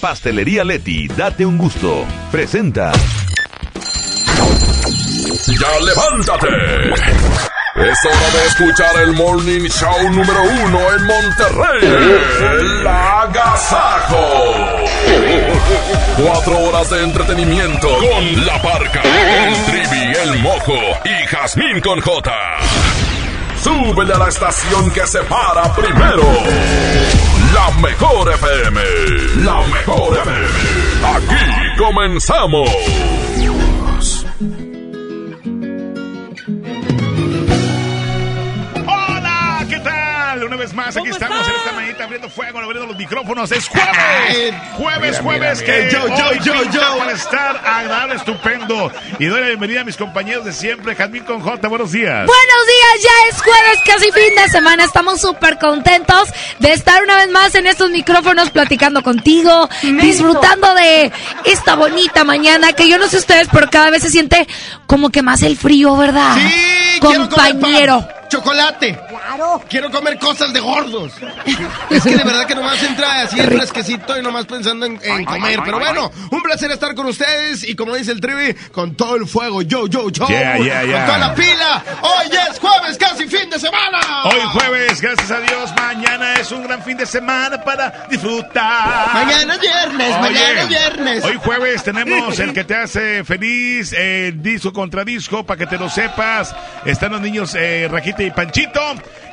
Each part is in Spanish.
Pastelería Leti, date un gusto. Presenta. ¡Ya levántate! Es hora de escuchar el Morning Show número uno en Monterrey. El Agasajo. Cuatro horas de entretenimiento con La Parca, el Trivi, el Mojo y Jazmín con J. Súbele a la estación que se para primero. La mejor FM. La mejor FM. Aquí comenzamos. Más, aquí estamos en esta mañana abriendo fuego, abriendo los micrófonos. Es jueves, jueves, jueves, que Yo, yo, yo, yo. para estar agradable, estupendo. Y doy la bienvenida a mis compañeros de siempre, Jazmín con J. Buenos días. Buenos días, ya es jueves, casi fin de semana. Estamos súper contentos de estar una vez más en estos micrófonos platicando contigo, disfrutando de esta bonita mañana que yo no sé ustedes, pero cada vez se siente como que más el frío, ¿verdad? Sí, quiero comer compañero. pan, chocolate. Claro. Quiero comer cosas de gordos. Es que de verdad que nomás entra así el fresquecito y nomás pensando en, en comer. Pero bueno, un placer estar con ustedes y como dice el trivi, con todo el fuego. Yo, yo, yo. Yeah, yeah, yeah. Con toda la pila. Hoy es jueves, casi fin de semana. Hoy jueves, gracias a Dios, mañana es un gran fin de semana para disfrutar. Mañana es viernes, Oye, mañana es viernes. Hoy jueves tenemos el que te hace feliz, el disco contra disco, para que te lo sepas. Están los niños eh, Rajita y Panchito.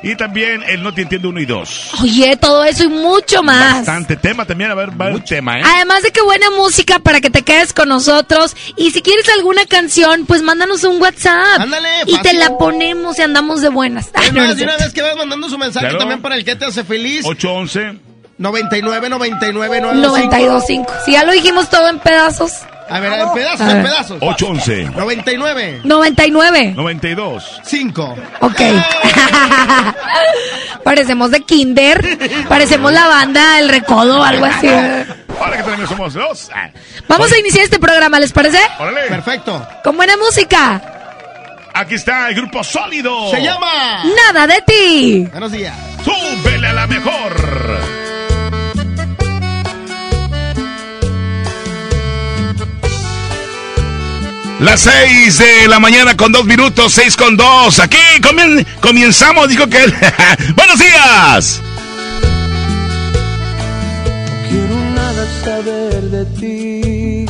Y también el No Te Entiendo 1 y 2. Oye, todo eso y mucho más. Bastante tema también, a ver, va el tema, ¿eh? Además de que buena música para que te quedes con nosotros. Y si quieres alguna canción, pues mándanos un WhatsApp. Ándale, y te la ponemos y andamos de buenas. Ay, no, no de una vez que vas mandando su mensaje Claro. también para el que te hace feliz. 811. 99 99 92.5. Si ya lo dijimos todo en pedazos. A ver, en pedazos, en pedazos. 811. 99 99. 92. 5. Ok. Parecemos de Kinder. Parecemos la banda El Recodo o algo así. Ahora que también somos dos. Ah, Vamos a iniciar este programa, ¿les parece? órale. Perfecto. Con buena música. Aquí está el grupo sólido. Se llama. Nada de ti. Buenos días. Súbele a la mejor. Las seis de la mañana con dos minutos, seis con dos. Aquí comien- comenzamos, dijo que... ¡Buenos días! quiero nada saber de ti,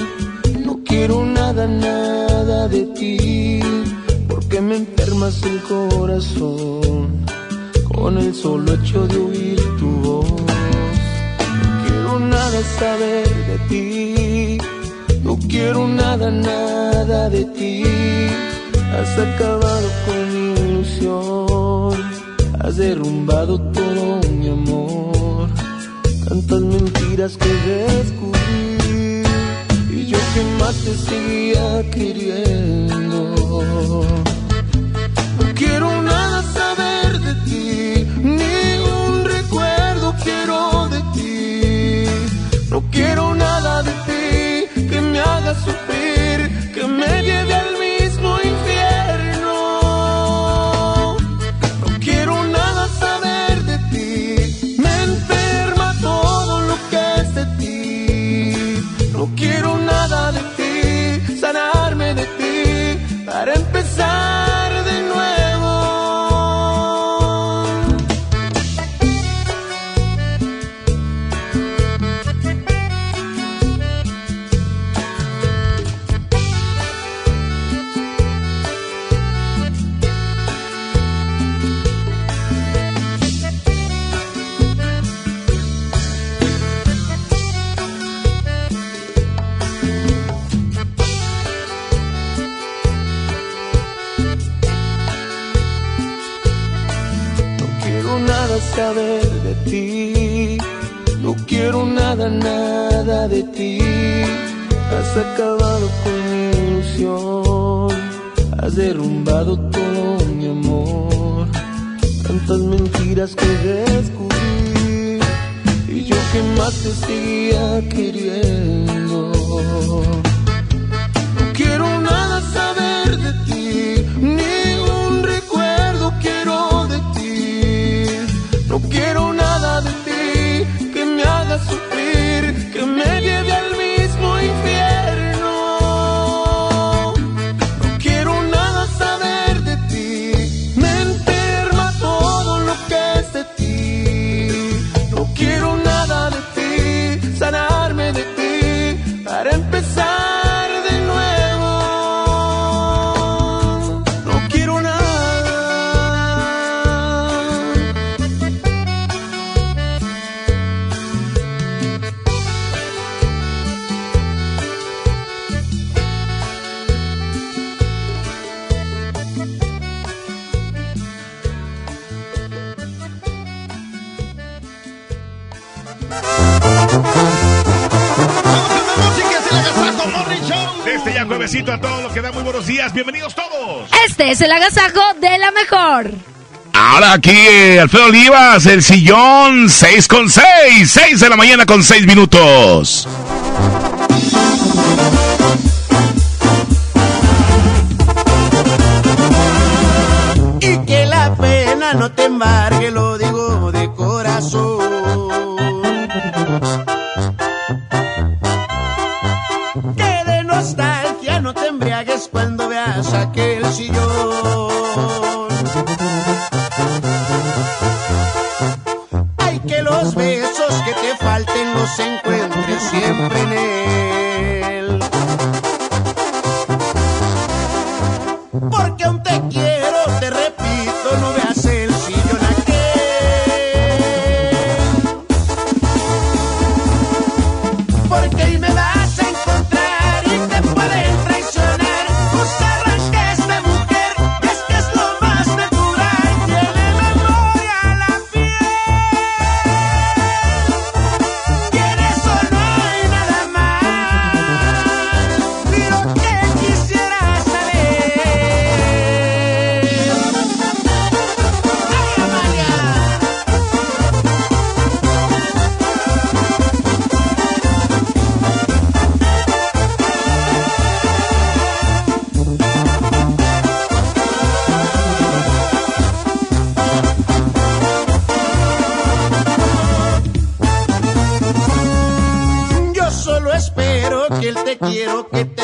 no quiero nada, nada de ti, porque me enfermas el corazón con el solo hecho de oír tu voz. No quiero nada saber de ti, no quiero nada, nada de ti, has acabado con mi ilusión, has derrumbado todo mi amor tantas mentiras que descubrí y yo que más te seguía queriendo. No quiero nada saber de ti, ni un recuerdo quiero de ti. No quiero nada de ti haga sufrir, que me lleve al de ti. No quiero quiero nada, nada de ti. Has acabado con mi ilusión. Has derrumbado todo mi amor. Tantas mentiras que descubrí. Y yo que más te seguía queriendo. Quiero nada juevesito a todo lo que da muy buenos días. Bienvenidos todos. Este es el agasajo de la mejor. Ahora aquí eh, Alfredo Olivas, el sillón 6 con 6, 6 de la mañana con 6 minutos. Y que la pena no te embargue, quiero que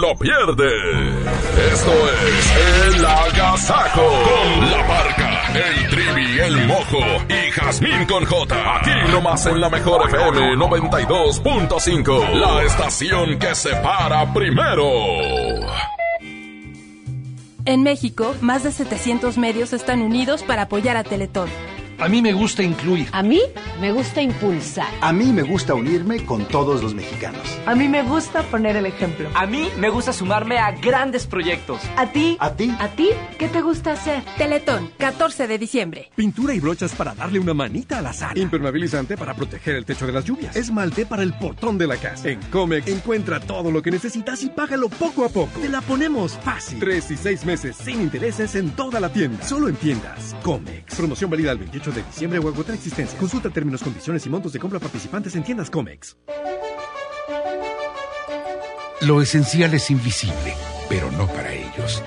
lo pierdes. Esto es El Agasajo. Con la barca, el trivi, el mojo y Jazmín con J. Aquí nomás en la mejor FM 92.5. La estación que se para primero. En México, más de 700 medios están unidos para apoyar a Teletón. A mí me gusta incluir. A mí me gusta impulsar. A mí me gusta unirme con todos los mexicanos. A mí me gusta poner el ejemplo. A mí me gusta sumarme a grandes proyectos. ¿A ti? ¿A ti? ¿A ti? ¿Qué te gusta hacer? Teletón, 14 de diciembre. Pintura y brochas para darle una manita a la sala. Impermeabilizante para proteger el techo de las lluvias. Esmalte para el portón de la casa. En Comex encuentra todo lo que necesitas y págalo poco a poco. Te la ponemos fácil. Tres y seis meses sin intereses en toda la tienda. Solo en tiendas. Comex. Promoción válida el 28 de diciembre o agotar existencia. Consulta términos, condiciones y montos de compra participantes en tiendas Comex. Lo esencial es invisible, pero no para ellos.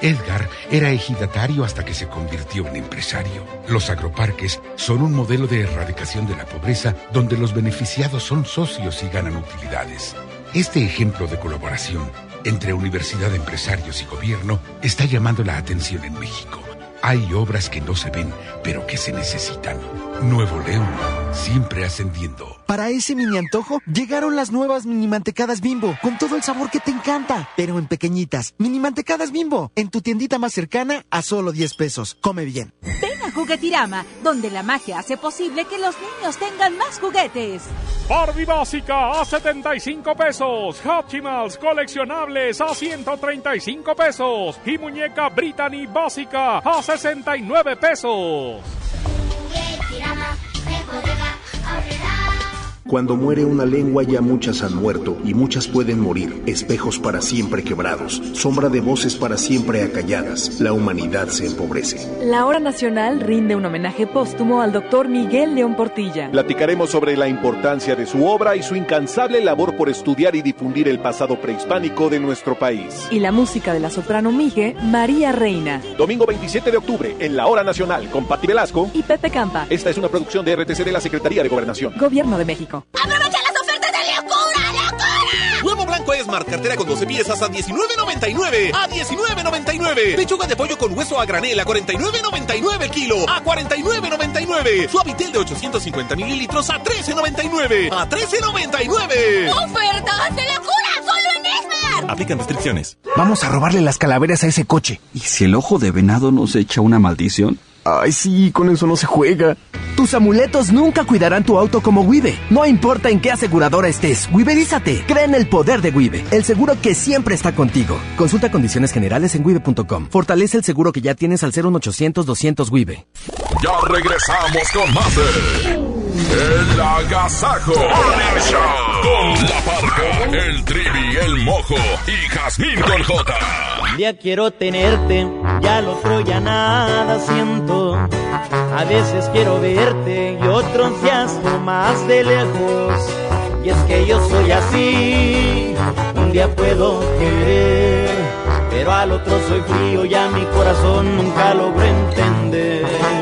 Edgar era ejidatario hasta que se convirtió en empresario. Los agroparques son un modelo de erradicación de la pobreza donde los beneficiados son socios y ganan utilidades. Este ejemplo de colaboración entre universidad, empresarios y gobierno está llamando la atención en México. Hay obras que no se ven, pero que se necesitan. Nuevo León, siempre ascendiendo. Para ese mini antojo, llegaron las nuevas mini mantecadas bimbo, con todo el sabor que te encanta, pero en pequeñitas. Mini mantecadas bimbo, en tu tiendita más cercana a solo 10 pesos. Come bien. Juguetirama, donde la magia hace posible que los niños tengan más juguetes. Barbie básica a 75 pesos. Hatchimals coleccionables a 135 pesos. Y muñeca Brittany básica a 69 pesos. Cuando muere una lengua ya muchas han muerto y muchas pueden morir. Espejos para siempre quebrados, sombra de voces para siempre acalladas. La humanidad se empobrece. La Hora Nacional rinde un homenaje póstumo al doctor Miguel León Portilla. Platicaremos sobre la importancia de su obra y su incansable labor por estudiar y difundir el pasado prehispánico de nuestro país. Y la música de la soprano Migue, María Reina. Domingo 27 de octubre, en la Hora Nacional, con Pati Velasco y Pepe Campa. Esta es una producción de RTC de la Secretaría de Gobernación. Gobierno de México. ¡Aprovecha las ofertas de locura, locura! Huevo blanco Smart, cartera con 12 piezas a $19.99. A $19.99. Pechuga de pollo con hueso a granel a $49.99 el kilo. A $49.99. Suavitel de 850 mililitros a $13.99. A $13.99. ¡Ofertas de locura! ¡Solo en Smart! Aplican restricciones. Vamos a robarle las calaveras a ese coche. ¿Y si el ojo de venado nos echa una maldición? Ay, sí, con eso no se juega. Tus amuletos nunca cuidarán tu auto como Wibe. No importa en qué aseguradora estés, Wiberízate. Cree en el poder de Wibe, el seguro que siempre está contigo. Consulta condiciones generales en wibe.com. Fortalece el seguro que ya tienes al 01800 200 Wibe. Ya regresamos con más de El Agasajo con La Parca, el Trivi, el Mojo y Jazmín con J. Un día quiero tenerte, ya al otro ya nada siento. A veces quiero verte y otros días no más de lejos. Y es que yo soy así, un día puedo querer, pero al otro soy frío y a mi corazón nunca logro entender.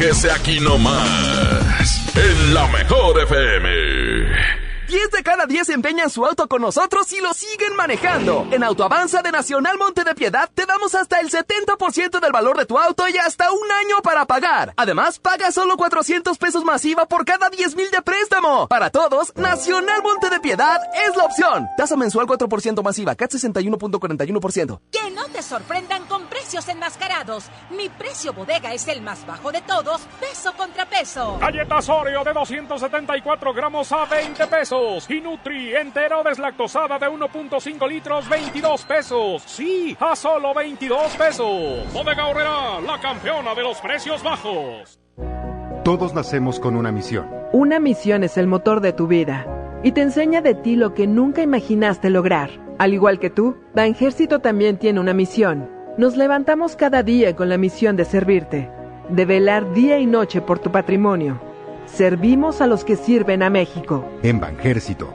Agasáquese aquí nomás, en la mejor FM. 10 de cada 10 empeñan su auto con nosotros y lo siguen manejando. En Autoavanza de Nacional Monte de Piedad te damos hasta el 70% del valor de tu auto y hasta un año para pagar. Además, paga solo 400 pesos masiva por cada 10 mil de préstamo. Para todos, Nacional Monte de Piedad es la opción. Tasa mensual 4% masiva, CAT 61.41%. Que no te sorprendan con precios enmascarados. Mi precio bodega es el más bajo de todos, peso contra peso. Galletas Oreo de 274 gramos a 20 pesos. Y Nutri entera o deslactosada de 1.5 litros, 22 pesos. Sí, a solo 22 pesos. Bodega Horrera, la campeona de los precios bajos. Todos nacemos con una misión. Una misión es el motor de tu vida y te enseña de ti lo que nunca imaginaste lograr. Al igual que tú, Banjército también tiene una misión. Nos levantamos cada día con la misión de servirte, de velar día y noche por tu patrimonio. Servimos a los que sirven a México. En Banjército,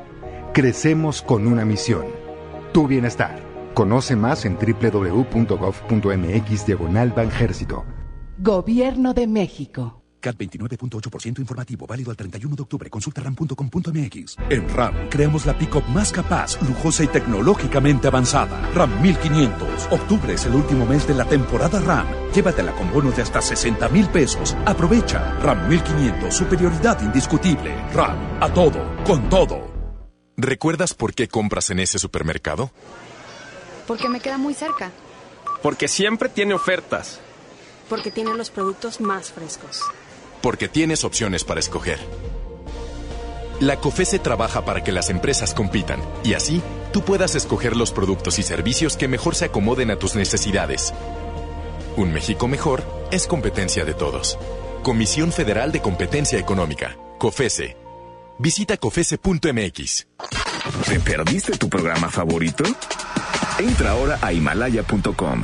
crecemos con una misión. Tu bienestar. Conoce más en www.gov.mx diagonal Banjército. Gobierno de México. CAT 29.8% informativo, válido al 31 de octubre. Consulta ram.com.mx. En RAM, creamos la pick-up más capaz, lujosa y tecnológicamente avanzada. RAM 1500. Octubre es el último mes de la temporada RAM. Llévatela con bonos de hasta 60 mil pesos. Aprovecha. RAM 1500. Superioridad indiscutible. RAM. A todo. Con todo. ¿Recuerdas por qué compras en ese supermercado? Porque me queda muy cerca. Porque siempre tiene ofertas. Porque tiene los productos más frescos. Porque tienes opciones para escoger. La COFESE trabaja para que las empresas compitan y así tú puedas escoger los productos y servicios que mejor se acomoden a tus necesidades. Un México mejor es competencia de todos. Comisión Federal de Competencia Económica, COFESE. Visita COFESE.mx. ¿Te perdiste tu programa favorito? Entra ahora a himalaya.com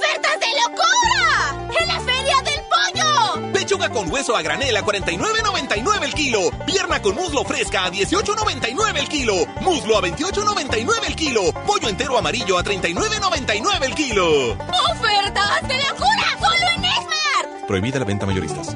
Pechuga con hueso a granel a 49.99 el kilo. Pierna con muslo fresca a 18.99 el kilo. Muslo a 28.99 el kilo. Pollo entero amarillo a 39.99 el kilo. ¡Ofertas de locura! ¡Solo en Esmar! Prohibida la venta mayoristas.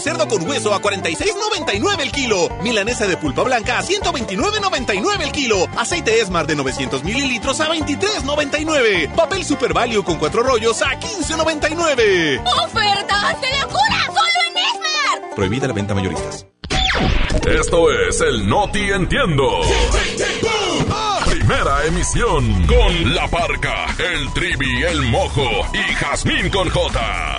cerdo con hueso a 46.99 el kilo. Milanesa de pulpa blanca a 129.99 el kilo. Aceite Esmar de 900 mililitros a 23.99. Papel Super Value con cuatro rollos a 15.99. ¡Ofertas de locura! ¡Solo en Esmar! Prohibida la venta mayoristas. Esto es el Noti Entiendo. Primera emisión con La Parca, el Trivi, el Mojo y Jazmín con J.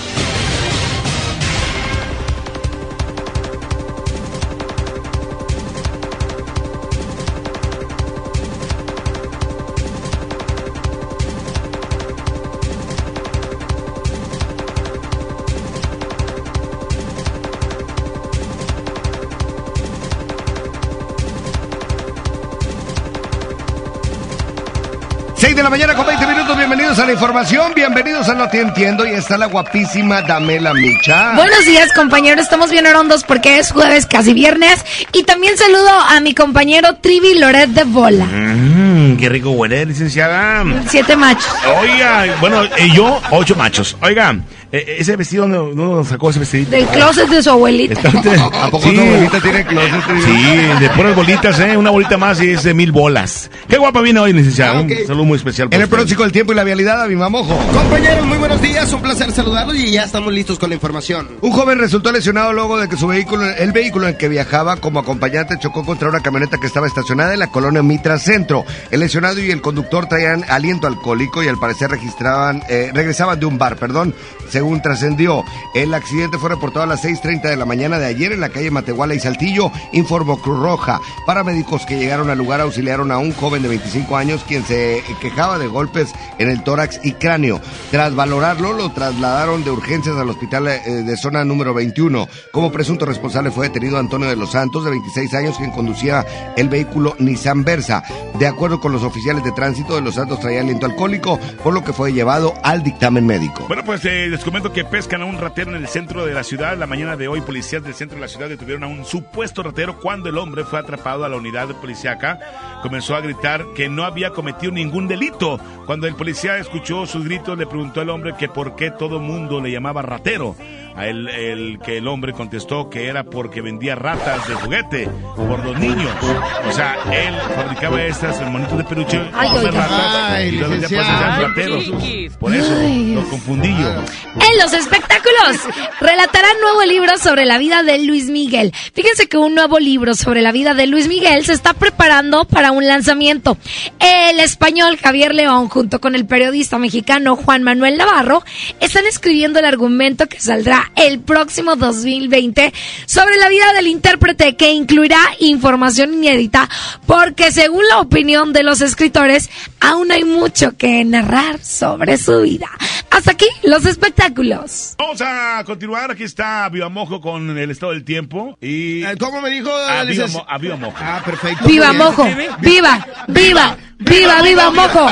A la información, bienvenidos a No Te Entiendo y está la guapísima Damela Micha. Buenos días, compañeros. Estamos bien orondos porque es jueves, casi viernes. Y también saludo a mi compañero Trivi Loret de Bola. Mmm, qué rico huele, licenciada. Siete machos. Oiga, bueno, y yo, ocho machos. Oiga, eh, ese vestido, ¿dónde, dónde sacó ese vestidito? Del closet de su abuelita. ¿A poco Sí. tu abuelita tiene closet? Sí, de puras bolitas, ¿eh? Una bolita más y es de mil bolas. Qué guapa viene hoy, licenciada. Ah. Un saludo muy especial. En el pronóstico del tiempo y la vialidad, a mi mamojo. Compañeros, muy buenos días, un placer saludarlos y ya estamos listos con la información. Un joven resultó lesionado luego de que su vehículo, el vehículo en que viajaba como acompañante chocó contra una camioneta que estaba estacionada en la colonia Mitra Centro. El lesionado y el conductor traían aliento alcohólico y al parecer registraban, eh, regresaban de un bar, perdón, según trascendió. El accidente fue reportado a las 6.30 de la mañana de ayer en la calle Matehuala y Saltillo, informó Cruz Roja. Paramédicos que llegaron al lugar auxiliaron a un joven de 25 años quien se quejaba de golpes en el tórax y cráneo. Tras valorarlo, lo trasladaron de urgencias al hospital eh, de zona número 21. Como presunto responsable fue detenido Antonio de los Santos, de 26 años, quien conducía el vehículo Nissan Versa. De acuerdo con los oficiales de tránsito, de los Santos traía aliento alcohólico, por lo que fue llevado al dictamen médico. Bueno, pues eh, les comento que pescan a un ratero en el centro de la ciudad. La mañana de hoy, policías del centro de la ciudad detuvieron a un supuesto ratero cuando el hombre fue atrapado a la unidad policíaca. Comenzó a gritar que no había cometido ningún delito. Cuando el policía escuchó sus gritos, le preguntó al hombre que por qué todo mundo le llamaba ratero. A él, el que el hombre contestó que era porque vendía ratas de juguete por los niños. O sea, él fabricaba estas monitos de peluche Ay, con ratas Ay, y los vendía rateros. Por eso Ay, lo confundí yo. En los espectáculos, relatarán nuevo libro sobre la vida de Luis Miguel. Fíjense que un nuevo libro sobre la vida de Luis Miguel se está preparando para un lanzamiento. El español Javier León, junto con el periodista mexicano Juan Manuel Navarro, están escribiendo el argumento que saldrá el próximo 2020 sobre la vida del intérprete que incluirá información inédita porque según la opinión de los escritores, aún hay mucho que narrar sobre su vida. Hasta aquí los espectáculos. Vamos a continuar. Aquí está Viva Mojo con el estado del tiempo. Y. Eh, ¿Cómo me dijo? A Viva, Mo- a Viva Mojo. Ah, perfecto. ¡Viva. Mojo! ¡Viva! ¡Viva! ¡Viva, viva Mojo!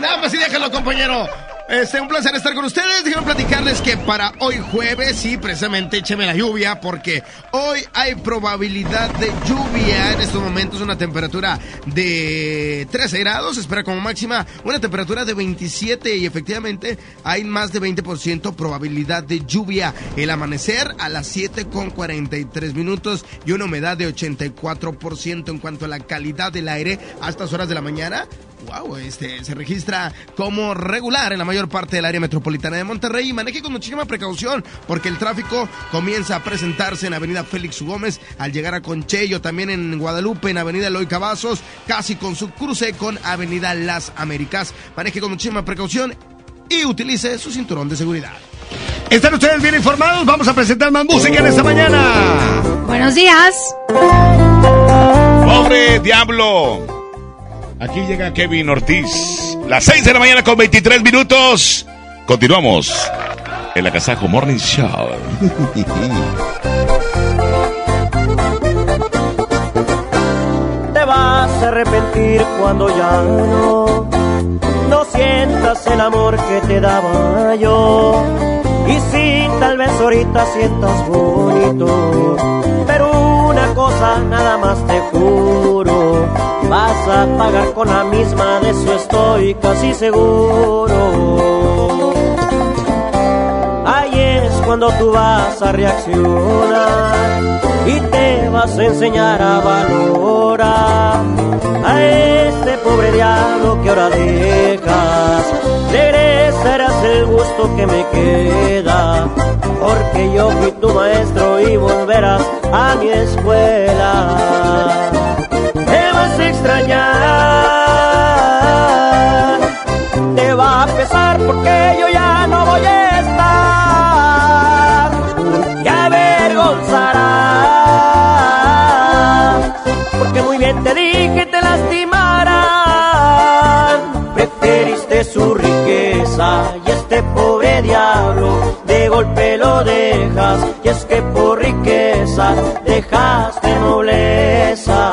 No, pues sí, déjalo, compañero. Este, un placer estar con ustedes. Déjenme platicarles que para hoy jueves, sí, precisamente écheme la lluvia, porque hoy hay probabilidad de lluvia. En estos momentos una temperatura de 13 grados, espera como máxima una temperatura de 27 y efectivamente hay más de 20% probabilidad de lluvia. El amanecer a las 7 con 43 minutos y una humedad de 84% en cuanto a la calidad del aire a estas horas de la mañana. Wow, este se registra como regular en la mayor parte del área metropolitana de Monterrey y maneje con muchísima precaución porque el tráfico comienza a presentarse en Avenida Félix Gómez al llegar a Conchello, también en Guadalupe, en Avenida Eloy Cavazos, casi con su cruce con Avenida Las Américas. Maneje con muchísima precaución y utilice su cinturón de seguridad. ¿Están ustedes bien informados? Vamos a presentar más música en esta mañana. Buenos días. ¡Pobre diablo! Aquí llega Kevin Ortiz. Las 6 de la mañana con 23 minutos. Continuamos en la Casajo Morning Show. Te vas a arrepentir cuando ya no, no sientas el amor que te daba yo. Y sí, tal vez ahorita sientas bonito, pero una cosa nada más te juro, vas a pagar con la misma, de eso estoy casi seguro. Ahí es cuando tú vas a reaccionar y te vas a enseñar a valorar a este pobre diablo que ahora dejas. Regresarás el gusto que me queda, porque yo fui tu maestro y volverás a mi escuela. Te extrañar, te va a pesar porque yo ya no voy a estar. Y avergonzarás, porque muy bien te dije te lastimarán. Preferiste su riqueza y este pobre diablo de golpe lo dejas. Y es que por riqueza dejaste nobleza.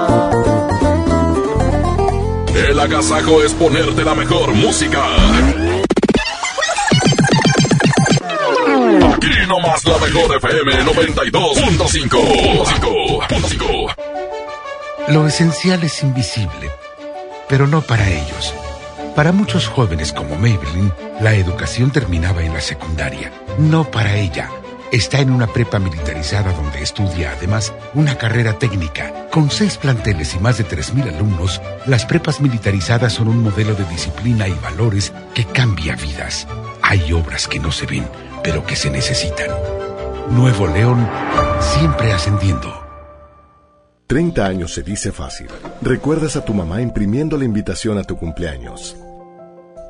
Agasajo es ponerte la mejor música. Aquí nomás la mejor FM 92.5. Lo esencial es invisible, pero no para ellos. Para muchos jóvenes como Maybelline, la educación terminaba en la secundaria. No para ella. Está en una prepa militarizada donde estudia además una carrera técnica. Con seis planteles y más de 3.000 alumnos, las prepas militarizadas son un modelo de disciplina y valores que cambia vidas. Hay obras que no se ven, pero que se necesitan. Nuevo León, siempre ascendiendo. 30 años se dice fácil. Recuerdas a tu mamá imprimiendo la invitación a tu cumpleaños.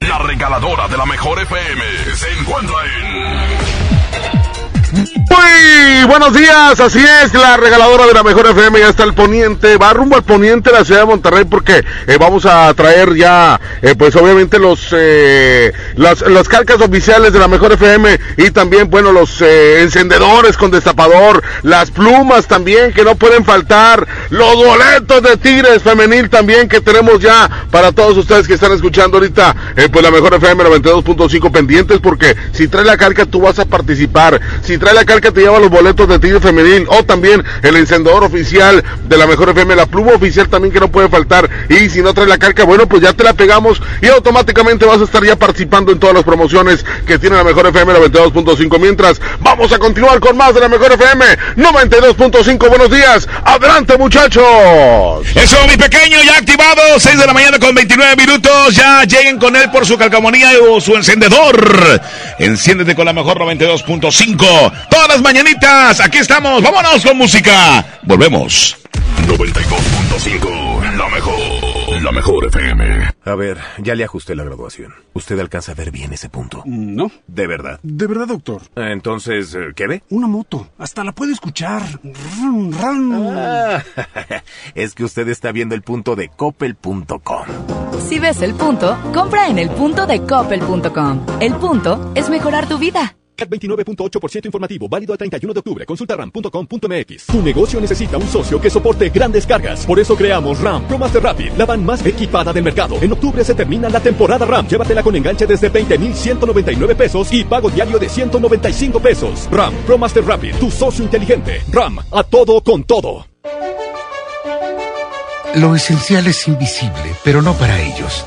La regaladora de la mejor FM se encuentra Muy buenos días, así es, la regaladora de la mejor FM ya está al poniente, va rumbo al poniente de la ciudad de Monterrey porque eh, vamos a traer ya, eh, pues obviamente los, eh, las, las calcas oficiales de la mejor FM y también, bueno, los eh, encendedores con destapador, las plumas también que no pueden faltar, los boletos de Tigres femenil también que tenemos ya para todos ustedes que están escuchando ahorita, pues la mejor FM 92.5 pendientes porque si trae la calca tú vas a participar, si trae la calca te lleva los boletos de Tigre Femenil o también el encendedor oficial de la mejor FM, la pluma oficial también que no puede faltar. Y si no traes la carca, bueno, pues ya te la pegamos y automáticamente vas a estar ya participando en todas las promociones que tiene la mejor FM 92.5. Mientras vamos a continuar con más de la mejor FM 92.5. Buenos días. Adelante, muchachos. Eso, mi pequeño, ya activado, 6 de la mañana con 29 minutos. Ya lleguen con él por su calcamonía o su encendedor. Enciéndete con la mejor 92.5. Todas las mañanitas, aquí estamos. Vámonos con música. Volvemos. 92.5, la mejor, la mejor FM. A ver, ya le ajusté la graduación. ¿Usted alcanza a ver bien ese punto? No. ¿De verdad? De verdad, doctor. Entonces, eh, ¿qué ve? Una moto. Hasta la puede escuchar. Ran, ran. Ah, es que usted está viendo el punto de coppel.com. Si ves el punto, compra en el punto de coppel.com. El punto es mejorar tu vida. CAT 29.8% informativo, válido al 31 de octubre. Consulta ram.com.mx. Tu negocio necesita un socio que soporte grandes cargas. Por eso creamos RAM Pro Master Rapid, la van más equipada del mercado. En octubre se termina la temporada RAM. Llévatela con enganche desde 20,199 pesos y pago diario de 195 pesos. RAM Pro Master Rapid, tu socio inteligente. RAM, a todo con todo. Lo esencial es invisible, pero no para ellos.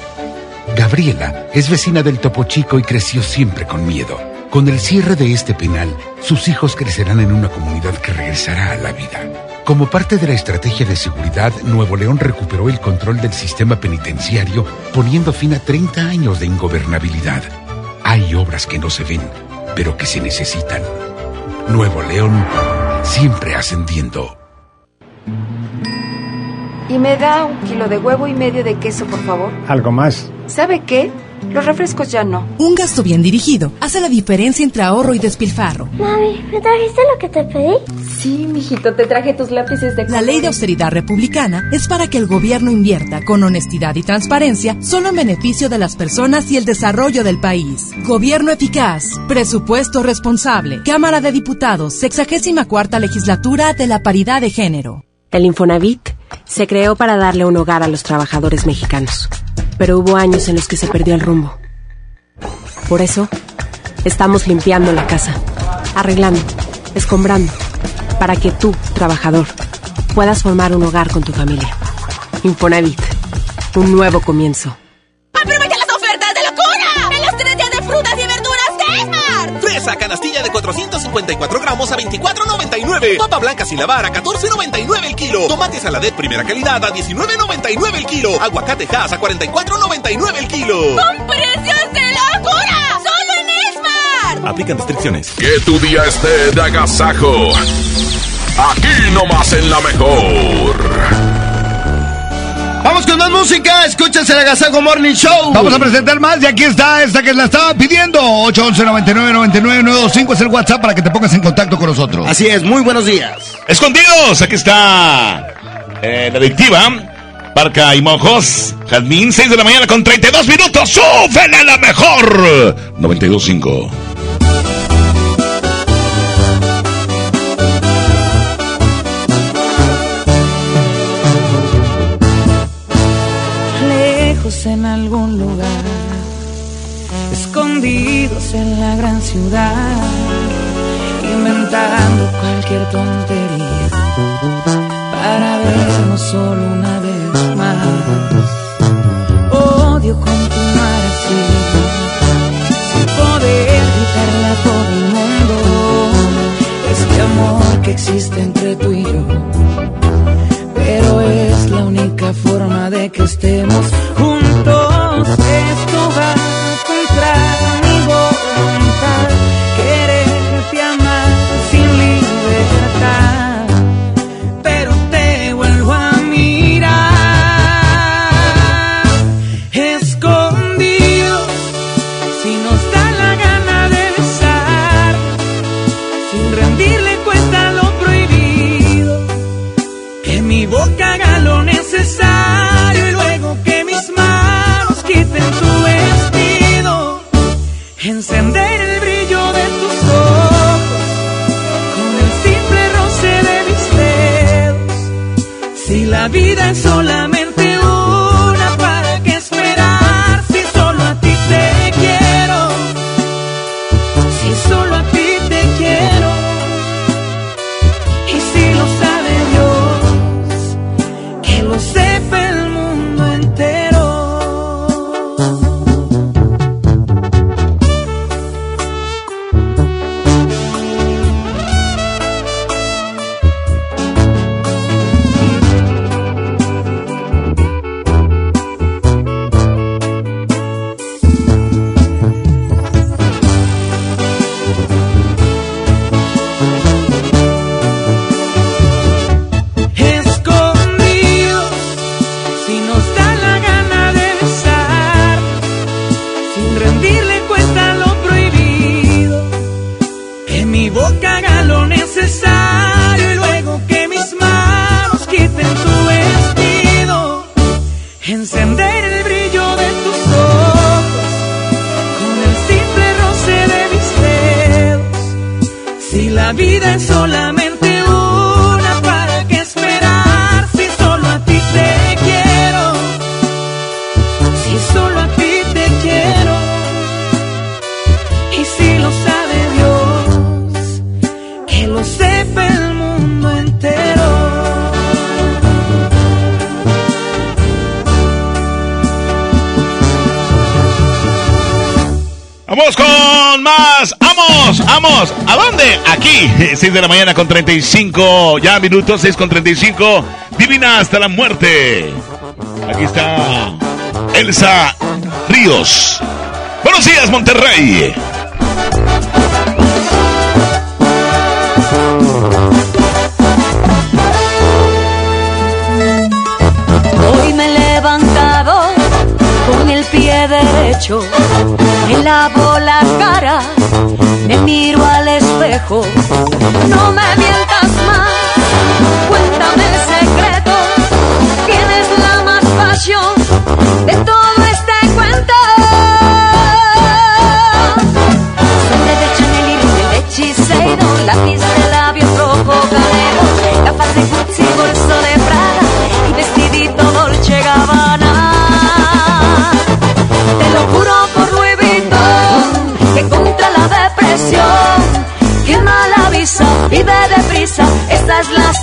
Gabriela es vecina del Topo Chico y creció siempre con miedo. Con el cierre de este penal, sus hijos crecerán en una comunidad que regresará a la vida. Como parte de la estrategia de seguridad, Nuevo León recuperó el control del sistema penitenciario, poniendo fin a 30 años de ingobernabilidad. Hay obras que no se ven, pero que se necesitan. Nuevo León, siempre ascendiendo. Y me da un kilo de huevo y medio de queso, por favor. Algo más. ¿Sabe qué? Los refrescos ya no. Un gasto bien dirigido hace la diferencia entre ahorro y despilfarro. Mami, ¿me trajiste lo que te pedí? Sí, mijito, te traje tus lápices de La ley de austeridad republicana es para que el gobierno invierta con honestidad y transparencia solo en beneficio de las personas y el desarrollo del país. Gobierno eficaz, presupuesto responsable, Cámara de Diputados, 64 legislatura de la paridad de género. El Infonavit se creó para darle un hogar a los trabajadores mexicanos, pero hubo años en los que se perdió el rumbo. Por eso, estamos limpiando la casa, arreglando, escombrando, para que tú, trabajador, puedas formar un hogar con tu familia. Infonavit, un nuevo comienzo. Fresa canastilla de 454 gramos a 24.99. Papa blanca sin lavar a 14.99 el kilo. Tomate saladet primera calidad a 19.99 el kilo. Aguacate Hass a 44.99 el kilo. ¡Con precios de locura! ¡Solo en Esmar! Aplican restricciones. Que tu día esté de agasajo. Aquí nomás en la mejor. Vamos con más música, escúchense el Agasago Morning Show. Vamos a presentar más y aquí está esta que la estaba pidiendo. 811 99 99 925 es el WhatsApp para que te pongas en contacto con nosotros. Así es, muy buenos días. Escondidos, aquí está eh, la adictiva. Barca y Mojos, Jazmín, 6 de la mañana con 32 minutos. ¡Súbele a la mejor! 92.5. en algún lugar, escondidos en la gran ciudad, inventando cualquier tontería. Para vernos solo una vez más. Odio continuar así, sin poder gritarle a todo el mundo. Este amor que existe entre tú y yo. Pero es la única forma de que estemos juntos. Esto va contra 6 de la mañana con 35. Ya minutos, 6 con 35. Divina hasta la muerte. Aquí está Elsa Ríos. Buenos días, Monterrey. Hoy me he levantado con el pie derecho, me lavo la cara, me miro al no me mientas más, cuéntame el secreto, tienes la más pasión de todo este cuento. Sangre de Chanel y rímel de hechicero, lápiz de labios rojo galero, gafas de Gucci, bolso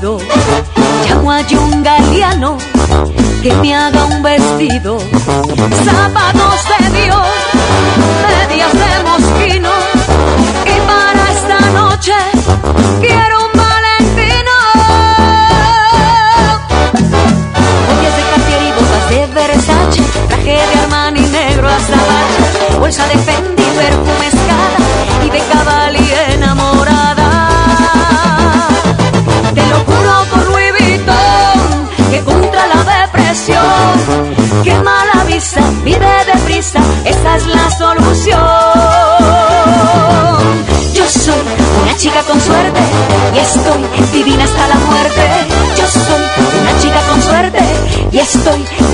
llamo a un galeano que me haga un vestido, zapatos de Dios, medias de mosquino, y para esta noche quiero un valentino. Joyas de Cartier y botas de Versace, traje de Armani negro hasta bache, bolsa de Fendi, perfume escala y de Cavalli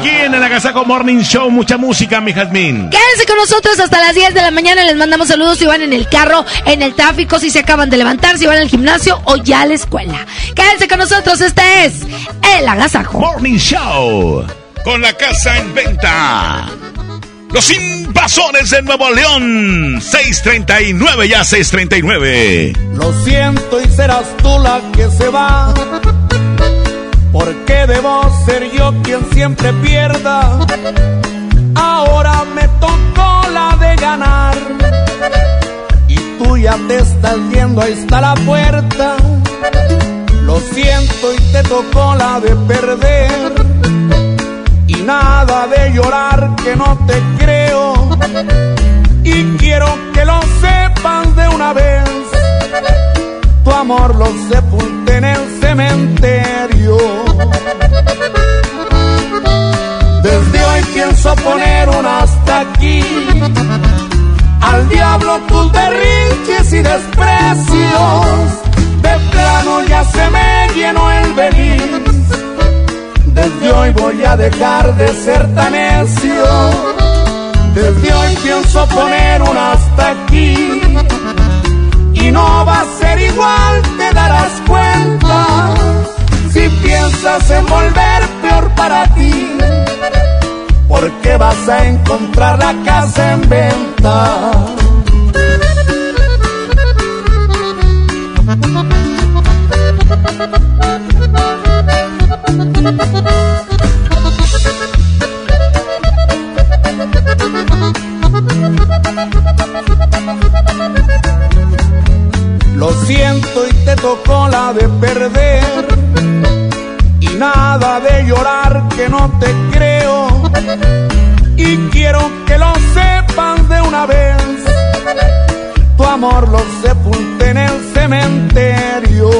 Aquí en el Agasaco Morning Show. Mucha música, mi Jazmín. Quédense con nosotros hasta las 10 de la mañana. Les mandamos saludos si van en el carro, en el tráfico, si se acaban de levantar, si van al gimnasio o ya a la escuela. Quédense con nosotros. Este es El Agasajo. Morning Show. Con la casa en venta. Los invasores de Nuevo León. 639 ya 639. Lo siento y serás tú la que se va. Porque debo ser yo quien siempre pierda. Ahora me tocó la de ganar. Y tú ya te estás yendo, ahí está la puerta. Lo siento y te tocó la de perder. Y nada de llorar que no te creo. Y quiero que lo sepas de una vez. Tu amor lo sepulté en el Desde hoy pienso poner un hasta aquí. Al diablo tus berrinches y desprecios. De plano ya se me llenó el venir. Desde hoy voy a dejar de ser tan necio. Desde hoy pienso poner un hasta aquí. Y no va a ser igual, darás cuenta. Si piensas en volver peor para ti. Porque vas a encontrar la casa en venta. Tocó la de perder. Y nada de llorar que no te creo. Y quiero que lo sepas de una vez. Tu amor lo sepulté en el cementerio.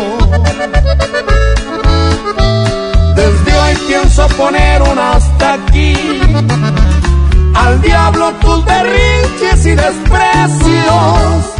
Desde hoy pienso poner un hasta aquí. Al diablo tus berrinches y desprecios.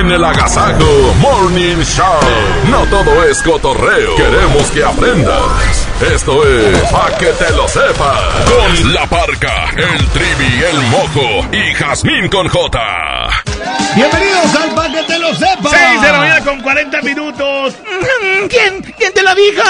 En el Agasajo Morning Show. No todo es cotorreo. Queremos que aprendas. Esto es Pa' que te lo sepas. Con la parca, el trivi, el mojo y Jazmín con J. Bienvenidos al 6 de la mañana con 40 minutos. ¿Quién? ¿Quién te lo dijo?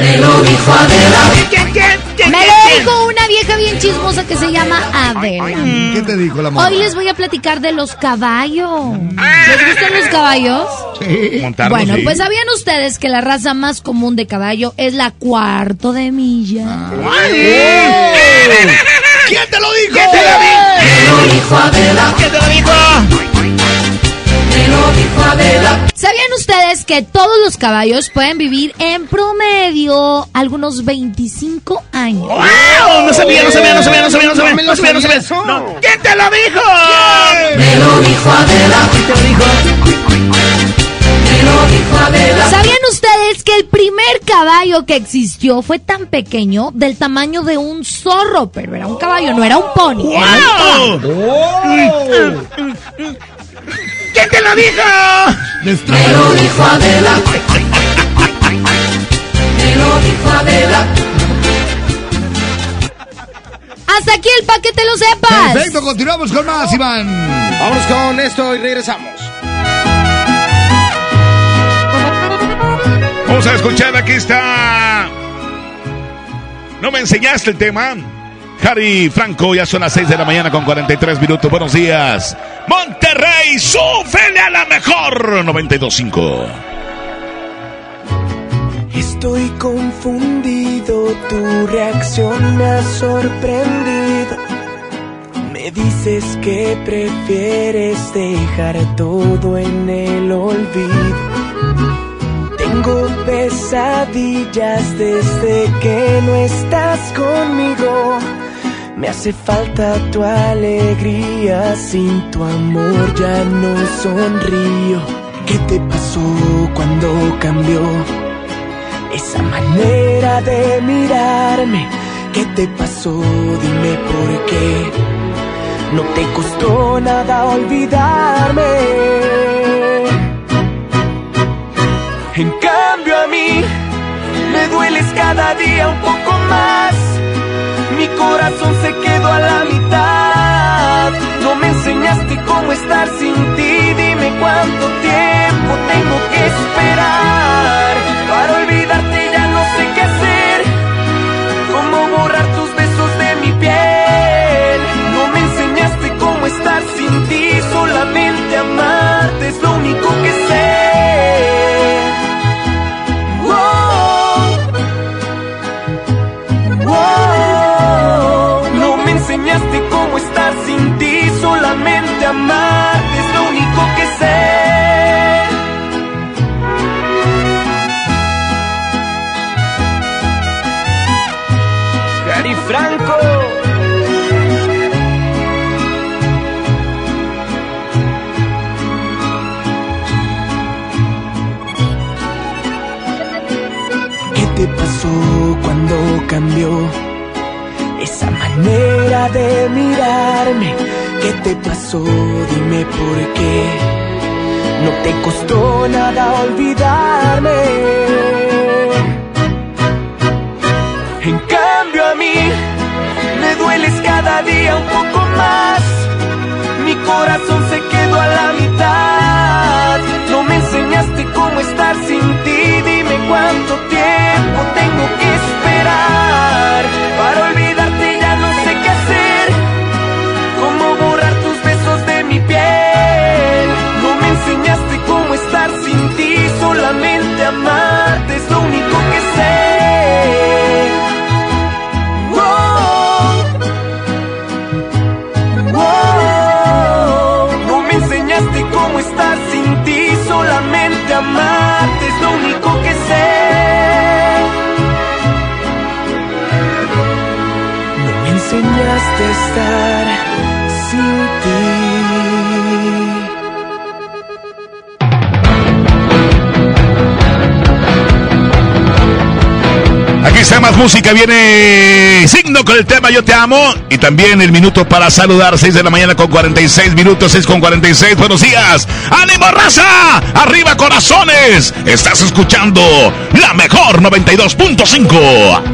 Me lo dijo Adela. ¿Quién? ¿Quién? ¿Quién? Me lo dijo una vieja bien chismosa que se llama Adela. ¿Qué te dijo la mamá? Hoy les voy a platicar de los caballos. ¿Les gustan los caballos? Montarlos, Bueno, sí. pues sabían ustedes que la raza más común de caballo es la cuarto de milla. ¿Quién te lo dijo? ¿Quién te lo dijo? Me lo dijo Adela. ¿Quién te lo dijo? ¿Sabían ustedes que todos los caballos pueden vivir en promedio algunos 25 años? ¡Wow! No sabía, no sabía, no sabía, no sabía, no sabía, no sabía, no sabía. No. ¿Quién te lo dijo? Me lo dijo Adela. ¿Quién te lo dijo? Me lo dijo Adela. ¿Sabían ustedes que el primer caballo que existió fue tan pequeño del tamaño de un zorro? Pero era un caballo, no era un pony. era un caballo. ¡Wow! ¿Quién te lo dijo? Me lo dijo Adela. Me lo dijo Adela. Hasta aquí el paquete, lo sepas. Perfecto, continuamos con más, Iván. Vámonos con esto y regresamos. Vamos a escuchar, aquí está. No me enseñaste el tema. Harry Franco, ya son las 6 de la mañana con 43 minutos. Buenos días. Monterrey, súfele a la mejor. 92.5. Estoy confundido, tu reacción me ha sorprendido. Me dices que prefieres dejar todo en el olvido. Tengo pesadillas desde que no estás conmigo. Me hace falta tu alegría, sin tu amor ya no sonrío. ¿Qué te pasó cuando cambió? Esa manera de mirarme, ¿qué te pasó? Dime por qué. No te costó nada olvidarme. En cambio a mí, me dueles cada día un poco más. Mi corazón se quedó a la mitad. No me enseñaste cómo estar sin ti. Dime cuánto tiempo tengo que esperar para olvidarte. Ya no sé qué hacer. Cómo borrar tus besos de mi piel. No me enseñaste cómo estar sin ti. Solamente amarte es lo único que sé. Franco. ¿Qué te pasó cuando cambió esa manera de mirarme? ¿Qué te pasó? Dime por qué. No te costó nada olvidarme. Día un poco más. Mi corazón se quedó a la mitad. No me enseñaste cómo estar sin ti. Dime cuánto tiempo tengo que esperar para olvidarte. Enseñaste a estar sin ti. Aquí está más música, viene Signo con el tema Yo te amo y también el minuto para saludar, 6 de la mañana con 46 minutos, 6 con 46, buenos días, ánimo raza, arriba corazones, estás escuchando la mejor 92.5.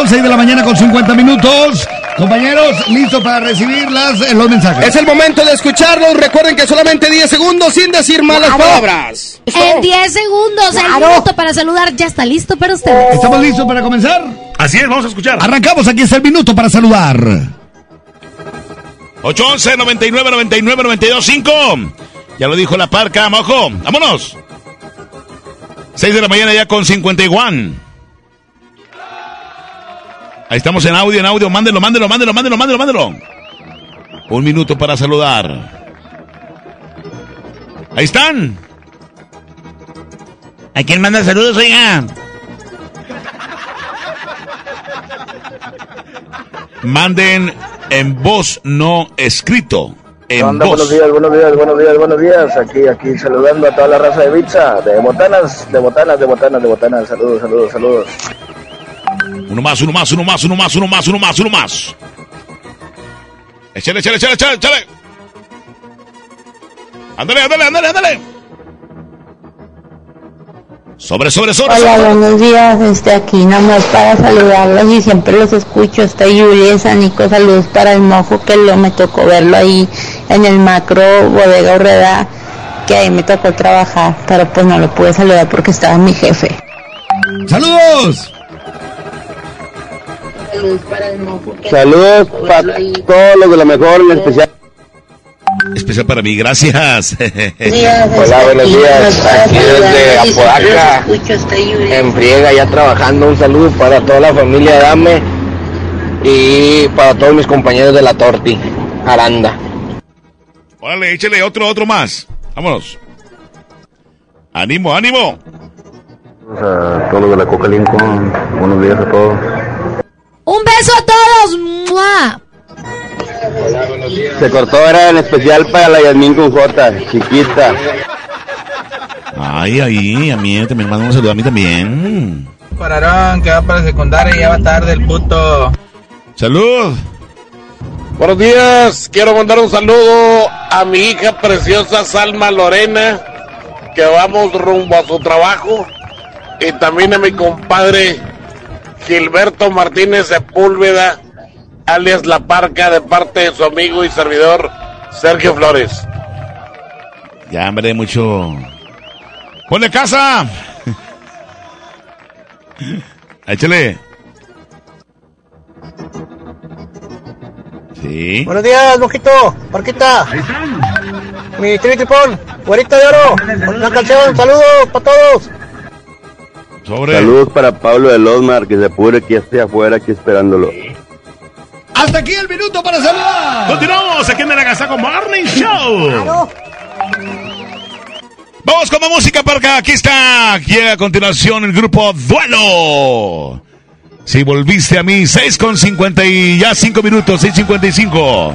Son 6 de la mañana con 50 minutos. Compañeros, listos para recibir las, eh, los mensajes. Es el momento de escucharlos. Recuerden que solamente 10 segundos sin decir malas palabras. En 10 segundos, el minuto para saludar ya está listo para ustedes. ¿Estamos listos para comenzar? Así es, vamos a escuchar. Arrancamos, aquí está el minuto para saludar. 811 99 99 92 5. Ya lo dijo la parca, mojo. Vámonos. 6 de la mañana ya con 51. Ahí estamos en audio, en audio. Mándelo, mándelo, mándelo, mándelo, mándelo, mándelo. Un minuto para saludar. Ahí están. ¿A quién manda saludos, oiga? Manden en voz no escrito. En onda? voz. Buenos días, buenos días, buenos días, buenos días. Aquí, aquí saludando a toda la raza de Pizza, de botanas, de botanas, de botanas, de botanas. Saludos, saludos, saludos. Uno más, uno más, uno más, uno más, uno más, uno más, uno más. Échale, échale, échale, échale, échale. Ándale, ándale, ándale, ándale. Sobre, sobre, sobre, Hola, sobre. buenos días. Este, aquí nada más para saludarlos y siempre los escucho. Está Yuri de San Nico. Saludos para el mojo que lo me tocó verlo ahí en el macro bodega Urreda, que ahí me tocó trabajar, pero pues no lo pude saludar porque estaba mi jefe. ¡Saludos! Saludos para el mojo. Saludos para todos los de la mejor, en especial. Especial para mí, gracias. Hola, buenos días. Aquí desde Apodaca, en Friega, ya trabajando. Un saludo para toda la familia Dame y para todos mis compañeros de la Torti, Aranda. Órale, échale otro, otro más. Vámonos. Ánimo, ánimo. A todos los de la Coca Lincoln, buenos días a todos. Un beso a todos. ¡Mua! Se cortó, era en especial para la Yasmín con J, chiquita. Ay, ay, a mí también manda un saludo a mí también. Pararón, que va para secundaria y ya va tarde el puto. Salud. Buenos días, quiero mandar un saludo a mi hija preciosa Salma Lorena, que vamos rumbo a su trabajo, y también a mi compadre Gilberto Martínez Sepúlveda, alias La Parca, de parte de su amigo y servidor Sergio Flores. Ya, hombre, mucho. ¡Ponle casa! Échale. Sí. Buenos días, Mojito, Parquita. Mi tri tripón, güerita de oro. Una canción, saludos para todos. Sobre. Saludos para Pablo de Losmar, que se apure que esté afuera aquí esperándolo. Hasta aquí el minuto para saludar. Continuamos aquí en el Agasaco Morning Show. Vamos con la música para acá. Aquí está. Llega a continuación el grupo Duelo. Si volviste a mí, 6 con 50 y ya 5 minutos, 6.55.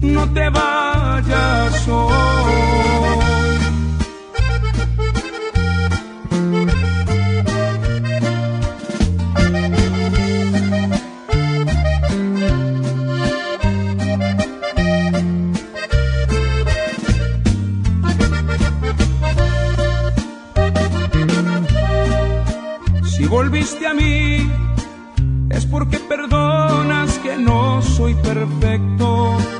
no te vayas hoy. Si volviste a mí, es porque perdonas que no soy perfecto.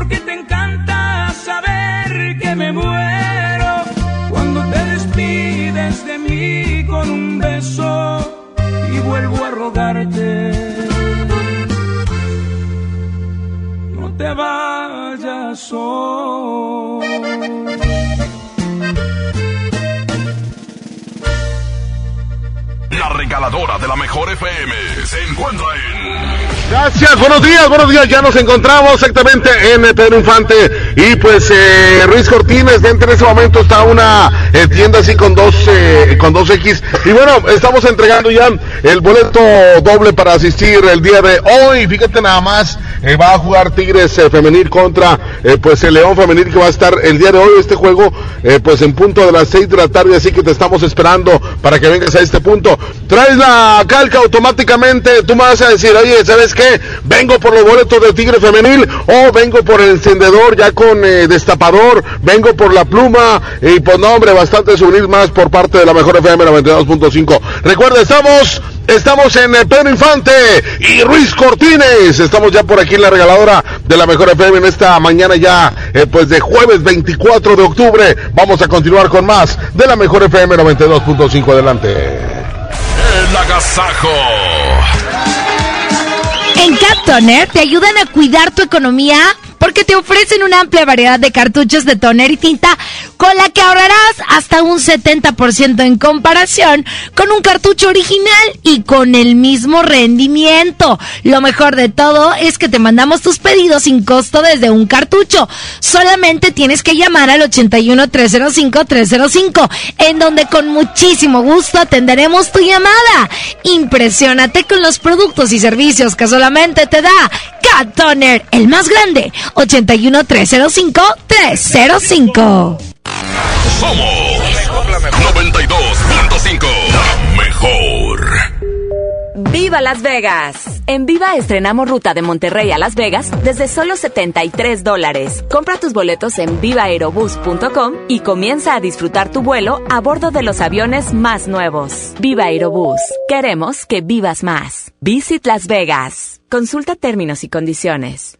porque te encanta saber que me muero cuando te despides de mí con un beso y vuelvo a rogarte. No te vayas hoy. La regaladora de la mejor FM se encuentra en... Gracias, buenos días, buenos días. Ya nos encontramos exactamente en eh, Pedro Infante y pues eh, Ruiz Cortines. Dentro en ese momento está una eh, tienda así con dos eh, con dos X y bueno estamos entregando ya el boleto doble para asistir el día de hoy. Fíjate nada más eh, va a jugar Tigres eh, femenil contra pues el León femenil que va a estar el día de hoy este juego pues en punto de las 6 de la tarde así que te estamos esperando para que vengas a este punto. Traes la calca automáticamente, tú me vas a decir, oye, ¿sabes qué? Vengo por los boletos de Tigre femenil o vengo por el encendedor ya con eh, destapador, vengo por la pluma y pues no hombre, bastante subir más por parte de la mejor FM 92.5. Recuerda, estamos Estamos en Pedro Infante y Ruiz Cortines. Estamos ya por aquí en la regaladora de la Mejor FM en esta mañana ya, eh, pues de jueves 24 de octubre. Vamos a continuar con más de la Mejor FM 92.5. Adelante. El agasajo. En Cat Toner te ayudan a cuidar tu economía porque te ofrecen una amplia variedad de cartuchos de toner y tinta con la que ahorrarás hasta un 70% en comparación con un cartucho original y con el mismo rendimiento. Lo mejor de todo es que te mandamos tus pedidos sin costo desde un cartucho. Solamente tienes que llamar al 81 305 305 en donde con muchísimo gusto atenderemos tu llamada. Impresiónate con los productos y servicios que solamente te da Cat Toner, el más grande. 81 305 305. Somos 92.5. La mejor. ¡Viva Las Vegas! En Viva estrenamos ruta de Monterrey a Las Vegas desde solo 73 dólares. Compra tus boletos en vivaerobus.com y comienza a disfrutar tu vuelo a bordo de los aviones más nuevos. Viva Aerobús. Queremos que vivas más. Visit Las Vegas. Consulta términos y condiciones.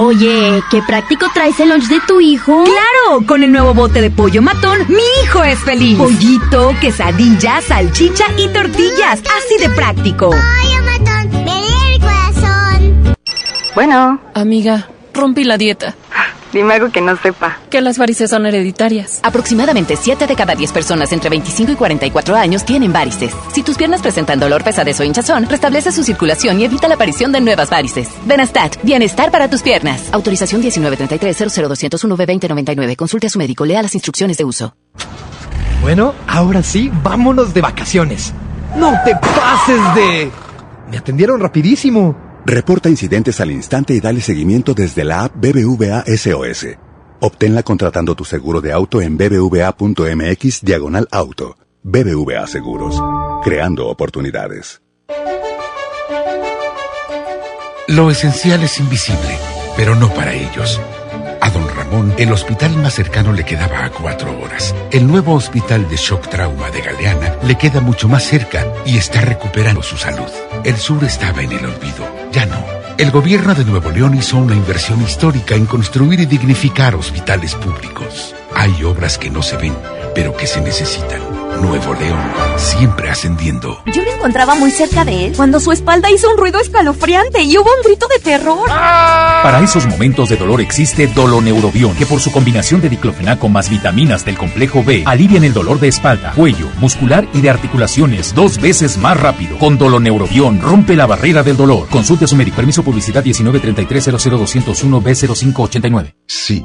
Oye, qué práctico traes el lunch de tu hijo. Claro, con el nuevo bote de pollo matón, mi hijo es feliz. Pollito, quesadilla, salchicha y tortillas, así de práctico. Pollo matón, me el corazón. Bueno. Amiga, rompí la dieta. Dime algo que no sepa. Que las varices son hereditarias. Aproximadamente 7 de cada 10 personas entre 25 y 44 años tienen varices. Si tus piernas presentan dolor, pesadez o hinchazón, restablece su circulación y evita la aparición de nuevas varices. Benastat, bienestar para tus piernas. Autorización 1933-00201-B2099. Consulte a su médico, lea las instrucciones de uso. Bueno, ahora sí, vámonos de vacaciones. No te pases de... Me atendieron rapidísimo. Reporta incidentes al instante y dale seguimiento desde la app BBVA SOS. Obténla contratando tu seguro de auto en bbva.mx diagonal auto. BBVA Seguros. Creando oportunidades. Lo esencial es invisible, pero no para ellos. A don Ramón, el hospital más cercano le quedaba a cuatro horas. El nuevo hospital de shock trauma de Galeana le queda mucho más cerca y está recuperando su salud. El sur estaba en el olvido, ya no. El gobierno de Nuevo León hizo una inversión histórica en construir y dignificar hospitales públicos. Hay obras que no se ven, pero que se necesitan. Nuevo León, siempre ascendiendo. Yo me encontraba muy cerca de él cuando su espalda hizo un ruido escalofriante y hubo un grito de terror. Para esos momentos de dolor existe Doloneurobion, que por su combinación de diclofenaco más vitaminas del complejo B alivian el dolor de espalda, cuello, muscular y de articulaciones dos veces más rápido. Con Doloneurobion rompe la barrera del dolor. Consulte a su médico. Permiso publicidad 1933 00201 B0589. Sí,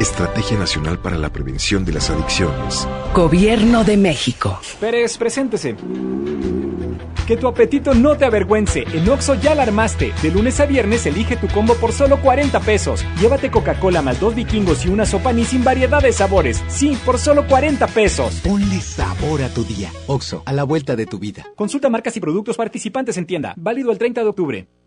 Estrategia Nacional para la Prevención de las Adicciones. Gobierno de México. Pérez, preséntese. Que tu apetito no te avergüence. En Oxo ya la armaste. De lunes a viernes elige tu combo por solo 40 pesos. Llévate Coca-Cola más dos vikingos y una sopa ni sin variedad de sabores. Sí, por solo 40 pesos. Ponle sabor a tu día. Oxo, a la vuelta de tu vida. Consulta marcas y productos participantes en tienda. Válido el 30 de octubre.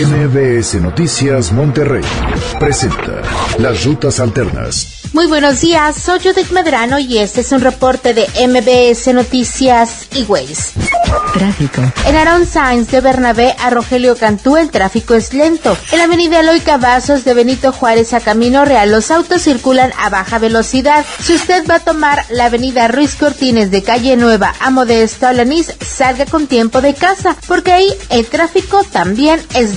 MBS Noticias Monterrey presenta Las Rutas Alternas. Muy buenos días, soy Judith Medrano y este es un reporte de MBS Noticias y Ways. Tráfico. En Aaron Sainz de Bernabé a Rogelio Cantú el tráfico es lento. En la avenida Eloy Cavazos de Benito Juárez a Camino Real los autos circulan a baja velocidad. Si usted va a tomar la avenida Ruiz Cortines de Calle Nueva a Modesto Alanís, salga con tiempo de casa porque ahí el tráfico también es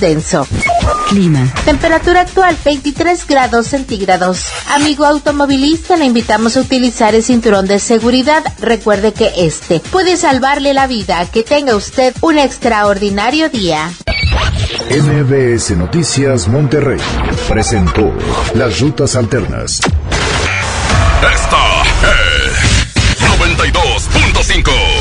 Clima. Temperatura actual 23 grados centígrados. Amigo automovilista, le invitamos a utilizar el cinturón de seguridad. Recuerde que este puede salvarle la vida. Que tenga usted un extraordinario día. MBS Noticias Monterrey presentó Las Rutas Alternas. Esta es 92.5.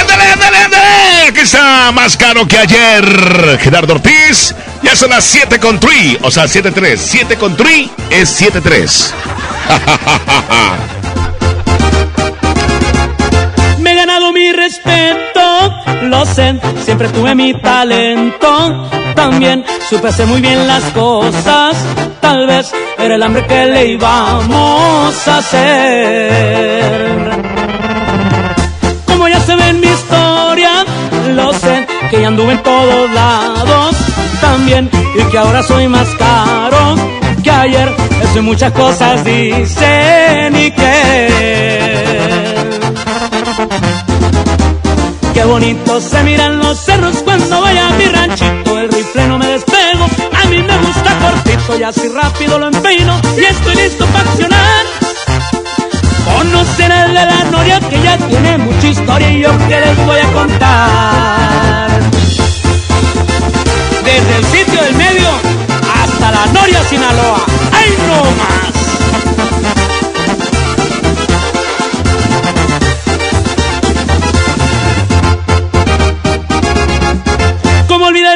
¡Ándale, ándale, ándale! Aquí está más caro que ayer. Gerardo Ortiz. Ya son las 7 con 3. O sea, 7-3. 7 con 3 es 7-3. Me he ganado mi respeto, lo sé, siempre tuve mi talento. También supe hacer muy bien las cosas, tal vez era el hambre que le íbamos a hacer. Se ve en mi historia, lo sé, que ya anduve en todos lados. También, y que ahora soy más caro que ayer. Eso y muchas cosas dicen y que. Qué bonito se miran los cerros cuando vaya a mi ranchito. El rifle no me despego, a mí me gusta cortito y así rápido lo empeino. Y estoy listo para accionar. Conocen al de la Noria que ya tiene mucha historia y yo que les voy a contar. Desde el sitio del medio hasta la Noria, Sinaloa. ¡Ay, no más!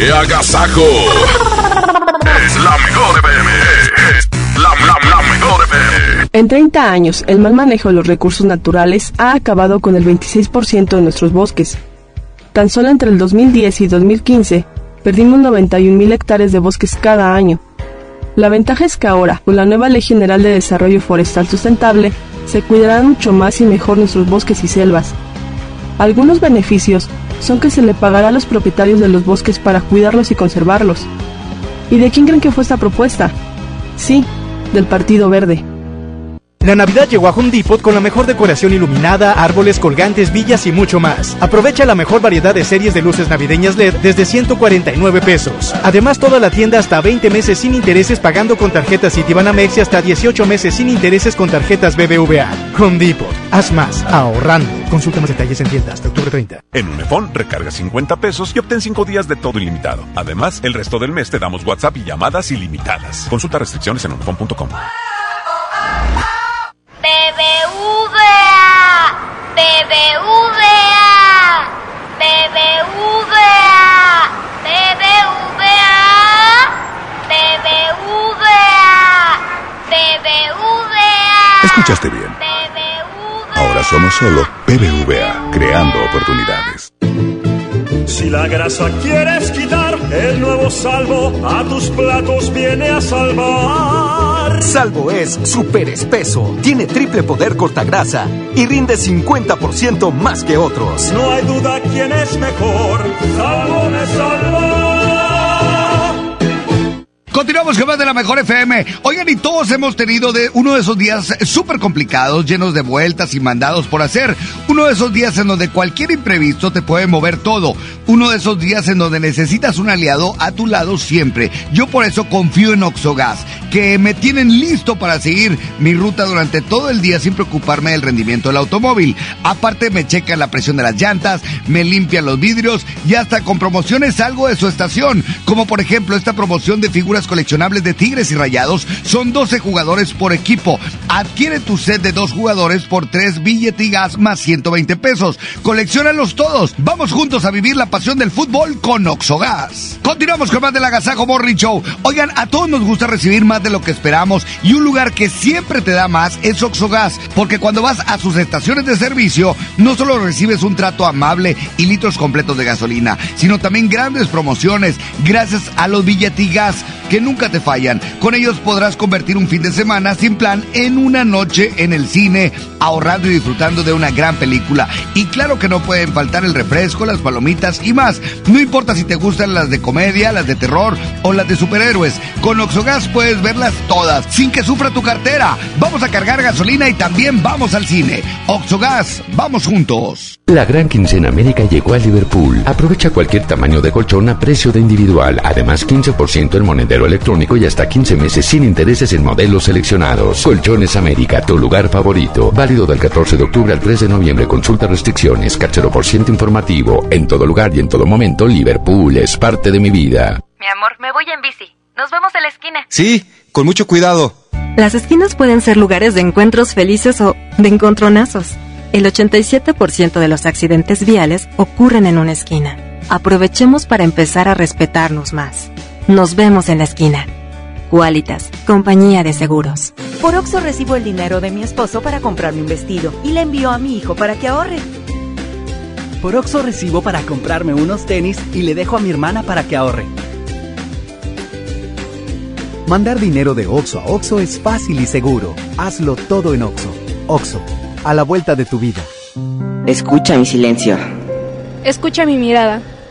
¡Qué agasajo! Es. En 30 años, el mal manejo de los recursos naturales ha acabado con el 26% de nuestros bosques. Tan solo entre el 2010 y 2015, perdimos 91.000 hectáreas de bosques cada año. La ventaja es que ahora, con la nueva Ley General de Desarrollo Forestal Sustentable, se cuidarán mucho más y mejor nuestros bosques y selvas. Algunos beneficios son que se le pagará a los propietarios de los bosques para cuidarlos y conservarlos. ¿Y de quién creen que fue esta propuesta? Sí, del Partido Verde. La Navidad llegó a Home Depot con la mejor decoración iluminada, árboles, colgantes, villas y mucho más. Aprovecha la mejor variedad de series de luces navideñas LED desde 149 pesos. Además, toda la tienda hasta 20 meses sin intereses pagando con tarjetas Citibanamex y hasta 18 meses sin intereses con tarjetas BBVA. Home Depot. Haz más, ahorrando. Consulta más detalles en tienda hasta octubre 30. En Unifón, recarga 50 pesos y obtén 5 días de todo ilimitado. Además, el resto del mes te damos WhatsApp y llamadas ilimitadas. Consulta restricciones en unifón.com. BBVA, BBVA, BBVA, BBVA, BBVA, BBVA. Escuchaste bien. Ahora somos solo BBVA, creando oportunidades. Si la grasa quieres quitar, el nuevo salvo a tus platos viene a salvar. Salvo es súper espeso, tiene triple poder cortagrasa y rinde 50% más que otros. No hay duda quién es mejor, salvo me salva. Con más de la mejor FM. Oigan, y todos hemos tenido de uno de esos días súper complicados, llenos de vueltas y mandados por hacer. Uno de esos días en donde cualquier imprevisto te puede mover todo. Uno de esos días en donde necesitas un aliado a tu lado siempre. Yo por eso confío en Oxogas, que me tienen listo para seguir mi ruta durante todo el día sin preocuparme del rendimiento del automóvil. Aparte me checan la presión de las llantas, me limpian los vidrios y hasta con promociones salgo de su estación. Como por ejemplo esta promoción de figuras coleccionables de Tigres y Rayados son 12 jugadores por equipo. Adquiere tu set de dos jugadores por 3 billetigas más 120 pesos. Colecciónalos todos. Vamos juntos a vivir la pasión del fútbol con Oxogas. Continuamos con más del Agasajo Morning Show. Oigan, a todos nos gusta recibir más de lo que esperamos y un lugar que siempre te da más es Oxogas, porque cuando vas a sus estaciones de servicio, no solo recibes un trato amable y litros completos de gasolina, sino también grandes promociones gracias a los billetigas que nunca te fallan. Con ellos podrás convertir un fin de semana sin plan en una noche en el cine, ahorrando y disfrutando de una gran película. Y claro que no pueden faltar el refresco, las palomitas y más. No importa si te gustan las de comedia, las de terror o las de superhéroes. Con Oxogas puedes verlas todas sin que sufra tu cartera. Vamos a cargar gasolina y también vamos al cine. Oxogas, vamos juntos. La gran quincena América llegó a Liverpool. Aprovecha cualquier tamaño de colchón a precio de individual. Además, 15% en monedero electrónico y hasta 15 meses sin intereses en modelos seleccionados. Colchones América, tu lugar favorito. Válido del 14 de octubre al 3 de noviembre. Consulta restricciones. Cachero por ciento informativo. En todo lugar y en todo momento, Liverpool es parte de mi vida. Mi amor, me voy en bici. Nos vemos en la esquina. Sí, Con mucho cuidado. Las esquinas pueden ser lugares de encuentros felices o de encontronazos. El 87% de los accidentes viales ocurren en una esquina. Aprovechemos para empezar a respetarnos más. Nos vemos en la esquina. Qualitas, compañía de seguros. Por Oxo recibo el dinero de mi esposo para comprarme un vestido y le envío a mi hijo para que ahorre. Por Oxo recibo para comprarme unos tenis y le dejo a mi hermana para que ahorre. Mandar dinero de Oxo a Oxo es fácil y seguro. Hazlo todo en Oxo. Oxo, a la vuelta de tu vida. Escucha mi silencio. Escucha mi mirada.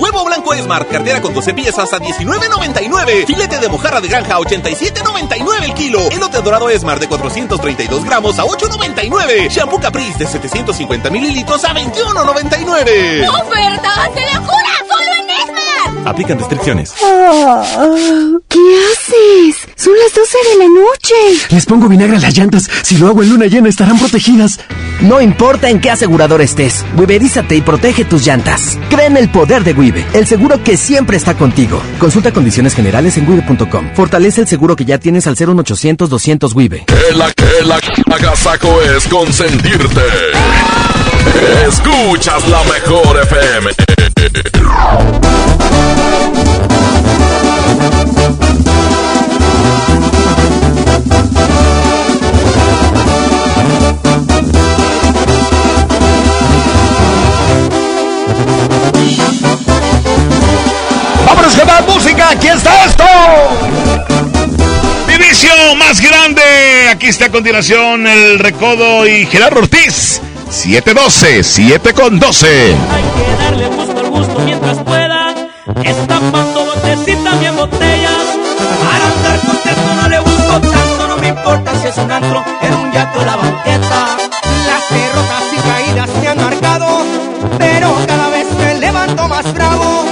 Huevo blanco Esmar, cartera con 12 piezas a 19.99. Filete de mojarra de granja a 87.99 el kilo. Elote dorado Esmar de 432 gramos a 8.99. Shampoo Caprice de 750 mililitros a 21.99. ¡Ofertas de locura! ¡Solo en Esmar! Aplican restricciones. ¿Qué haces? Son las 12 de la noche. Les pongo vinagre a las llantas. Si lo hago en luna llena, estarán protegidas. No importa en qué asegurador estés, Wiberízate y protege tus llantas. Cree en el poder de Wibe, el seguro que siempre está contigo. Consulta condiciones generales en wibe.com. Fortalece el seguro que ya tienes al 01800 200 Wibe. El, el agasaco es consentirte. Escuchas la mejor FM. ¡Vámonos con más música! ¡Aquí está esto! Mi vicio más grande. Aquí está a continuación el Recodo y Gerardo Ortiz. 712, 7 con 12. Hay que darle gusto al gusto mientras pueda. Estampando botecitas bien botellas. Para andar contento no le busco tanto. No me importa si es un antro, en un yate o la banqueta. Las derrotas y caídas me han marcado, pero cada vez me levanto más bravo.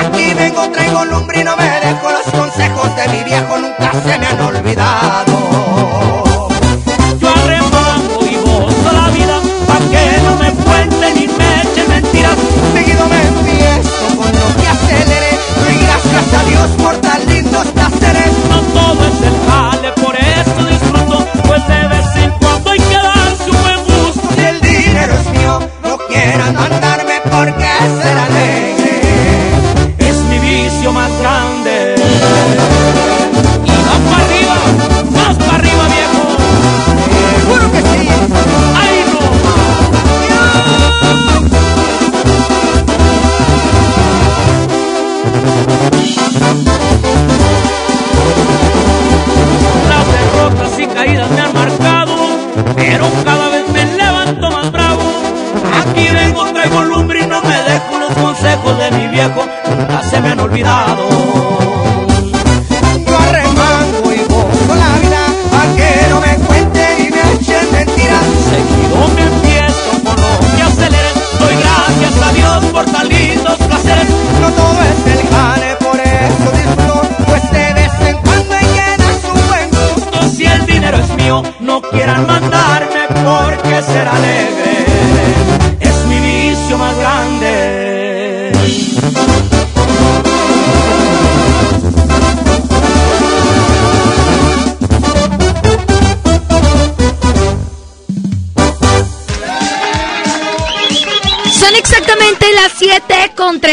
Aquí vengo, traigo lumbre y no me dejo los consejos de mi viejo, nunca se me han olvidado.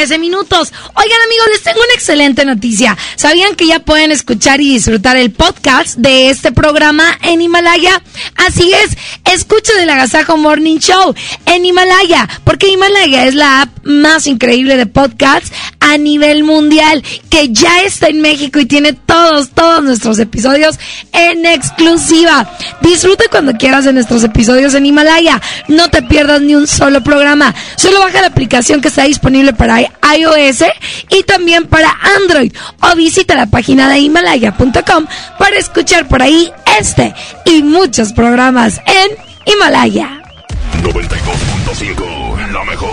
13 minutos. Oigan amigos, les tengo una excelente noticia. ¿Sabían que ya pueden escuchar y disfrutar el podcast de este programa en Himalaya? Así es, escuchen el Agasajo Morning Show en Himalaya, porque Himalaya es la app más increíble de podcasts a nivel mundial, que ya está en México y tiene todos, todos nuestros episodios en exclusiva. Disfruta cuando quieras de nuestros episodios en Himalaya. No te pierdas ni un solo programa. Solo baja la aplicación que está disponible para iOS y también para Android. O visita la página de himalaya.com para escuchar por ahí este y muchos programas en Himalaya. 92.5, la mejor,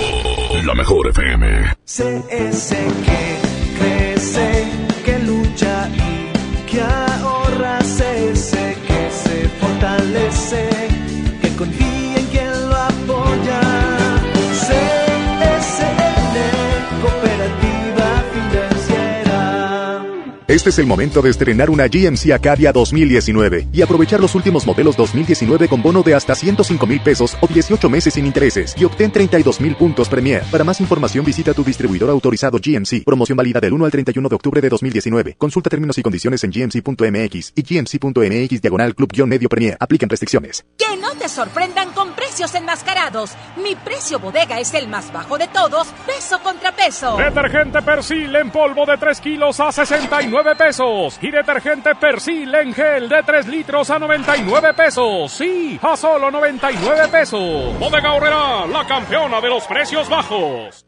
la mejor FM. Este es el momento de estrenar una GMC Acadia 2019 y aprovechar los últimos modelos 2019 con bono de hasta 105 mil pesos o 18 meses sin intereses y obtén 32 mil puntos Premier. Para más información visita tu distribuidor autorizado GMC. Promoción válida del 1 al 31 de octubre de 2019. Consulta términos y condiciones en gmc.mx y gmc.mx diagonal club-medio Premier. Aplican restricciones. Que no te sorprendan con precios enmascarados. Mi precio bodega es el más bajo de todos, peso contra peso. Detergente Persil en polvo de 3 kilos a 69 pesos. Y detergente Persil en gel de 3 litros a 99 pesos. Sí, a solo 99 pesos. Bodega Horrera, la campeona de los precios bajos.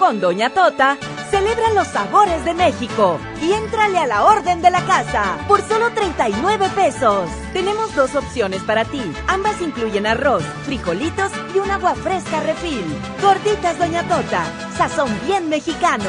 Con Doña Tota, celebra los sabores de México y éntrale a la orden de la casa por solo 39 pesos. Tenemos dos opciones para ti. Ambas incluyen arroz, frijolitos y un agua fresca refil. Gorditas Doña Tota, sazón bien mexicano.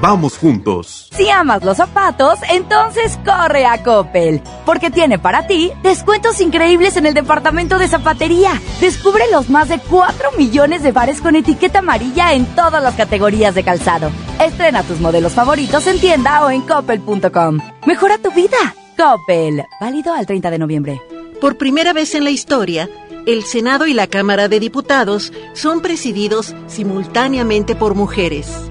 Vamos juntos. Si amas los zapatos, entonces corre a Coppel, porque tiene para ti descuentos increíbles en el departamento de zapatería. Descubre los más de 4 millones de bares con etiqueta amarilla en todas las categorías de calzado. Estrena tus modelos favoritos en tienda o en coppel.com. Mejora tu vida. Coppel, válido al 30 de noviembre. Por primera vez en la historia, el Senado y la Cámara de Diputados son presididos simultáneamente por mujeres.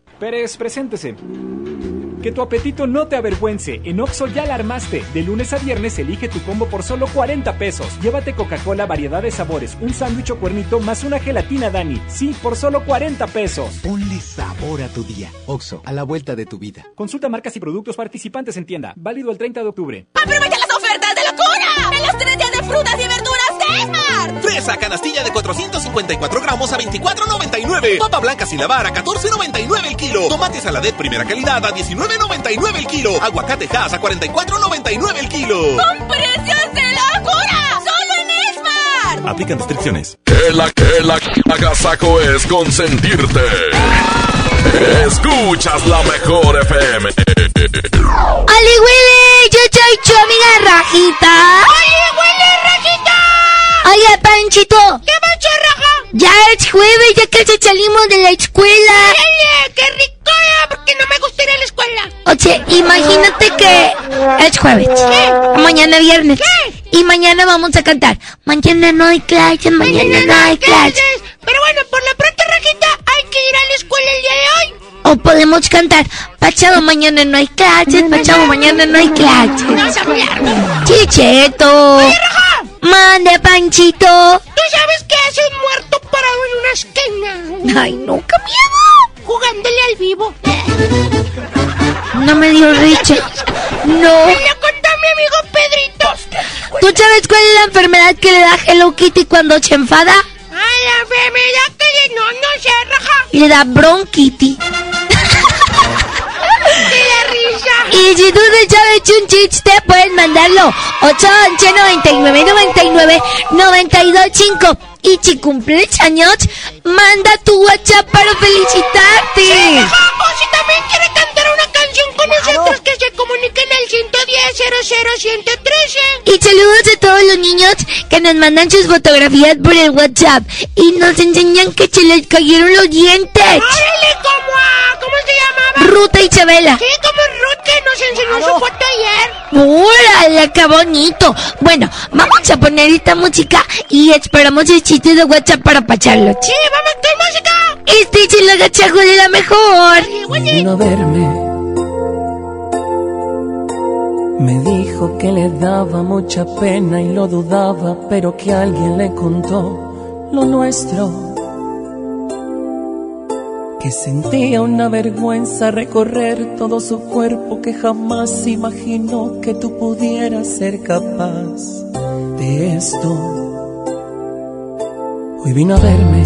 Pérez, preséntese. Que tu apetito no te avergüence. En Oxo ya la armaste. De lunes a viernes elige tu combo por solo 40 pesos. Llévate Coca-Cola, variedad de sabores, un sándwich o cuernito más una gelatina Dani. Sí, por solo 40 pesos. Ponle sabor a tu día. Oxo, a la vuelta de tu vida. Consulta marcas y productos participantes en tienda. Válido el 30 de octubre. ¡Aprovecha las ofertas de locura! ¡En los tres días de frutas y verduras! Fresa canastilla de 454 gramos a 24.99. Papa blanca sin lavar a 14.99 el kilo. Tomate saladet primera calidad a 19.99 el kilo. Aguacate Hass a 44.99 el kilo. ¡Con precios de locura! ¡Solo en Esmar! Aplican restricciones. Que la que la agasaco es consentirte. Escuchas la mejor FM. ¡Oli Willy! Yo soy tu amiga Rajita. Oye, Panchito. ¿Qué pasó, Raja? Ya es jueves, ya casi salimos de la escuela. ¡Órale! ¡Qué rico! Porque no me gusta ir a la escuela. O sea, imagínate que es jueves. ¿Qué? Mañana viernes. ¿Qué? Y mañana vamos a cantar. Mañana no hay clases, mañana, no hay clases. Pero bueno, por la pronto, Rajita, hay que ir a la escuela el día de hoy. O podemos cantar, Pachado mañana no hay clases, Pachado mañana no hay clases. No. Chicheto. ¡Oye! Mande, Panchito. ¿Tú sabes qué hace un muerto parado en una esquina? Ay, no, qué miedo. Jugándole al vivo. No me dio Richard. No. Me lo contó mi amigo Pedrito. ¿Tú sabes cuál es la enfermedad que le da Hello Kitty cuando se enfada? Ah, la enfermedad que le... No, no se raja. Le da bronquiti. Y si tú te sabes un chiste, puedes mandarlo. 811 99 99 925 Y si cumples años, manda tu WhatsApp para felicitarte. Sí, o si también quiere cantar una canción con nosotros, que se comuniquen al 110 00 113. Y saludos a todos los niños que nos mandan sus fotografías por el WhatsApp y nos enseñan que se les cayeron los dientes. ¡Órale, como a... ¿Cómo se llamaba? Ruta Isabela. Sí, como Ruth que nos enseñó su foto ayer. ¡Órale, qué bonito! Bueno, vamos a poner esta música y esperamos el chiste de WhatsApp para pacharlo. Sí, vamos con música. Este es el agachajo de la mejor. Vino a verme. Me dijo que le daba mucha pena y lo dudaba, pero que alguien le contó lo nuestro. Que sentía una vergüenza recorrer todo su cuerpo, que jamás imaginó que tú pudieras ser capaz de esto. Hoy vino a verme.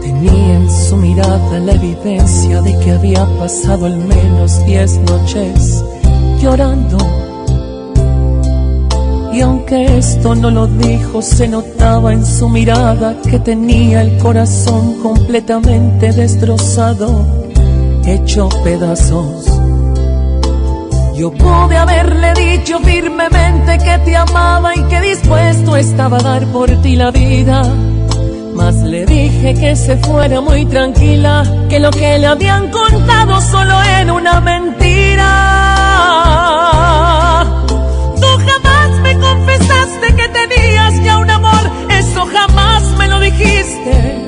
Tenía en su mirada la evidencia de que había pasado al menos diez noches llorando. Y aunque esto no lo dijo, se notaba en su mirada que tenía el corazón completamente destrozado, hecho pedazos. Yo pude haberle dicho firmemente que te amaba y que dispuesto estaba a dar por ti la vida. Mas le dije que se fuera muy tranquila, que lo que le habían contado solo era una mentira. Tú jamás me confesaste que tenías ya un amor, eso jamás me lo dijiste.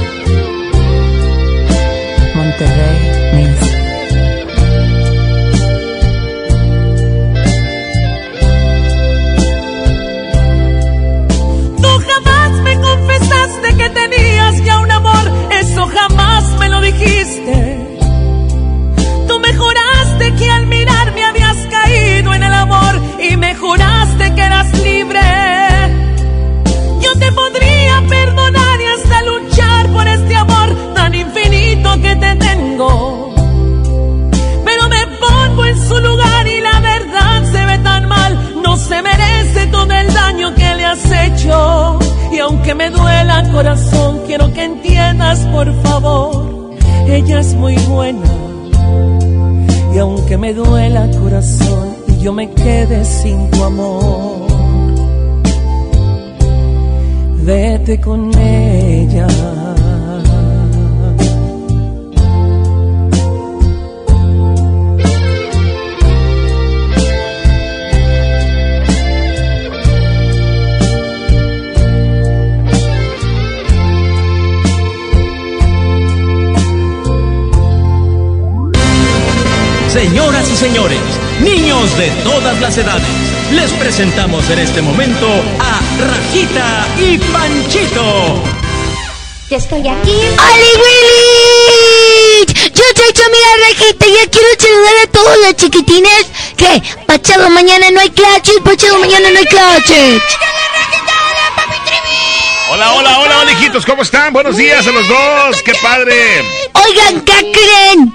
mañana no hay clases, pasado mañana no hay clases. Hola, hola, hola, hola, hijitos, ¿cómo están? Buenos días a los dos, qué padre. Oigan, ¿qué creen?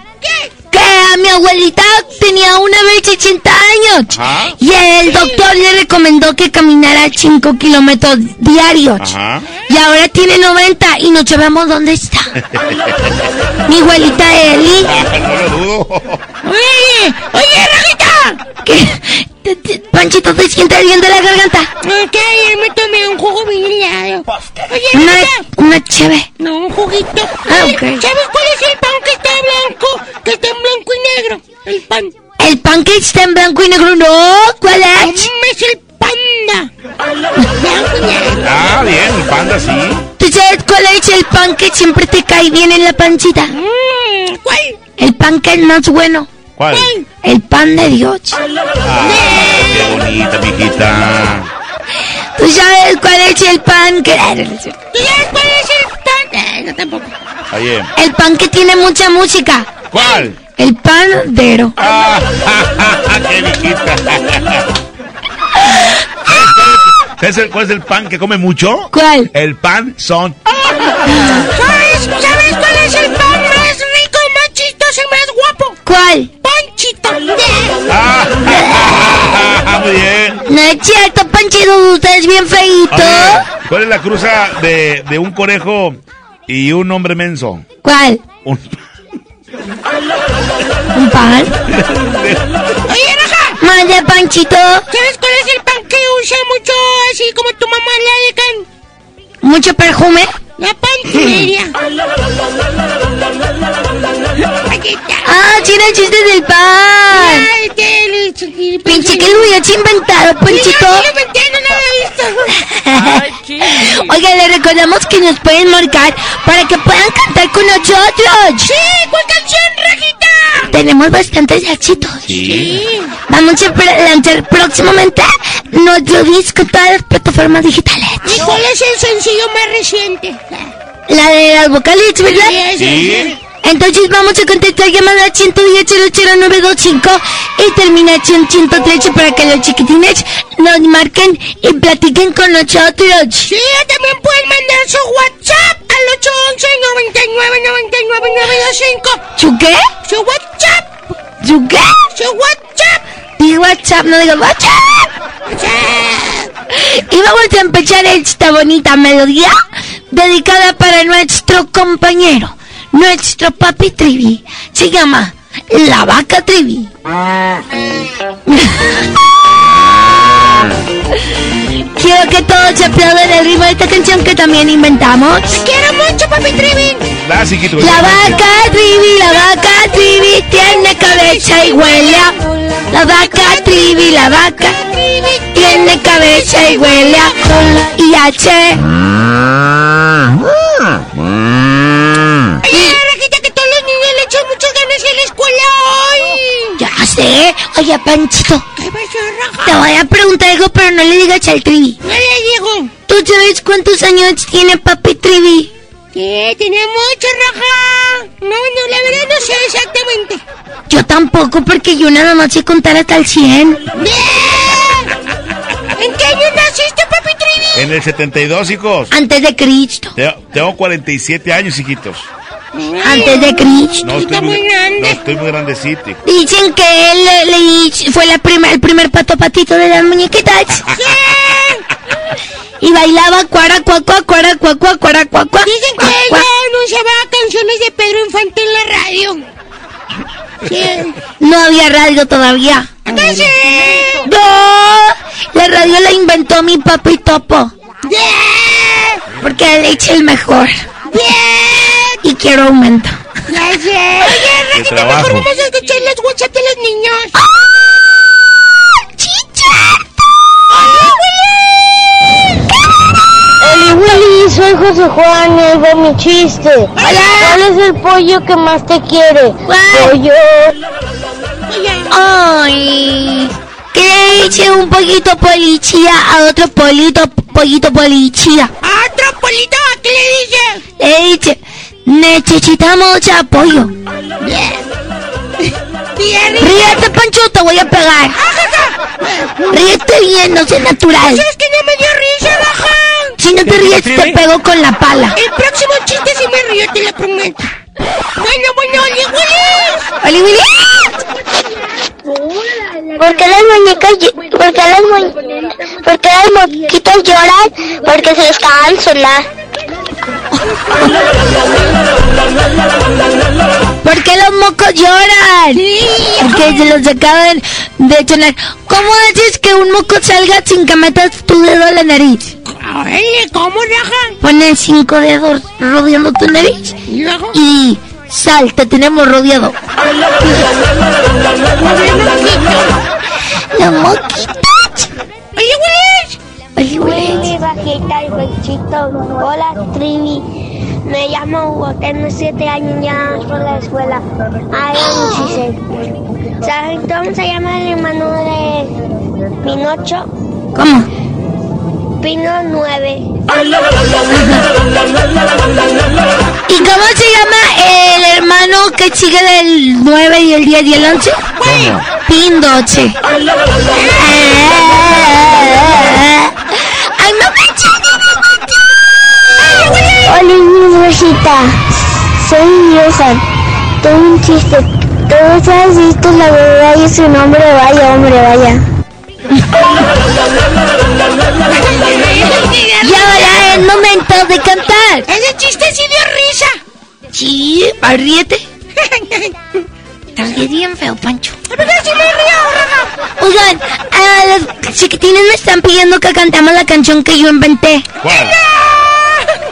que a mi abuelita tenía una vez 80 años. Ajá. Y el doctor le recomendó que caminara 5 kilómetros diarios. Ajá. Y ahora tiene 90 y no sabemos dónde está. Mi abuelita Eli. no lo dudo. Oye, oye, Rajita. ¿Qué? Te- te- Panchito, ¿te sientes bien de la garganta? Ok, ayer me tomé un jugo bien helado. Oye, Una, una cheve. No, un juguito. Ah, Oye, ok. ¿Sabes cuál es el pan que está blanco? Que está en blanco y negro. El pan. El pan que está en blanco y negro, no. ¿Cuál es? Es el panda. Blanco y negro. Ah, bien, el panda sí. ¿Tú sabes cuál es el pan que siempre te cae bien en la pancita? Mm, ¿Cuál? El pan que es más bueno. ¿Cuál? El pan de Dios. Ah, qué bonita, mijita. ¿Tú sabes cuál es el pan que... ¿Tú sabes cuál es el pan? Eh, no, tampoco. Oye, El pan que tiene mucha música. ¿cuál? El panadero. Ah, qué mijita. ¿Sabes cuál es el pan que come mucho? ¿Cuál? El pan son. No es cierto, Panchito, usted es bien feíto. Oye, ¿Cuál es la cruza de, de un conejo y un hombre menso? ¿Cuál? Un- ¿Un pan? Oye, Raja. Mande, Panchito. ¿Sabes cuál es el pan que usa mucho así como tu mamá le dedican? ¿Mucho perfume? La está. Ah, sí era el chiste del pan. Ay, Pinche que lo hubieras inventado, Panchito. Oiga, le recordamos que nos pueden marcar para que puedan cantar con nosotros. Sí, ¿cuál canción, Rajita? Tenemos bastantes éxitos. Sí. Vamos a lanzar próximamente nuestro disco en todas las plataformas digitales. ¿Y cuál es el sencillo más reciente? La de las vocales, ¿verdad? Sí. Entonces vamos a contestar llamada 110 00925 y terminación 113 para que los chiquitines nos marquen y platiquen con nosotros. Sí, también pueden mandar su WhatsApp al 811 99 99 925. ¿Su qué? Su WhatsApp. ¿Su qué? Su WhatsApp. Digo WhatsApp, no digo WhatsApp. Y vamos a empezar esta bonita melodía dedicada para nuestro compañero, nuestro papi Trivi. Se llama La Vaca Trivi. Quiero que todos se aplaudan el ritmo de esta canción que también inventamos. Quiero mucho, papi Trivi. La chiquito. La vaca Trivi, la vaca Trivi tiene cabeza y huele a... La vaca Trivi, la vaca tiene cabeza y huele a... Y H. Echan muchas ganas en la escuela hoy. Ya sé. Oye, Panchito, ¿Qué pasó, Raja? te voy a preguntar algo, pero no le digas al Trivi. No le digo. ¿Tú sabes cuántos años tiene papi Trivi? ¿Qué? ¿Tiene mucho, Raja? No, no, la verdad no sé exactamente. Yo tampoco, porque yo nada más sé contar hasta el 100. ¿En qué año naciste, papi Trivi? En el 72, hijos. Antes de Cristo. Te- Tengo 47 años, hijitos. Antes de Cristo. No estoy muy, no estoy muy grandecito. hijo. Dicen que él le- fue la prima- el primer pato patito de las muñequitas. Y bailaba cuara, cuá, cuá, cuara, cuá, cuá, cuara, cuá, cuá. Dicen que ella anunciaba canciones de Pedro Infante en la radio. Sí. No había radio todavía. Entonces, ¡No! La radio la inventó mi papi Topo. Porque le eché el mejor. Y quiero aumento. ya sé. Oye, Rajita, mejor vamos a escuchar los WhatsApp de los niños. Willy, soy José Juan y ahí va mi chiste. ¿Cuál es el pollo que más te quiere? Pollo. Ay, que le eche un poquito policía a otro polito, pollito policía. ¿A otro polito a qué le dice? Le dice, necesitamos apoyo. Ríete, Pancho, te voy a pegar. Ríete bien, no sé natural. ¿Sabes que no me dio risa, Raja? Si no te ríes, te pego con la pala. El próximo chiste sí me río, te lo prometo. Bueno, bueno, Oli Willis. ¡Oli Willy! ¿Por qué las muñecas, ll- por qué las, mu- por qué las moquitas lloran? Porque se les caga el solar. ¿Por qué los mocos lloran? Porque se los acaban de sonar. ¿Cómo haces que un moco salga sin que metas tu dedo a la nariz? ¿cómo, Raja? Pones cinco dedos rodeando tu nariz ¿Y luego? y sal, te tenemos rodeado. Los moquitos. Oye, güey. Rajita y Panchito. Hola, Trivi. Me llamo Hugo, tengo siete años ya por la escuela. Ay, no ¿Saben cómo se llama el hermano de Pinocho? ¿Cómo? Pino 9. ¿Y cómo se llama el hermano que sigue del 9 y el 10 y el 11? ¿Cómo? Pindoche. Ay, no Hola, Rosita. Soy Johan. Tengo un chiste. ¿Todos has visto la verdad y su nombre? Vaya, hombre, vaya. Y ahora es momento de cantar. Ese chiste sí dio risa. Sí, ríete. Estás bien feo, Pancho. ¿Verdad sí me río, Raja? Oigan, a los chiquitines me están pidiendo que cantemos la canción que yo inventé. ¿Cuál?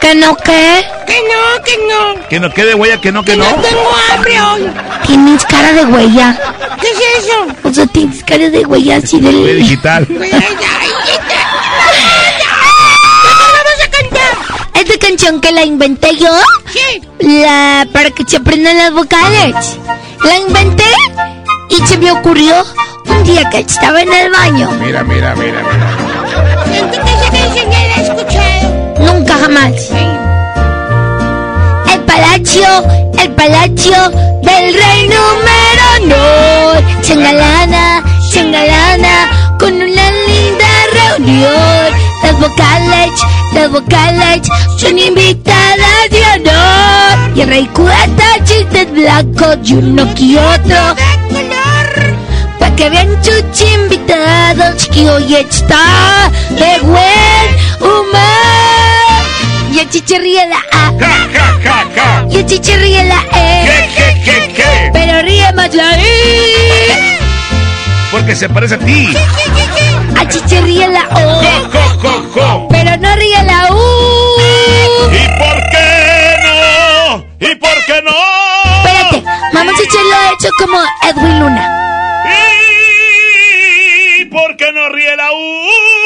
¿Que no qué? Que no, que no. Que no quede huella, que no, que no. No tengo hambre hoy. Tienes cara de huella. ¿Qué es eso? O sea, tienes cara de huella así Huella del... digital. Ay, ay, vamos a cantar? Esta canción que la inventé yo, Sí. la para que se aprendan las vocales. La inventé y se me ocurrió un día que estaba en el baño. Mira, mira, mira, mira. Jamás. El palacio, el palacio del rey número no. Se engalana, se engalana con una linda reunión. Las vocales, las vocales son invitadas de honor. Y el rey cuenta chistes blancos y uno que otro. Pa' que vean sus invitados que hoy está de buen humor. Y el chiche ríe la A. Ja, ja, ja, ja. Y el chiche ríe la E. ¿Qué, qué, qué, qué? Pero ríe más la I. Porque se parece a ti. A chiche ríe la O. Jo, jo, jo. Pero no ríe la U. ¿Y por qué no? ¿Y por qué no? Espérate, vamos a echarlo hecho como Edwin Luna. ¿Y por qué no ríe la U?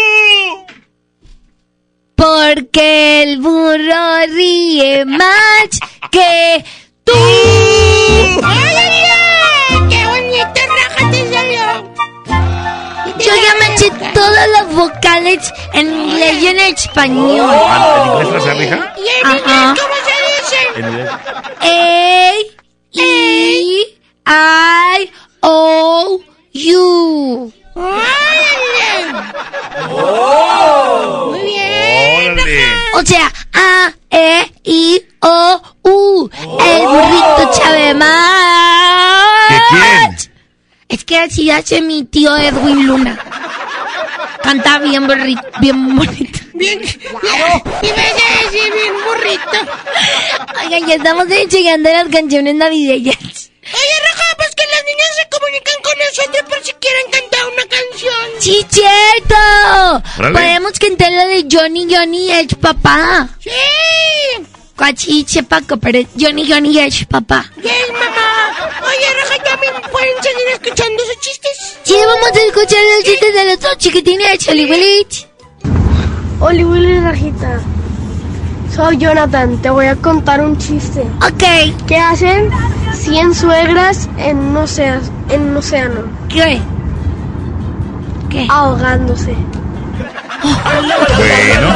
Porque el burro ríe más que tú. ¡Ay! ¡Qué bonito, Raja, te salió! Yo ya me eché todas las vocales en inglés y en español. Ah, ¿En inglés la rija? ¿Y en Ajá. inglés cómo se dice? En inglés. A, E, I, O, U. Muy bien. Órale. O sea, A, E, I, O, U. El burrito. ¿Qué quién? Es que así hace mi tío Edwin Luna. Canta bien, burri- bien bonito. Bien. Y me hace decir bien burrito. Oigan, ya estamos enseñando las canciones navideñas. Oye, Raja, pues que las niñas se comunican con nosotros por si quieren cantar una canción. ¡Sí, cierto! Órale. Podemos cantar la de Johnny Johnny es papá. Sí. Cuachi, sepa que pero Johnny Johnny es papá. Yes, mamá. Oye, Raja, ¿también pueden seguir escuchando sus chistes? Sí, vamos a escuchar los chistes de los dos chiquitines, Oli Willich. Oli Willy Rajita. Soy Jonathan, te voy a contar un chiste. Ok, ¿Qué hacen 100 suegras en un, océano, en un océano? ¿qué? ¿Qué? Ahogándose. Bueno.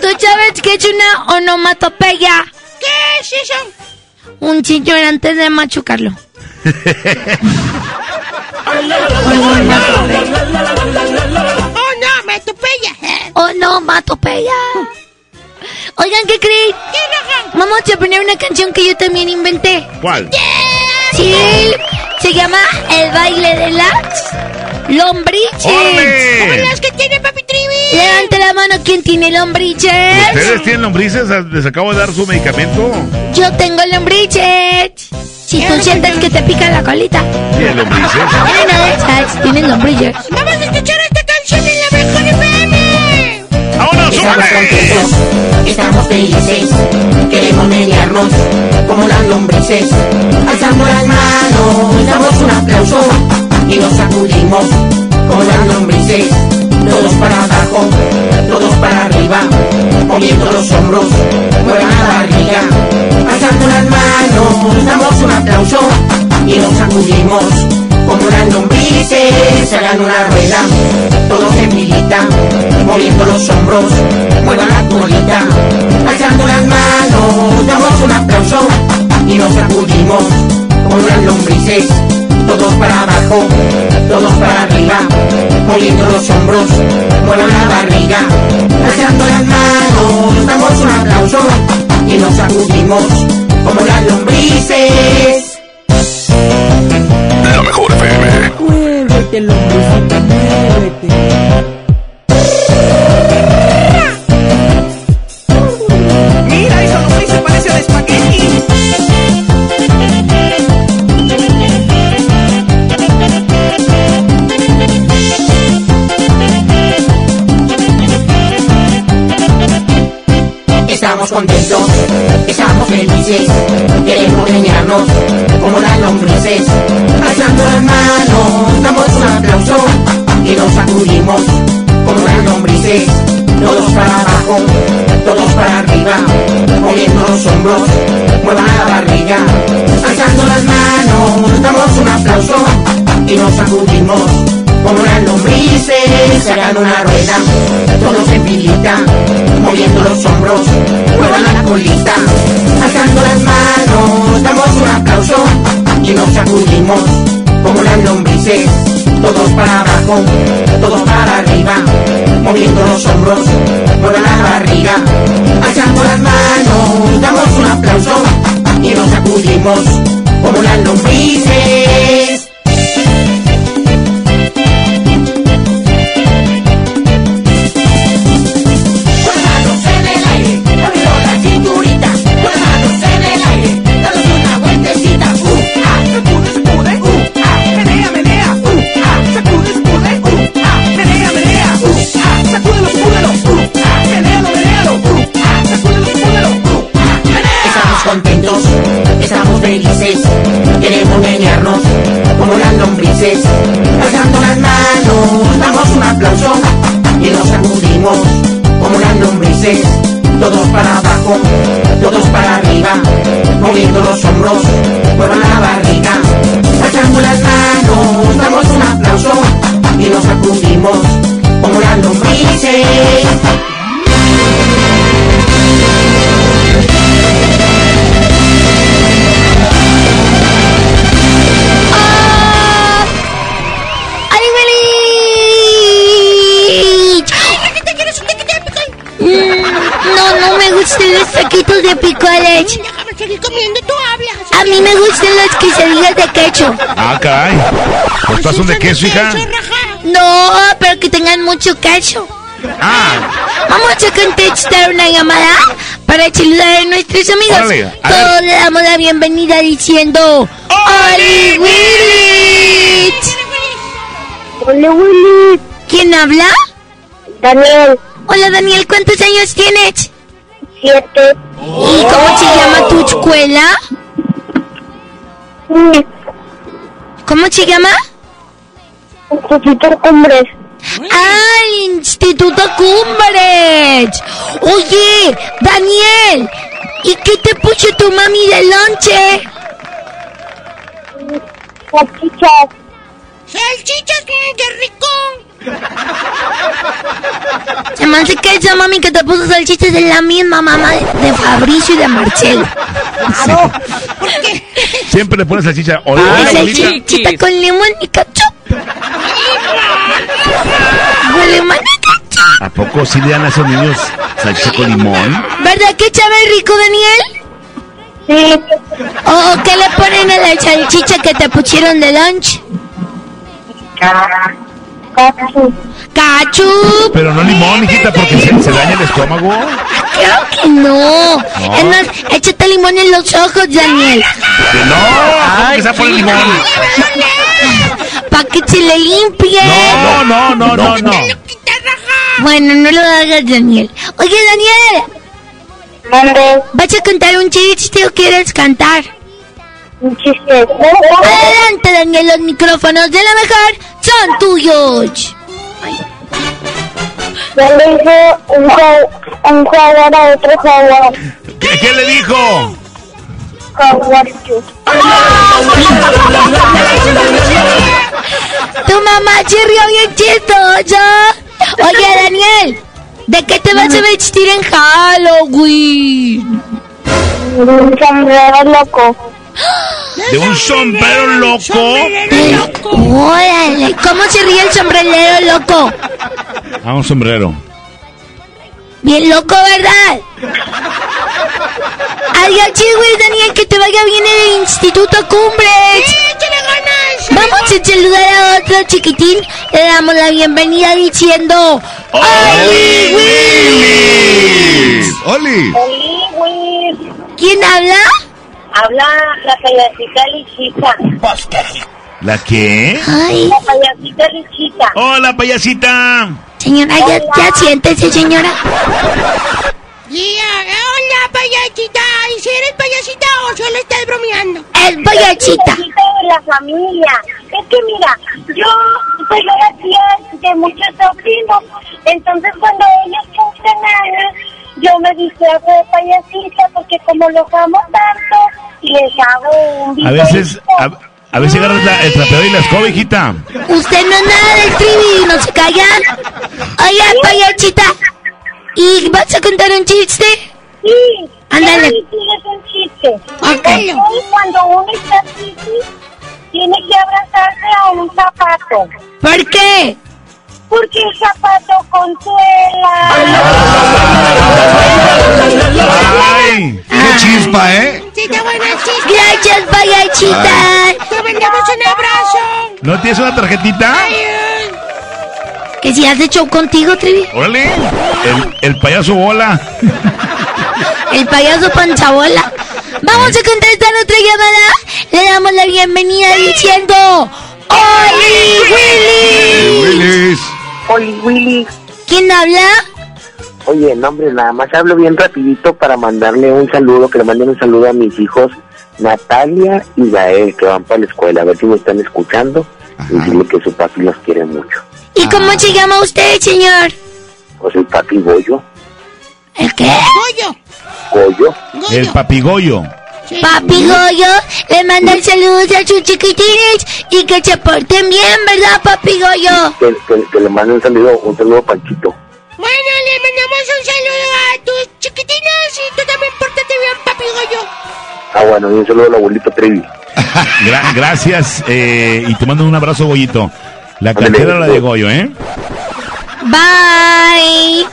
¿Tú sabes qué es una onomatopeya? ¿Qué es eso? Un señor antes de machucarlo. Oh, no, me atropella. Onomatopeya. Oigan, ¿qué creen? Vamos a poner una canción que yo también inventé. ¿Cuál? Sí, se llama El baile de las lombriches. ¡Órale! ¿Cómo las que tiene Papi Trivi? Levante la mano, ¿quién tiene lombriches? ¿Ustedes tienen lombrices? ¿Les acabo de dar su medicamento? Yo tengo lombriches. Si tú sientes que te pica la colita. ¿Tienen lombrices? Esas, tienen lombriches. Vamos a escuchar esta en la mejor FM. ¡Vámonos, Estamos contentos, estamos felices, queremos menearnos como las lombrices. Alzando las manos, damos un aplauso y nos sacudimos como las lombrices. Todos para abajo, todos para arriba, moviendo los hombros, muevan la barriga. Alzando las manos, damos un aplauso y nos sacudimos como las lombrices. Hagan una rueda, todos en filita, moviendo los hombros, muevan la colita. Alzando las manos, damos un aplauso y nos sacudimos como las lombrices. Todos para abajo, todos para arriba, moviendo los hombros, muevan la barriga. Alzando las manos, damos un aplauso y nos sacudimos como las lombrices. Muévete, lombricita, muévete. Estamos contentos, estamos felices, queremos engañarnos como las lombrices. Alzando las manos, damos un aplauso y nos sacudimos como las lombrices. Todos para abajo, todos para arriba, moviendo los hombros, muevan la barriga. Alzando las manos, damos un aplauso y nos sacudimos como las lombrices. Hagan una rueda, todos en filita, moviendo los hombros, muevan la colita. Alzando las manos, damos un aplauso y nos sacudimos como las lombrices. Todos para abajo, todos para arriba, moviendo los hombros, muevan la barriga. Alzando las manos, damos un aplauso y nos sacudimos como las lombrices. Para abajo, todos para arriba, moviendo los hombros, muevan la barriga. Alzando las manos, damos un aplauso y nos sacudimos como las lombrices. Los taquitos de picoles. Déjame seguir comiendo, tú hablas. A mí me gustan las quesadillas de queso. Ah, caray. ¿Los tazos de queso, hija? No, pero que tengan mucho queso. Ah, Vamos a contestar una llamada para saludar a nuestros amigos. Órale, a ver. Todos le damos la bienvenida diciendo ¡Oli Willy! Hola, Willy. ¿Quién habla? Daniel. Hola Daniel, ¿cuántos años tienes? ¿Y cómo se llama tu escuela? ¿Cómo se llama? Instituto Cumbres. ¡Ah, el Instituto Cumbres! Oye, Daniel, ¿y qué te puso tu mami de lonche? Salchichas. Salchichas, qué rico. Se me hace que esa mami que te puso salchichas es la misma mamá de, de Fabricio y de Marcelo. siempre le pones salchicha. Hola, Ay, hola, abuelita. salchichita con limón y ketchup. Con limón y. ¿A poco sí le dan a esos niños salchicha con limón? ¿Verdad que sabe rico, Daniel? Sí. ¿O qué le ponen a la salchicha que te pusieron de lunch? ¡Cachu! Pero no limón, hijita, porque se, se daña el estómago. Claro que no. No. Es más, échate limón en los ojos, Daniel. No, ¿cómo que se poner limón? Para que se le limpie. No, no, no, no, no. Bueno, no lo hagas, Daniel. Oye, Daniel. ¿Vas a contar un chiste o quieres cantar? Un chiste. Adelante, Daniel. Los micrófonos de la mejor son tuyos. Yo le dije un, un jugador a otro jugador. ¿Qué, qué le dijo? Tu mamá se rió bien chistoso. Oye, Daniel, ¿de qué te vas a vestir en Halloween? Un sombrero loco. ¿De un sombrero loco? Órale, ¿cómo se ríe el sombrerero loco? Ah, un sombrero. Bien loco, ¿verdad? Adiós, güey, Daniel, que te vaya bien en el Instituto Cumbres. Vamos a saludar a otro chiquitín. Le damos la bienvenida diciendo... ¡Oli, Willy! ¡Oli! ¿Quién habla? Habla la payasita lichita. ¿La qué? Ay. La payasita lichita. Hola, payasita. Señora, ya, ya siéntese, señora. Yeah, hola, payasita. ¿Y si eres payasita o solo estás bromeando? Es payasita. de la familia. Es que mira, yo soy la tía de muchos sobrinos. Entonces cuando ellos cumplen años, yo me disfrazo de payasita porque como los amo tanto, les hago un A veces, a, a veces agarras la- el trapeador y la escoba, hijita. Usted no es nada del trivi, no se callan. Oye, payachita, ¿y vas a contar un chiste? Sí. Ándale. Sí, es un chiste. Cuéntalo. Entonces, Cuando uno está triste, tiene que abrazarse a un zapato. ¿Por qué? Porque el zapato consuela. ¡Ay! ¡Qué chispa, eh! Sí, buena el chiste. Gracias, payachita. Te mandamos un abrazo. ¿No tienes una tarjetita? Que si has hecho contigo, Trivi. Órale. El, el payaso bola. El payaso panchabola. Vamos a contestar otra llamada. Le damos la bienvenida diciendo... ¡Oli, Willy! Willis. Oli Willy. ¿Quién habla? Oye, no, hombre, nada más hablo bien rapidito para mandarle un saludo, que le manden un saludo a mis hijos Natalia y Gael, que van para la escuela, a ver si me están escuchando y decirle que su papi los quiere mucho. ¿Y cómo se llama usted, señor? Pues el papi Goyo, ¿El qué? Goyo. Goyo, El papigoyo. Papi Goyo le manda el saludos a sus chiquitines y que se porten bien, ¿verdad, Papi Goyo? que, que- que le mande un saludo, un saludo a Panchito. Bueno, le mandamos un saludo a tus chiquitines y tú también pórtate bien, papi Goyo. Ah, bueno, y un saludo al abuelito Trevi. Gra- gracias. eh, y te mando un abrazo, Goyito. La cartera la de Goyo, ¿eh? Bye.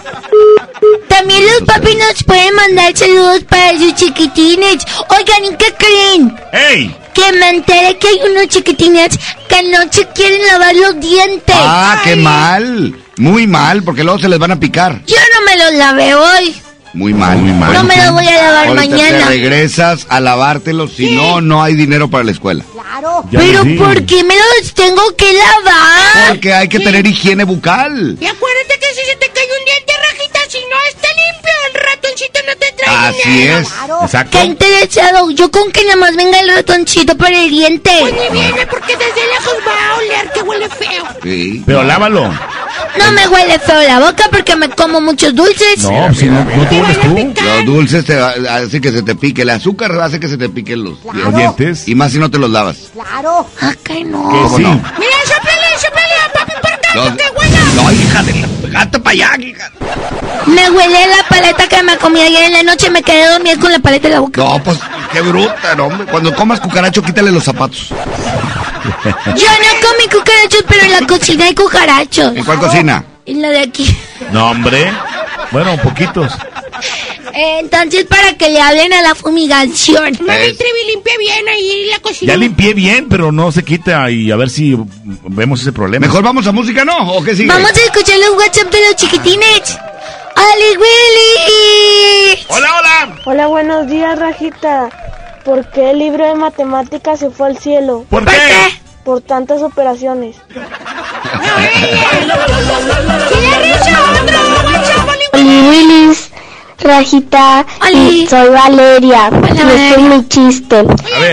También los papis nos pueden mandar saludos para sus chiquitines. Oigan, ¿y qué creen? ¡Ey! Que me enteré que hay unos chiquitines que no se quieren lavar los dientes. Ah, qué mal. Muy mal, porque luego se les van a picar. Yo no me los lavé hoy. Muy mal, muy mal. No me los voy a lavar Ahorita mañana. te regresas a lavártelos, si no, no hay dinero para la escuela. Claro. Ya Pero vi. ¿por qué me los tengo que lavar? Porque hay que tener higiene bucal. Y acuérdate que si se te cae un diente, rajita, si no está limpio, el ratoncito no te trae Así dinero. es. Exacto. Qué interesado. Yo con que nada más venga el ratoncito por el diente. Pues ni viene porque desde lejos va a oler que huele feo. Sí. Pero lávalo. No me huele feo la boca porque me como muchos dulces. No, si no, no te hueles tú. Los dulces te hace que se te pique. El azúcar hace que se te piquen los Los dientes. Y más si no te los lavas. Claro. Ah, que no. ¿Cómo no? Mira, No, no, hija de la... Gata para allá, hija. Me huele la paleta que me comí ayer en la noche. Me quedé dormida con la paleta en la boca. No, pues qué bruta, no, hombre. Cuando comas cucaracho, quítale los zapatos. Yo no comí cucarachos, pero en la cocina hay cucarachos. ¿En cuál cocina? En la de aquí. No, hombre. Bueno, poquitos. Entonces, para que le hablen a la fumigación. Mami Trivi limpia bien ahí la cocina. Ya limpié bien, pero no se quita y a ver si vemos ese problema. Mejor vamos a música, ¿no? ¿O qué sigue? Vamos a escuchar los WhatsApp de los chiquitines. ¡Ali Willy! ¡Hola, hola! Hola, buenos días, Rajita. ¿Por qué el libro de matemáticas se fue al cielo? ¿Por qué? Por tantas operaciones. Oli Willis, Rajita, y soy Valeria. Y este es mi chiste.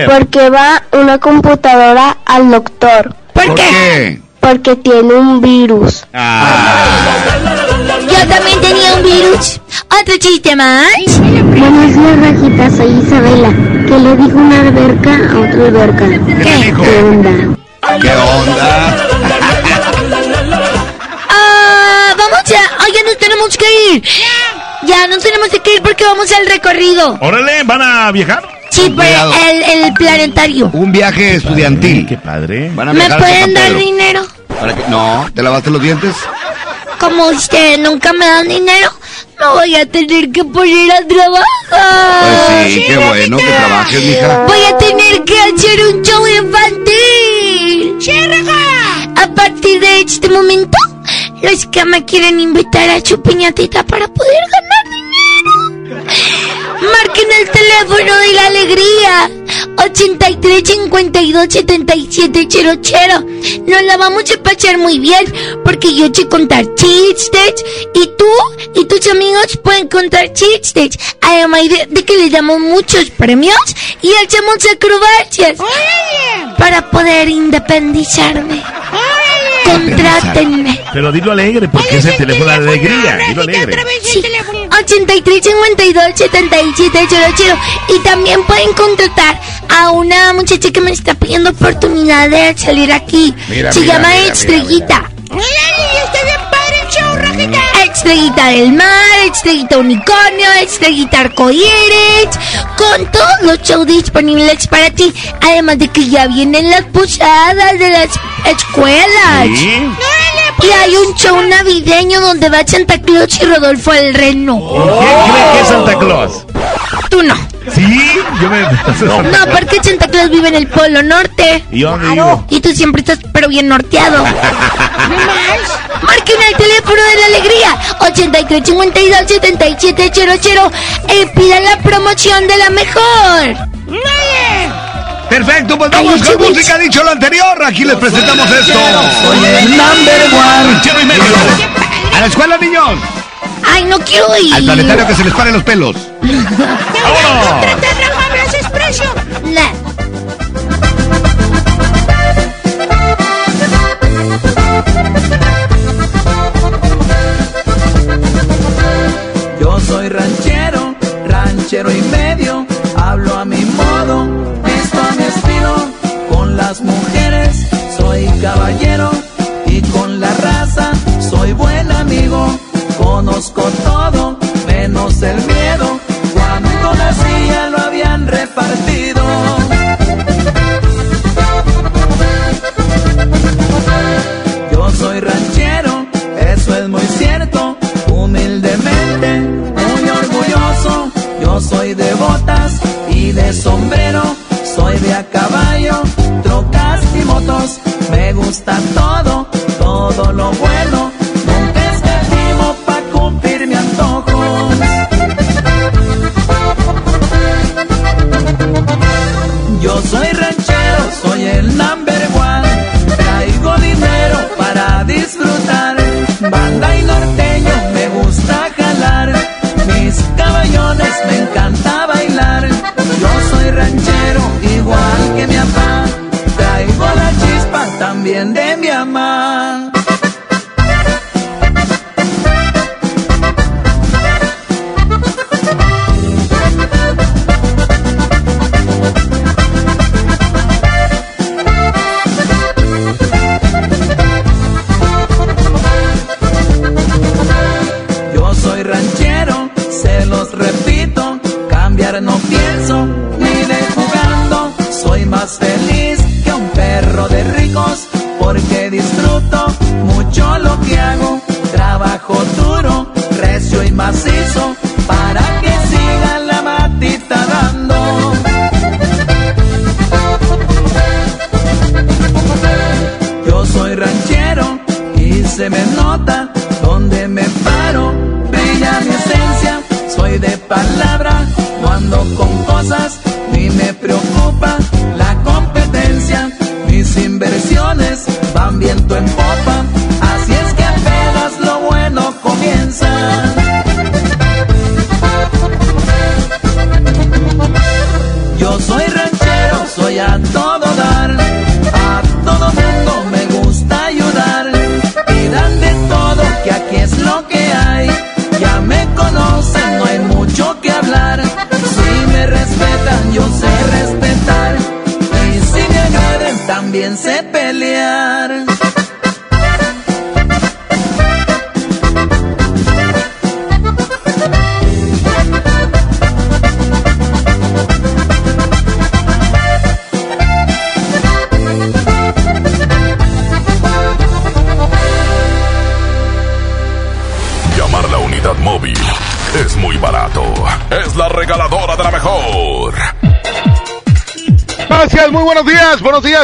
Porque va una computadora al doctor. ¿Por qué? Porque tiene un virus. Yo también tenía un virus. ¿Otro chiste más? Buenos días, Rajita. Soy Isabela. ¿Qué le dijo una alberca a otra alberca? ¿Qué? onda? ¿Qué onda? Ah, vamos ya. Ya nos tenemos que ir. Ya nos tenemos que ir porque vamos al recorrido. Órale, ¿van a viajar? Sí, Cuidado. el, el planetario. Un viaje estudiantil. Qué padre. Van a ¿Me viajar pueden San dar Pedro. dinero? ¿Para qué? No, ¿te lavaste los dientes? Como ustedes nunca me dan dinero, me voy a tener que poner a trabajar. Pues sí, qué bueno que trabajes, mija. Voy a tener que hacer un show infantil. A partir de este momento, los que me quieren invitar a su piñatita para poder ganar dinero. Marquen el teléfono de la alegría. 83 52 77 00. Nos la vamos a pasar muy bien porque yo sé contar chistes y tú y tus amigos pueden contar chistes. Además de, de que les damos muchos premios y hacemos acrobacias para poder independizarme. Contrátenme. Pero dilo alegre, porque es el teléfono de alegría. Dilo alegre. Sí, 83 52 77 00 y también pueden contratar a una muchacha que me está pidiendo oportunidad de salir aquí. Mira, Se mira, llama mira, Estrellita. ¡Órale! ¡Está bien padre el show, Rajita! Estrellita del mar, estrellita unicornio, estrellita arcoíris, con todos los shows disponibles para ti. Además de que ya vienen las posadas de las escuelas. ¿Sí? Y hay un show navideño donde va Santa Claus y Rodolfo el Reno. ¿Quién cree que es Santa Claus? Tú no. Sí, yo me. No, porque Santa Claus vive en el Polo Norte. ¿Y dónde vivo? Y tú siempre estás pero bien norteado. Marquen el teléfono de la alegría 83 52 77 00 y pidan la promoción de la mejor. Perfecto, pues vamos con música, dicho lo anterior. Aquí les presentamos esto. Soy el number one. Ranchero y medio. A la escuela, niños. Ay, no quiero ir. Al planetario que se les paren los pelos. Yo soy ranchero, ranchero y medio, hablo a mi modo, visto a mi estilo, con las mujeres soy caballero y con conozco todo menos el miedo, cuando nacía lo habían repartido. Yo soy ranchero, eso es muy cierto, humildemente, muy orgulloso. Yo soy de botas y de sombrero, soy de a caballo, trocas y motos. Me gusta todo también de mi mamá.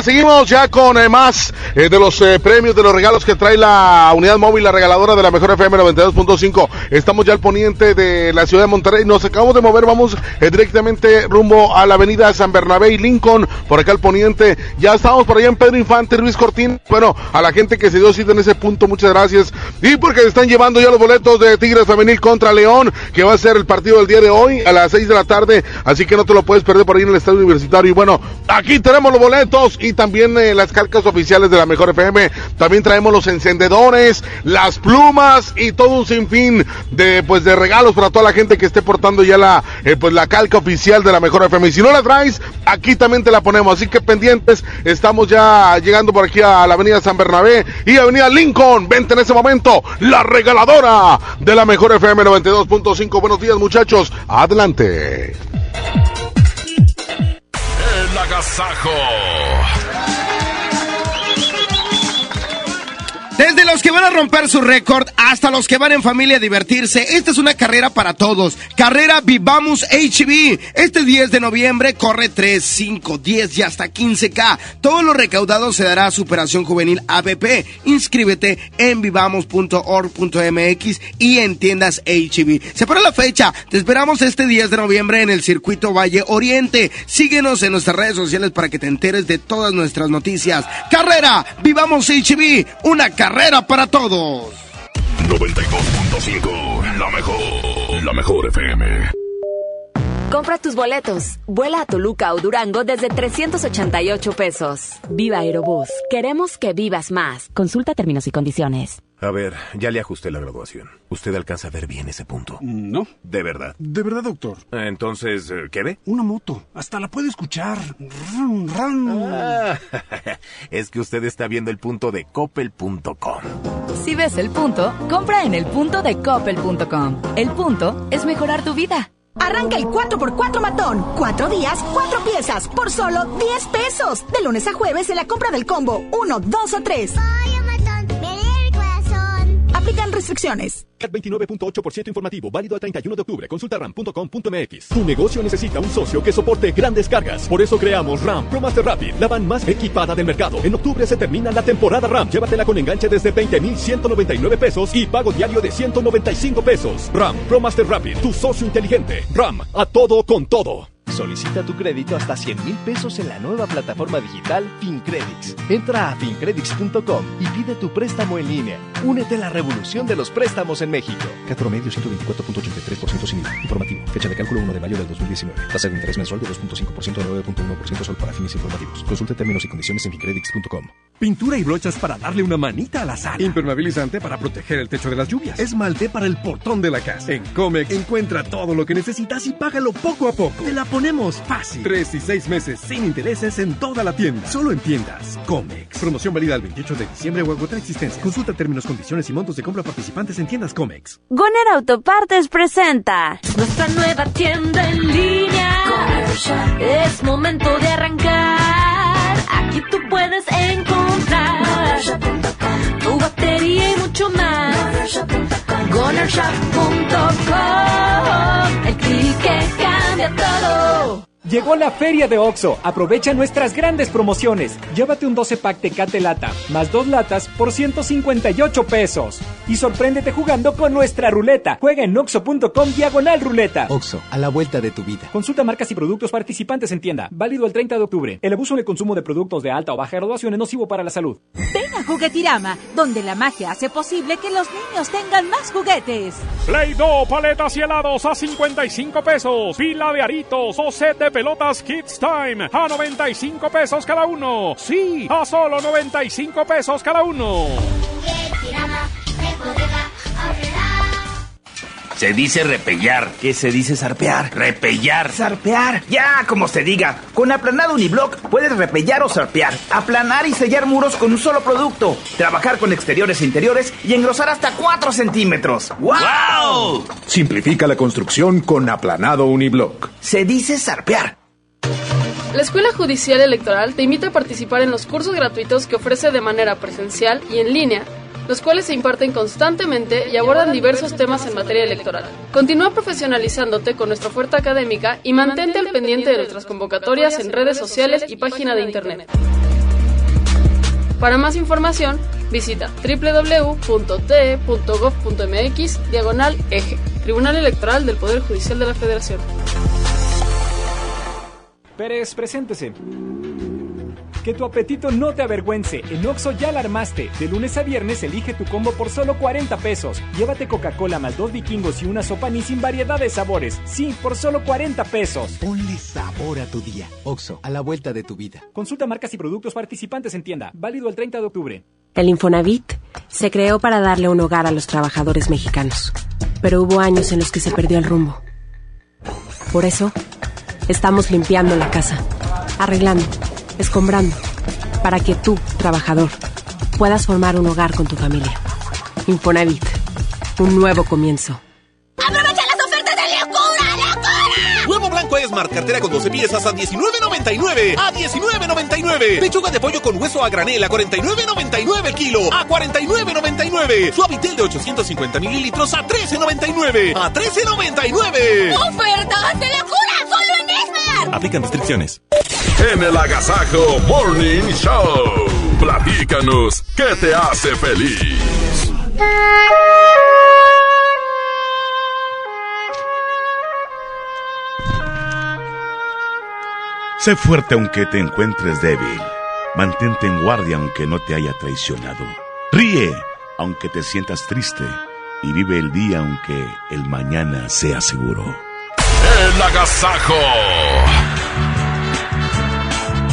Seguimos ya con eh, más eh, de los eh, premios, de los regalos que trae la unidad móvil, la regaladora de la mejor FM 92.5. Estamos ya al poniente de la ciudad de Monterrey. Nos acabamos de mover, vamos eh, directamente rumbo a la avenida San Bernabé y Lincoln, por acá al poniente. Ya estamos por allá en Pedro Infante, Luis Cortín. Bueno, a la gente que se dio cita en ese punto, muchas gracias. Y porque están llevando ya los boletos de Tigres Femenil contra León, que va a ser el partido del día de hoy a las 6 de la tarde. Así que no te lo puedes perder por ahí en el estadio universitario. Y bueno, Aquí tenemos los boletos y también eh, las calcas oficiales de la Mejor FM. También traemos los encendedores, las plumas y todo un sinfín de pues de regalos para toda la gente que esté portando ya la eh, pues la calca oficial de la Mejor FM. Y si no la traes, aquí también te la ponemos. Así que pendientes, estamos ya llegando por aquí a la Avenida San Bernabé y Avenida Lincoln. Vente en ese momento, la regaladora de la Mejor FM 92.5. Buenos días, muchachos. Adelante. El agasajo. Los que van a romper su récord hasta los que van en familia a divertirse, esta es una carrera para todos. Carrera Vivamos HB. Este 10 de noviembre corre 3, 5, 10 y hasta 15K. Todo lo recaudado se dará a Superación Juvenil ABP. Inscríbete en vivamos.org.mx y en tiendas HB. Separa la fecha. Te esperamos este 10 de noviembre en el circuito Valle Oriente. Síguenos en nuestras redes sociales para que te enteres de todas nuestras noticias. Carrera Vivamos HB. Una carrera para todos. 92.5, la mejor, la mejor FM. Compra tus boletos. Vuela a Toluca o Durango desde 388 pesos. Viva Aerobús. Queremos que vivas más. Consulta términos y condiciones. A ver, ya le ajusté la graduación. ¿Usted alcanza a ver bien ese punto? No. ¿De verdad? De verdad, doctor. Entonces, eh, ¿qué ve? Una moto. Hasta la puede escuchar. Ran, ran. Ah, es que usted está viendo el punto de coppel.com. Si ves el punto, compra en el punto de coppel.com. El punto es mejorar tu vida. Arranca el 4x4 matón. Cuatro días, cuatro piezas, por solo 10 pesos. De lunes a jueves en la compra del combo 1, 2 o 3. Aplican restricciones. CAT 29.8% informativo, válido al 31 de octubre. Consulta ram.com.mx. Tu negocio necesita un socio que soporte grandes cargas. Por eso creamos RAM Pro Master Rapid, la van más equipada del mercado. En octubre se termina la temporada RAM. Llévatela con enganche desde 20,199 pesos y pago diario de 195 pesos. RAM Pro Master Rapid, tu socio inteligente. RAM, a todo con todo. Solicita tu crédito hasta 100 mil pesos en la nueva plataforma digital FinCredits. Entra a fincredits.com y pide tu préstamo en línea. Únete a la revolución de los préstamos en México. Cat promedio 124.83% sin IVA. Informativo. Fecha de cálculo 1 de mayo del 2019. Tasa de interés mensual de 2.5% a 9.1% solo para fines informativos. Consulte términos y condiciones en fincredits.com. Pintura y brochas para darle una manita a la sala. Impermeabilizante para proteger el techo de las lluvias. Esmalte para el portón de la casa. En Comex encuentra todo lo que necesitas y págalo poco a poco. Te la ponemos fácil. Tres y seis meses sin intereses en toda la tienda. Solo en tiendas. Comex. Promoción válida el 28 de diciembre o agotar existencia. Consulta términos, condiciones y montos de compra participantes en tiendas Comex. Goner Autopartes presenta Nuestra nueva tienda en línea. Es momento de arrancar. Aquí tú puedes encontrar tu batería y mucho más. GonerShop.com. El clic que todo. Llegó la feria de OXO. Aprovecha nuestras grandes promociones. Llévate un 12 pack Tecate Lata, más dos latas por 158 pesos. Y sorpréndete jugando con nuestra ruleta. Juega en OXO.com diagonal ruleta. Oxo, a la vuelta de tu vida. Consulta marcas y productos participantes en tienda. Válido el 30 de octubre. El abuso en el consumo de productos de alta o baja graduación es nocivo para la salud. Ven a Juguetirama, donde la magia hace posible que los niños tengan más juguetes. Play-Doh, paletas y helados a 55 pesos. Pila de aritos o set de pelotas Kids Time a 95 pesos cada uno. Sí, a solo 95 pesos cada uno. Se dice repellar. ¿Qué se dice zarpear? Repellar. Zarpear. Ya, como se diga. Con aplanado uniblock puedes repellar o zarpear. Aplanar y sellar muros con un solo producto. Trabajar con exteriores e interiores y engrosar hasta 4 centímetros. ¡Wow! Simplifica la construcción con aplanado uniblock. Se dice zarpear. La Escuela Judicial Electoral te invita a participar en los cursos gratuitos que ofrece de manera presencial y en línea los cuales se imparten constantemente y abordan diversos temas en materia electoral. Continúa profesionalizándote con nuestra oferta académica y mantente al pendiente de nuestras convocatorias en redes sociales y página de internet. Para más información, visita www.te.gov.mx diagonal eje, Tribunal Electoral del Poder Judicial de la Federación. Pérez, preséntese. Que tu apetito no te avergüence. En Oxo ya la armaste. De lunes a viernes elige tu combo por solo 40 pesos. Llévate Coca-Cola más dos vikingos y una sopa ni sin variedad de sabores. Sí, por solo 40 pesos. Ponle sabor a tu día. Oxo, a la vuelta de tu vida. Consulta marcas y productos participantes en tienda. Válido el 30 de octubre. El Infonavit se creó para darle un hogar a los trabajadores mexicanos. Pero hubo años en los que se perdió el rumbo. Por eso, estamos limpiando la casa, arreglando escombrando, para que tú, trabajador, puedas formar un hogar con tu familia. Infonavit, un nuevo comienzo. ¡Aprovecha las ofertas de locura, locura! Huevo blanco Esmart, cartera con 12 piezas a 19.99. A 19.99. Pechuga de pollo con hueso a granel a 49.99 el kilo. A 49.99. Suavitel de 850 mililitros a 13.99. A 13.99. ¡Ofertas de locura! ¡Solo en Esmart! Aplican restricciones. En el Agasajo Morning Show. Platícanos qué te hace feliz. Sé fuerte aunque te encuentres débil. Mantente en guardia aunque no te haya traicionado. Ríe aunque te sientas triste. Y vive el día aunque el mañana sea seguro. El Agasajo.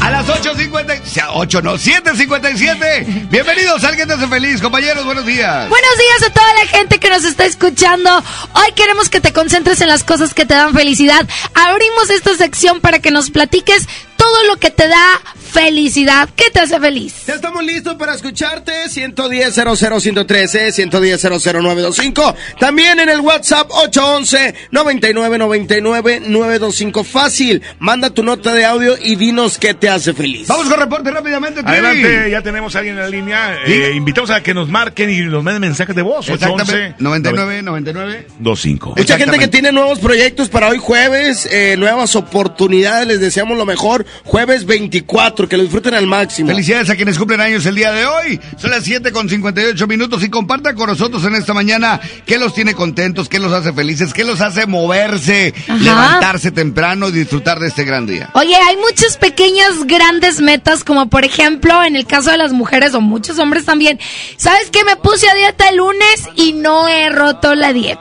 A las 8.50, 8 no, 7.57. Bienvenidos Alguien te hace feliz, compañeros, buenos días. Buenos días a toda la gente que nos está escuchando. Hoy queremos que te concentres en las cosas que te dan felicidad. Abrimos esta sección para que nos platiques todo lo que te da felicidad. ¿Qué te hace feliz? Ya estamos listos para escucharte. 110 113 110 00925 También en el WhatsApp 811 99 99 925 Fácil. Manda tu nota de audio y dinos qué te hace feliz. Vamos con reporte rápidamente. Trivi. Adelante, ya tenemos a alguien en la línea. Eh, invitamos a que nos marquen y nos manden mensajes de voz. Exactamente. 99 99 25. Mucha gente que tiene nuevos proyectos para hoy jueves, eh, nuevas oportunidades, les deseamos lo mejor. Jueves 24, que lo disfruten al máximo. Felicidades a quienes cumplen años el día de hoy. Son las 7 con 58 minutos y compartan con nosotros en esta mañana qué los tiene contentos, qué los hace felices, qué los hace moverse, Ajá. levantarse temprano y disfrutar de este gran día. Oye, hay muchas pequeñas, grandes metas, como por ejemplo, en el caso de las mujeres o muchos hombres también. ¿Sabes qué? Me puse a dieta el lunes y no he roto la dieta.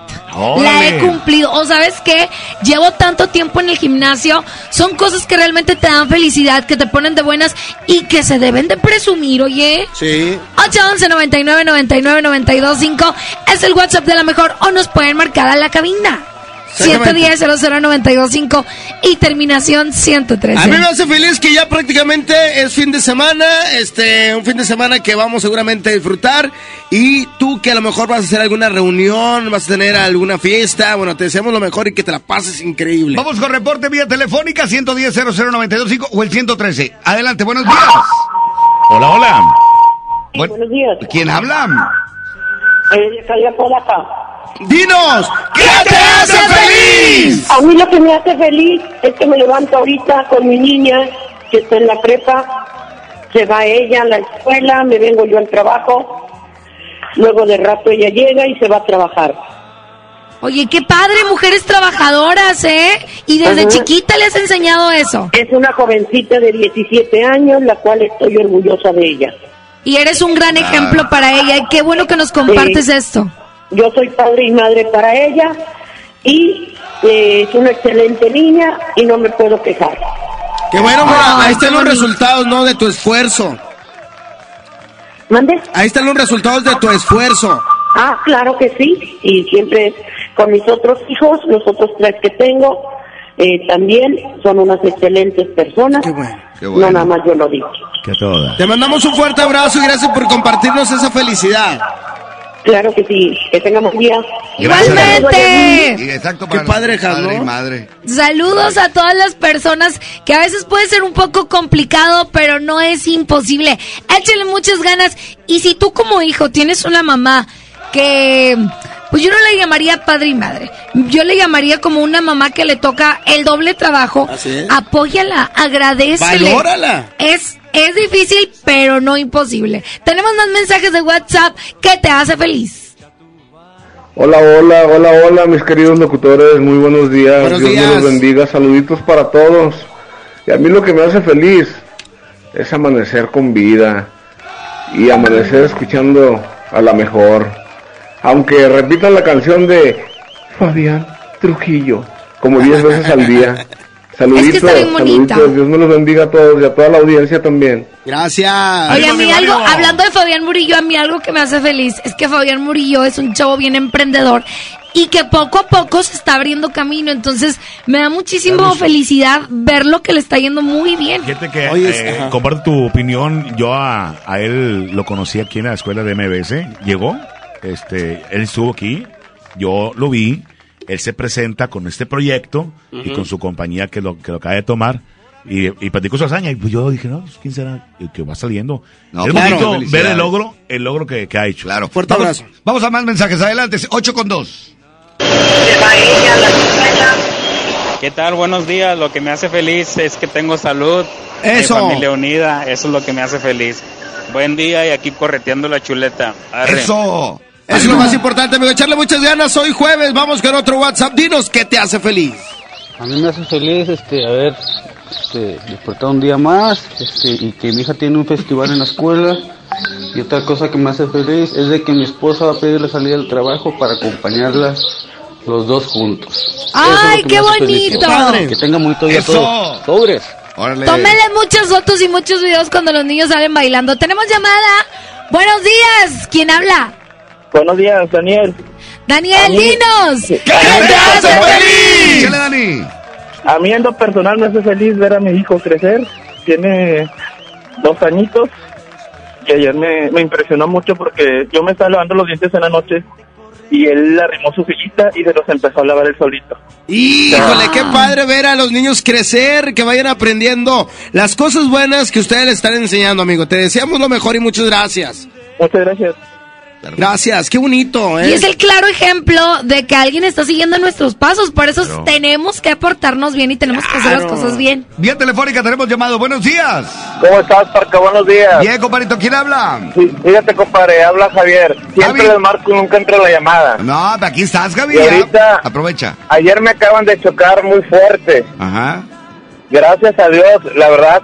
La he cumplido. O sabes qué? Llevo tanto tiempo en el gimnasio. Son cosas que realmente te dan felicidad, que te ponen de buenas y que se deben de presumir, oye. Sí. 811 99 99 92 5 es el WhatsApp de la mejor o nos pueden marcar a la cabina. Exactamente. 710-00925 y terminación 113. A mí me hace feliz que ya prácticamente es fin de semana, este, un fin de semana que vamos seguramente a disfrutar y tú que a lo mejor vas a hacer alguna reunión, vas a tener alguna fiesta, bueno, te deseamos lo mejor y que te la pases increíble. Vamos con reporte vía telefónica 110 00925 o el 113. Adelante, buenos días. Hola, hola. buenos días. ¿Quién habla? Eh. Dinos, ¿qué te hace feliz? A mí lo que me hace feliz es que me levanto ahorita con mi niña que está en la prepa, se va ella a la escuela, me vengo yo al trabajo, luego de rato ella llega y se va a trabajar. Oye, qué padre, mujeres trabajadoras, ¿eh? Y desde Ajá. chiquita le has enseñado eso. Es una jovencita de 17 años, la cual estoy orgullosa de ella. y eres un gran ejemplo para ella. Y qué bueno que nos compartes esto. Yo soy padre y madre para ella y eh, es una excelente niña y no me puedo quejar. Qué bueno, Mora, ahí están los resultados, ¿no? De tu esfuerzo. ¿Mande? Ahí están los resultados de tu esfuerzo. Ah, claro que sí. Y siempre con mis otros hijos, los otros tres que tengo, eh, también son unas excelentes personas. Qué bueno. No nada más yo lo digo. Que toda. Te mandamos un fuerte abrazo y gracias por compartirnos esa felicidad. Claro que sí. Que tengamos día. Igualmente. Exacto, Qué padre, padre y madre. Saludos a todas las personas que a veces puede ser un poco complicado, pero no es imposible. Échale muchas ganas. Y si tú como hijo tienes una mamá que, pues yo no le llamaría padre y madre. Yo le llamaría como una mamá que le toca el doble trabajo. Así es. Apóyala, agradecele. Valórala. Es, es difícil, pero no imposible. Tenemos más mensajes de WhatsApp que te hace feliz. Hola, hola, hola, hola, mis queridos locutores, muy buenos días. Buenos Dios días. me los bendiga, saluditos para todos. Y a mí lo que me hace feliz es amanecer con vida y amanecer escuchando a la mejor. Aunque repitan la canción de Fabián Trujillo como 10 veces al día. Saluditos, Es que está bien bonita. saluditos, Dios me los bendiga a todos y a toda la audiencia también. Gracias. Oye, a mí algo, hablando de Fabián Murillo, a mí algo que me hace feliz es que Fabián Murillo es un chavo bien emprendedor y que poco a poco se está abriendo camino. Entonces, me da muchísimo felicidad verlo que le está yendo muy bien. Fíjate que Oye, eh, comparto tu opinión. Yo a, a él lo conocí aquí en la escuela de MBS. Llegó, este, él estuvo aquí, yo lo vi. Él se presenta con este proyecto y con su compañía que lo, que lo acaba de tomar. Y, y platicó su hazaña. Y pues yo dije, no, pues, ¿quién será el que va saliendo? No, es claro, bonito ver el logro, el logro que, que ha hecho. Claro. Fuerte vamos, abrazo. Vamos a más mensajes. Adelante. 8 con 2. ¿Qué tal? Buenos días. Lo que me hace feliz es que tengo salud, Eso. mi familia unida. Eso es lo que me hace feliz. Buen día y aquí correteando la chuleta. Arre. Eso. Es lo más importante, amigo. Echarle muchas ganas. Hoy jueves, vamos con otro WhatsApp. Dinos qué te hace feliz. A mí me hace feliz, este, a ver, este, despertar un día más, este, y que mi hija tiene un festival en la escuela. Y otra cosa que me hace feliz es de que mi esposa va a pedirle salida del trabajo para acompañarla los dos juntos. Es ¡Ay, qué feliz. bonito! Que tenga muy día Eso. todos. Sobres. Órale. Tómenle muchas fotos y muchos videos cuando los niños salen bailando. Tenemos llamada. Buenos días. ¿Quién habla? Buenos días, Daniel. Daniel, dinos. ¿Qué te hace feliz? Dani. A mí en lo personal me hace feliz ver a mi hijo crecer. Tiene dos añitos. Y ayer me, me impresionó mucho porque yo me estaba lavando los dientes en la noche y él arrimó su sillita y se los empezó a lavar él solito. Híjole, qué padre ver a los niños crecer, que vayan aprendiendo las cosas buenas que ustedes le están enseñando, amigo. Te deseamos lo mejor y muchas gracias. Muchas gracias. Gracias, qué bonito, ¿eh? Y es el claro ejemplo de que alguien está siguiendo nuestros pasos. Por eso Claro. tenemos que portarnos bien y tenemos que hacer las cosas bien. Vía telefónica tenemos llamado. Buenos días. ¿Cómo estás, Parca? Buenos días. Bien, compadrito. ¿Quién habla? Sí, fíjate, compadre, habla Javier. Siempre Javi. les marco y nunca entra la llamada. No, aquí estás, Gaby. Y ahorita- Aprovecha. Ayer me acaban de chocar muy fuerte. Ajá. Gracias a Dios, la verdad,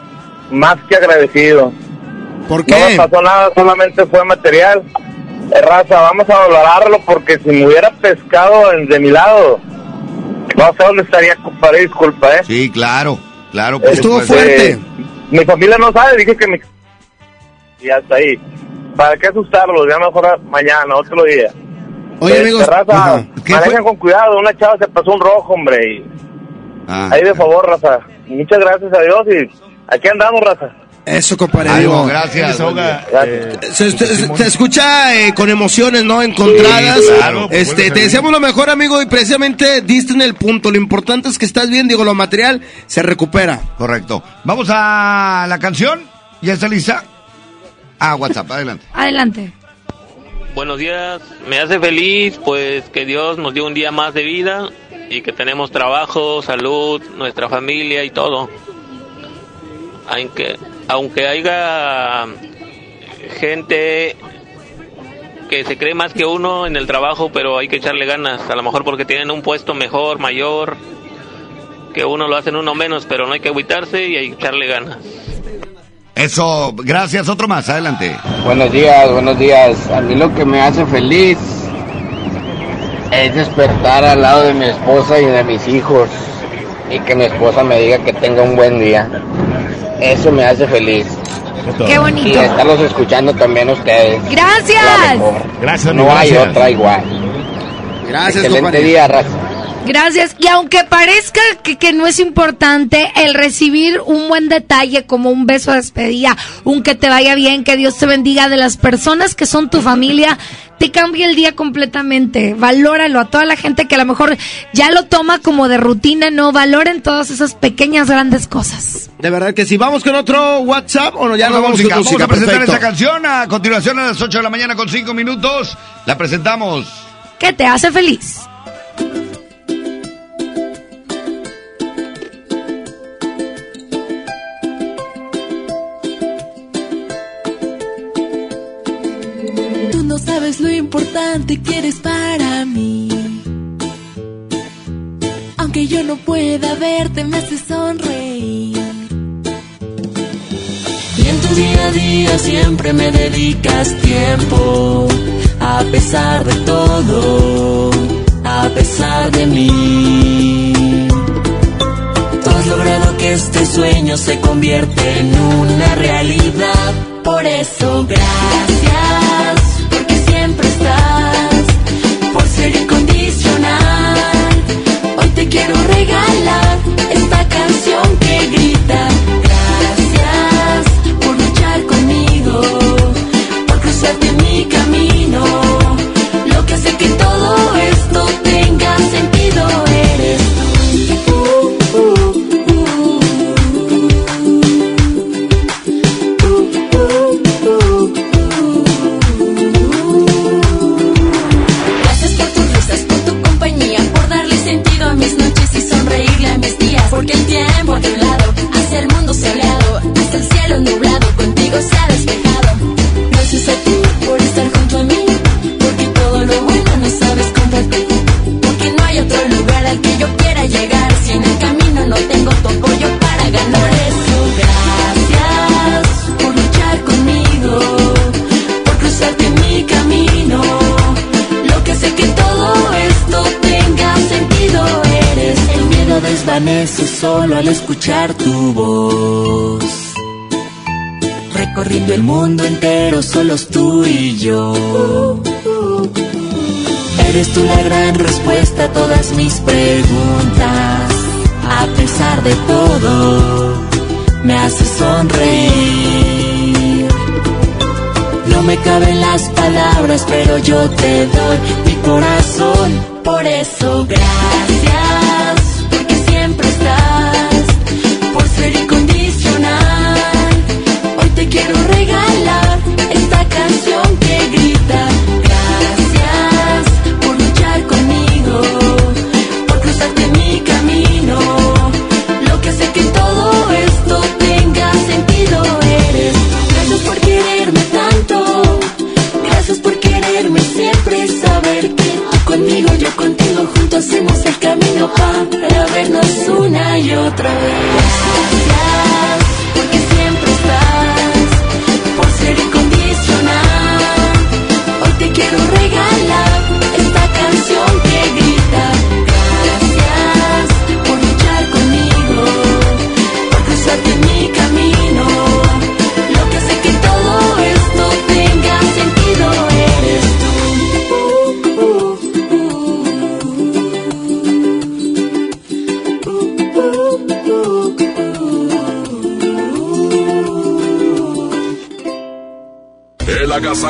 más que agradecido. ¿Por No me qué? pasó nada, solamente fue material. Eh, raza, vamos a valorarlo porque si me hubiera pescado en- de mi lado, no sé dónde estaría, compadre, disculpa, ¿eh? Sí, claro. Claro. por Estuvo fuerte. Mi familia no sabe, dije que mi... Y hasta ahí. ¿Para qué asustarlos? Ya mejor mañana, otro día. Oye, Este, amigos. raza, Ajá. ¿Qué manejen con cuidado, una chava se pasó un rojo, hombre, y Ah. ahí de favor, raza. Muchas gracias a Dios y aquí andamos, raza. Eso, compadre. Digo, gracias. Eh, Se, se- Simón. se escucha eh, con emociones, ¿no? Encontradas. Sí, claro, este, te deseamos lo mejor, amigo, y precisamente diste en el punto. Lo importante es que estás bien, digo, lo material se recupera. Correcto. Vamos a la canción. ¿Ya está lista? Ah, WhatsApp, adelante. Adelante. Buenos días, me hace feliz pues que Dios nos dio un día más de vida y que tenemos trabajo, salud, nuestra familia y todo. Aunque, aunque haya gente que se cree más que uno en el trabajo, pero hay que echarle ganas, a lo mejor porque tienen un puesto mejor, mayor, que uno lo hacen uno menos, pero no hay que agüitarse y hay que echarle ganas. Eso, gracias. Otro más, adelante. Buenos días, buenos días. A mí lo que me hace feliz es despertar al lado de mi esposa y de mis hijos y que mi esposa me diga que tenga un buen día. Eso me hace feliz. Qué bonito. Y estarlos escuchando también ustedes. Gracias. Gracias, No hay gracias. otra igual. Gracias, Excelente día, raza. Gracias. Y aunque parezca que, que no es importante el recibir un buen detalle como un beso de despedida, un que te vaya bien, que Dios te bendiga de las personas que son tu familia, te cambia el día completamente. Valóralo a toda la gente que a lo mejor ya lo toma como de rutina, no valoren todas esas pequeñas grandes cosas. De verdad que sí. Vamos con otro WhatsApp o no, ya a vamos música. con Vamos a presentar Perfecto. esta canción a continuación a las 8 de la mañana con 5 minutos. La presentamos. ¿Qué te hace feliz? Lo importante que eres para mí. Aunque yo no pueda verte, me hace sonreír. Y en tu día a día siempre me dedicas tiempo. A pesar de todo, a pesar de mí. Tú has logrado que este sueño se convierta en una realidad. Por eso, gracias, quiero regalar desvanece solo al escuchar tu voz. Recorriendo el mundo entero, solos tú y yo. Eres tú la gran respuesta a todas mis preguntas. A pesar de todo, me haces sonreír. No me caben las palabras, pero yo te doy mi corazón. Por eso, gracias,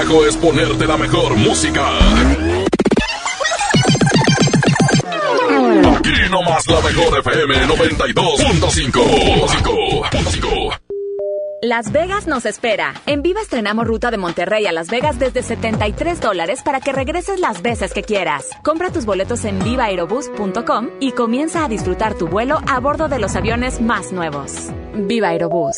Es ponerte la mejor música. Aquí nomás la mejor FM 92.5. Las Vegas nos espera. En Viva estrenamos ruta de Monterrey a Las Vegas desde 73 dólares para que regreses las veces que quieras. Compra tus boletos en vivaaerobus.com y comienza a disfrutar tu vuelo a bordo de los aviones más nuevos. Viva Aerobús.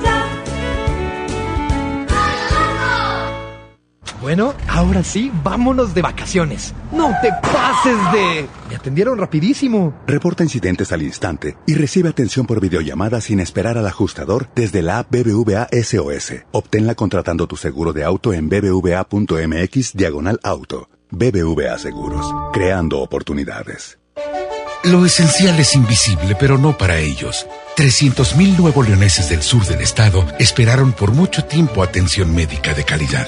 Bueno, ahora sí, vámonos de vacaciones. No te pases de... Me atendieron rapidísimo. Reporta incidentes al instante y recibe atención por videollamada sin esperar al ajustador desde la app BBVA SOS. Obténla contratando tu seguro de auto en bbva.mx diagonal auto. BBVA Seguros, creando oportunidades. Lo esencial es invisible, pero no para ellos. 300.000 nuevos leoneses del sur del estado esperaron por mucho tiempo atención médica de calidad.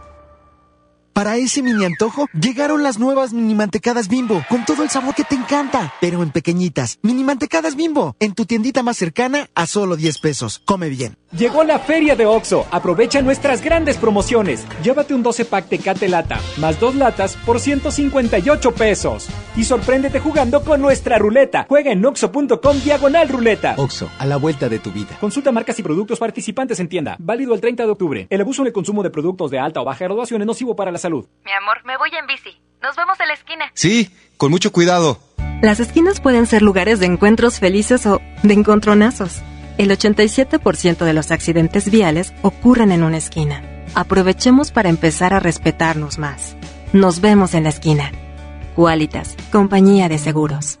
Para ese mini antojo, llegaron las nuevas mini mantecadas bimbo, con todo el sabor que te encanta, pero en pequeñitas. Mini mantecadas bimbo, en tu tiendita más cercana a solo 10 pesos. Come bien. Llegó la feria de OXO. Aprovecha nuestras grandes promociones. Llévate un 12 pack Tecate Lata, más dos latas por 158 pesos. Y sorpréndete jugando con nuestra ruleta. Juega en oxo.com diagonal ruleta. Oxo, a la vuelta de tu vida. Consulta marcas y productos participantes en tienda. Válido el 30 de octubre. El abuso en el consumo de productos de alta o baja graduación es nocivo para la salud. Mi amor, me voy en bici. Nos vemos en la esquina. Sí, con mucho cuidado. Las esquinas pueden ser lugares de encuentros felices o de encontronazos. El 87% de los accidentes viales ocurren en una esquina. Aprovechemos para empezar a respetarnos más. Nos vemos en la esquina. Qualitas, compañía de seguros.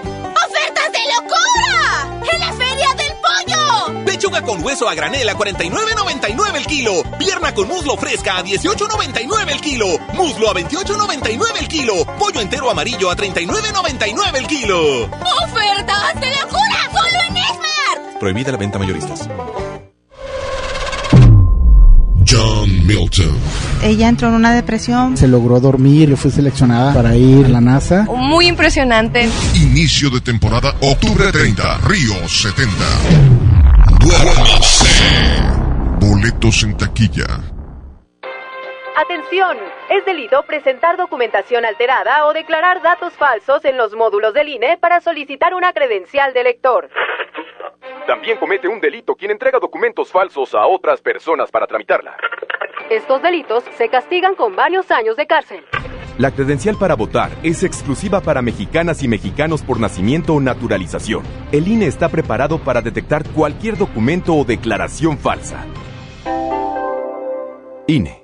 ¡Ofertas de locura! ¡En la Feria del Pollo! Pechuga con hueso a granel a 49.99 el kilo. Pierna con muslo fresca a 18.99 el kilo. Muslo a 28.99 el kilo. Pollo entero amarillo a 39.99 el kilo. ¡Ofertas de locura! ¡Solo en Esmar! Prohibida la venta mayoristas. John Milton. Ella entró en una depresión. Se logró dormir y fue seleccionada para ir a la NASA. Muy impresionante. Inicio de temporada, octubre 30, Río 70. Duérmase. Boletos en taquilla. Atención, es delito presentar documentación alterada o declarar datos falsos en los módulos del INE para solicitar una credencial de lector. También comete un delito quien entrega documentos falsos a otras personas para tramitarla. Estos delitos se castigan con varios años de cárcel. La credencial para votar es exclusiva para mexicanas y mexicanos por nacimiento o naturalización. El INE está preparado para detectar cualquier documento o declaración falsa. INE.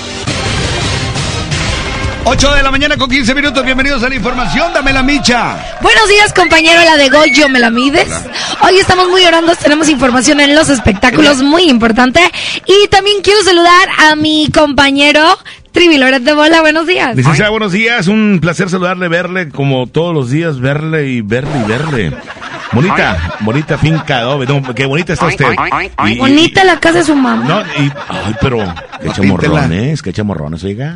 8 de la mañana con 15 minutos, bienvenidos a la información, dame la micha. Buenos días, compañero, la de Goyo, ¿me la mides? Hoy estamos muy orandos, tenemos información en los espectáculos muy importante. Y también quiero saludar a mi compañero Trivi Loret de Bola, buenos días. Licenciada, buenos días, un placer saludarle, verle como todos los días, verle y verle y verle. Bonita, bonita finca, adobe, no, qué bonita está usted. Y- y- Bonita la casa de su mamá. No, y, ay, pero, qué chamorrones, qué chamorrones, oiga.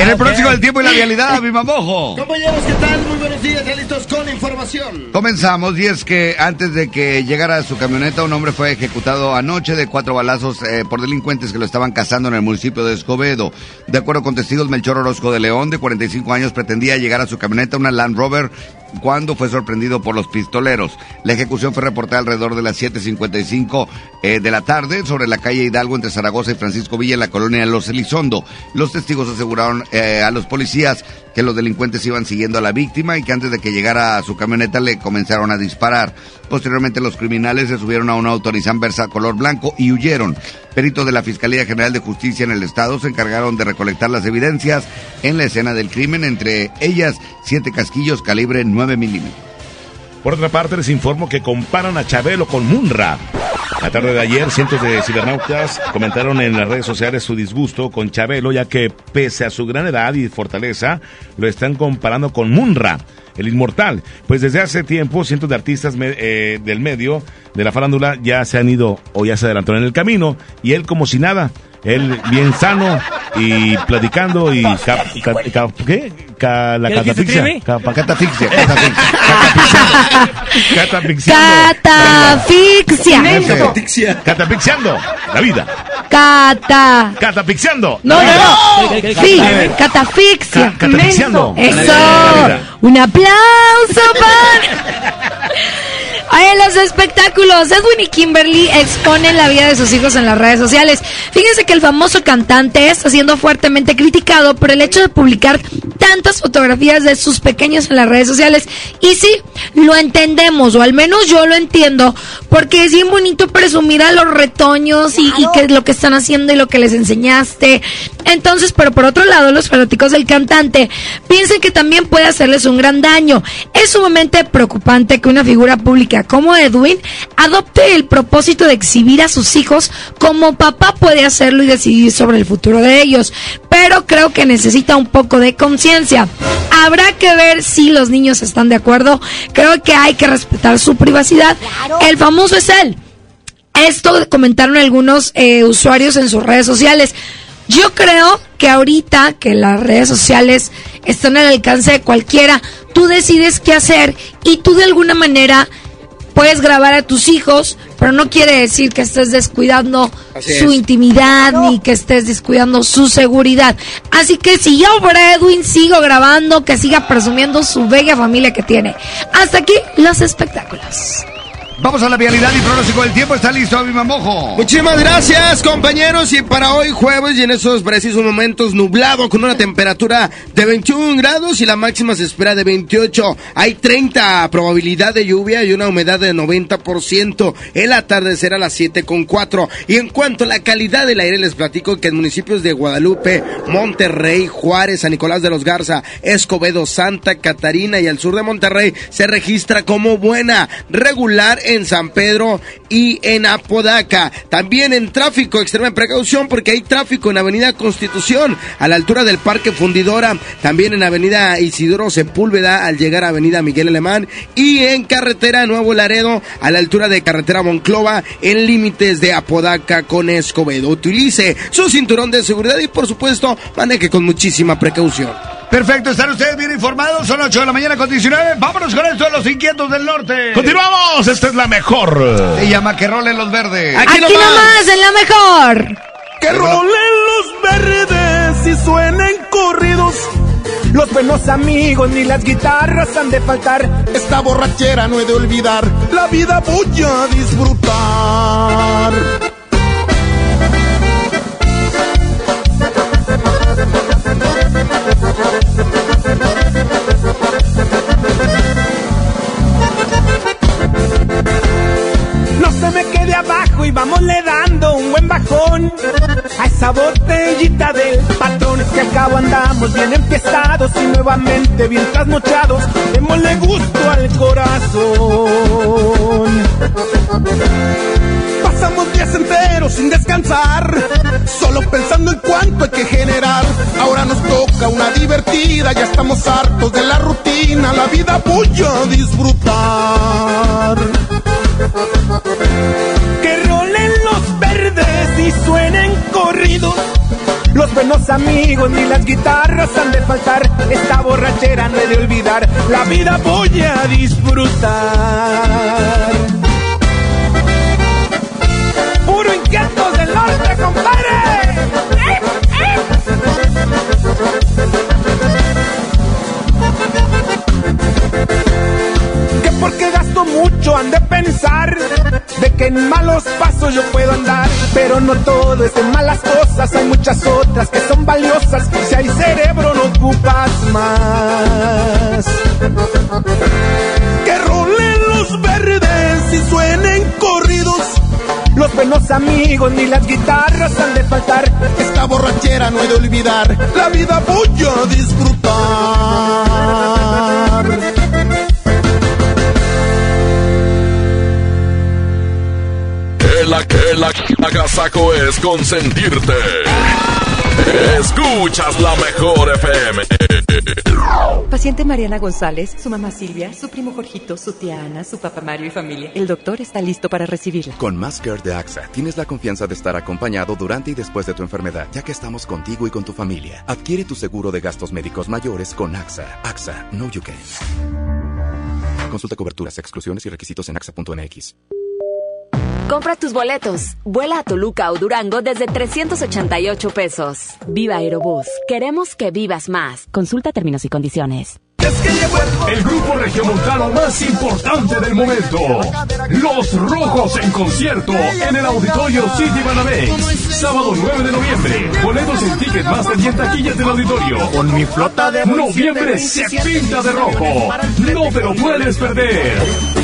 En el próximo del tiempo y la realidad, mi mamojo. Compañeros, ¿qué tal? Muy buenos días, ya listos con información. Comenzamos y es que antes de que llegara a su camioneta un hombre fue ejecutado anoche de cuatro balazos eh, por delincuentes que lo estaban cazando en el municipio de Escobedo. De acuerdo con testigos, Melchor Orozco de León, de 45 años, pretendía llegar a su camioneta, una Land Rover, cuando fue sorprendido por los pistoleros. La ejecución fue reportada alrededor de las 7.55 eh, de la tarde sobre la calle Hidalgo entre Zaragoza y Francisco Villa en la colonia Los Elizondo. Los testigos aseguraron eh, a los policías que los delincuentes iban siguiendo a la víctima y que antes de que llegara a su camioneta le comenzaron a disparar. Posteriormente los criminales se subieron a un auto Versa color blanco y huyeron. Peritos de la Fiscalía General de Justicia en el Estado se encargaron de recolectar las evidencias en la escena del crimen, entre ellas siete casquillos calibre 9 milímetros. Por otra parte, les informo que comparan a Chabelo con Munra. La tarde de ayer, cientos de cibernautas comentaron en las redes sociales su disgusto con Chabelo, ya que pese a su gran edad y fortaleza, lo están comparando con Munra, el inmortal. Pues desde hace tiempo, cientos de artistas eh, del medio de la farándula ya se han ido o ya se adelantaron en el camino, y él como si nada. Él bien sano y platicando y ca- ca- ca- ¿qué? Ca- la ¿Qué dijiste, catafixia. Catafixia. catafixia. Catafixia. Catapixiando la vida. Cata. Catapixiando. No, no, no. Sí, catafixia. Ca- catafixiando. Eso. Un aplauso para. En los espectáculos, Edwin y Kimberly exponen la vida de sus hijos en las redes sociales. Fíjense que el famoso cantante está siendo fuertemente criticado por el hecho de publicar tantas fotografías de sus pequeños en las redes sociales. Y sí, lo entendemos, o al menos yo lo entiendo, porque es bien bonito presumir a los retoños y, y que lo que están haciendo y lo que les enseñaste. Entonces, pero por otro lado, los fanáticos del cantante piensan que también puede hacerles un gran daño. Es sumamente preocupante que una figura pública como Edwin adopte el propósito de exhibir a sus hijos como papá puede hacerlo y decidir sobre el futuro de ellos. Pero creo que necesita un poco de conciencia. Habrá que ver si los niños están de acuerdo. Creo que hay que respetar su privacidad. El famoso es él. Esto comentaron algunos eh, usuarios en sus redes sociales. Yo creo que ahorita que las redes sociales están al alcance de cualquiera, tú decides qué hacer y tú de alguna manera puedes grabar a tus hijos, pero no quiere decir que estés descuidando Así su es. intimidad ni que estés descuidando su seguridad. Así que si yo por Edwin sigo grabando, que siga presumiendo su bella familia que tiene. Hasta aquí los espectáculos. Vamos a la vialidad y pronóstico del tiempo. ¿Está listo, mi mamojo? Muchísimas gracias, compañeros. Y para hoy, jueves, y en esos precisos momentos, nublado con una temperatura de 21 grados y la máxima se espera de 28. Hay 30 probabilidad de lluvia y una humedad de 90%. El atardecer a las 7 con 4. Y en cuanto a la calidad del aire, les platico que en municipios de Guadalupe, Monterrey, Juárez, San Nicolás de los Garza, Escobedo, Santa Catarina y al sur de Monterrey se registra como buena, regular en San Pedro y en Apodaca. También en tráfico, extrema precaución porque hay tráfico en Avenida Constitución a la altura del Parque Fundidora, también en Avenida Isidoro Sepúlveda al llegar a Avenida Miguel Alemán y en carretera Nuevo Laredo a la altura de carretera Monclova en límites de Apodaca con Escobedo. Utilice su cinturón de seguridad y por supuesto maneje con muchísima precaución. Perfecto, están ustedes bien informados. Son 8 de la mañana con 19. Vámonos con esto de los inquietos del norte. Continuamos, esta es la mejor. Se llama Que rolen los verdes. Aquí, nomás. en la mejor. Que rolen los verdes y suenen corridos. Los buenos amigos ni las guitarras han de faltar. Esta borrachera no he de olvidar. La vida voy a disfrutar. Se me quede abajo y vámosle dando un buen bajón a esa botellita del patrón. Que al cabo andamos bien empezados y nuevamente bien trasnochados. Démosle gusto al corazón. Pasamos días enteros sin descansar, solo pensando en cuánto hay que generar. Ahora nos toca una divertida, ya estamos hartos de la rutina, la vida voy a disfrutar. Que rolen los verdes y suenen corridos. Los buenos amigos ni las guitarras han de faltar. Esta borrachera no he de olvidar. La vida voy a disfrutar. Porque gasto mucho han de pensar de que en malos pasos yo puedo andar, pero no todo es de malas cosas, hay muchas otras que son valiosas, si hay cerebro no ocupas más. Que rolen los verdes y suenen corridos. Los buenos amigos ni las guitarras han de faltar. Esta borrachera no he de olvidar. La vida voy a disfrutar. El, el agasajo es consentirte. Escuchas la mejor FM. Paciente Mariana González, su mamá Silvia, su primo Jorgito, su tía Ana, su papá Mario y familia. El doctor está listo para recibirla. Con Care de AXA, tienes la confianza de estar acompañado durante y después de tu enfermedad, ya que estamos contigo y con tu familia. Adquiere tu seguro de gastos médicos mayores con AXA. AXA, no you can. Consulta coberturas, exclusiones y requisitos en AXA.mx. Compra tus boletos. Vuela a Toluca o Durango desde 388 pesos. Viva Aerobús. Queremos que vivas más. Consulta términos y condiciones. El grupo regiomontano más importante del momento. Los Rojos en concierto en el Auditorio City Banamex. Sábado 9 de noviembre. Boletos en Ticketmaster y en taquillas del auditorio. Con mi flota de Noviembre se pinta de rojo. No te lo puedes perder.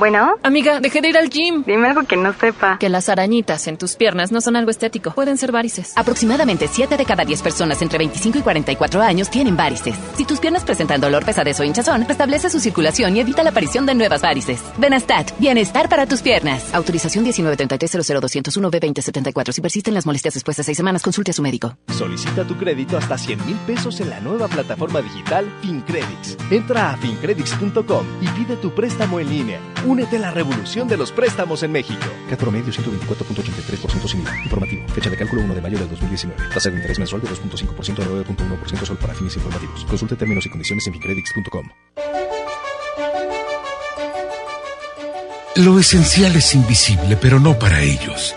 Bueno. Amiga, dejé de ir al gym. Dime algo que no sepa. Que las arañitas en tus piernas no son algo estético. Pueden ser varices. Aproximadamente 7 de cada 10 personas entre 25 y 44 años tienen varices. Si tus piernas presentan dolor, pesadez o hinchazón, restablece su circulación y evita la aparición de nuevas varices. Benastat, bienestar para tus piernas. Autorización 1933 b 2074 Si persisten las molestias después de 6 semanas, consulte a su médico. Solicita tu crédito hasta 100 mil pesos en la nueva plataforma digital FinCredits. Entra a fincredits.com y pide tu préstamo en línea. Únete a la revolución de los préstamos en México. CAT promedio 124.83% sin IVA. Informativo. Fecha de cálculo 1 de mayo del 2019. Tasa de interés mensual de 2.5% a 9.1% solo para fines informativos. Consulte términos y condiciones en fincredits.com. Lo esencial es invisible, pero no para ellos.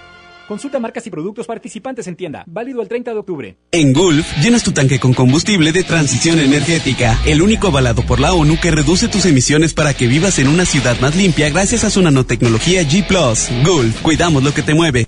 Consulta marcas y productos participantes en tienda. Válido el 30 de octubre. En Gulf, llenas tu tanque con combustible de transición energética, el único avalado por la ONU que reduce tus emisiones para que vivas en una ciudad más limpia gracias a su nanotecnología G ⁇ Gulf, cuidamos lo que te mueve.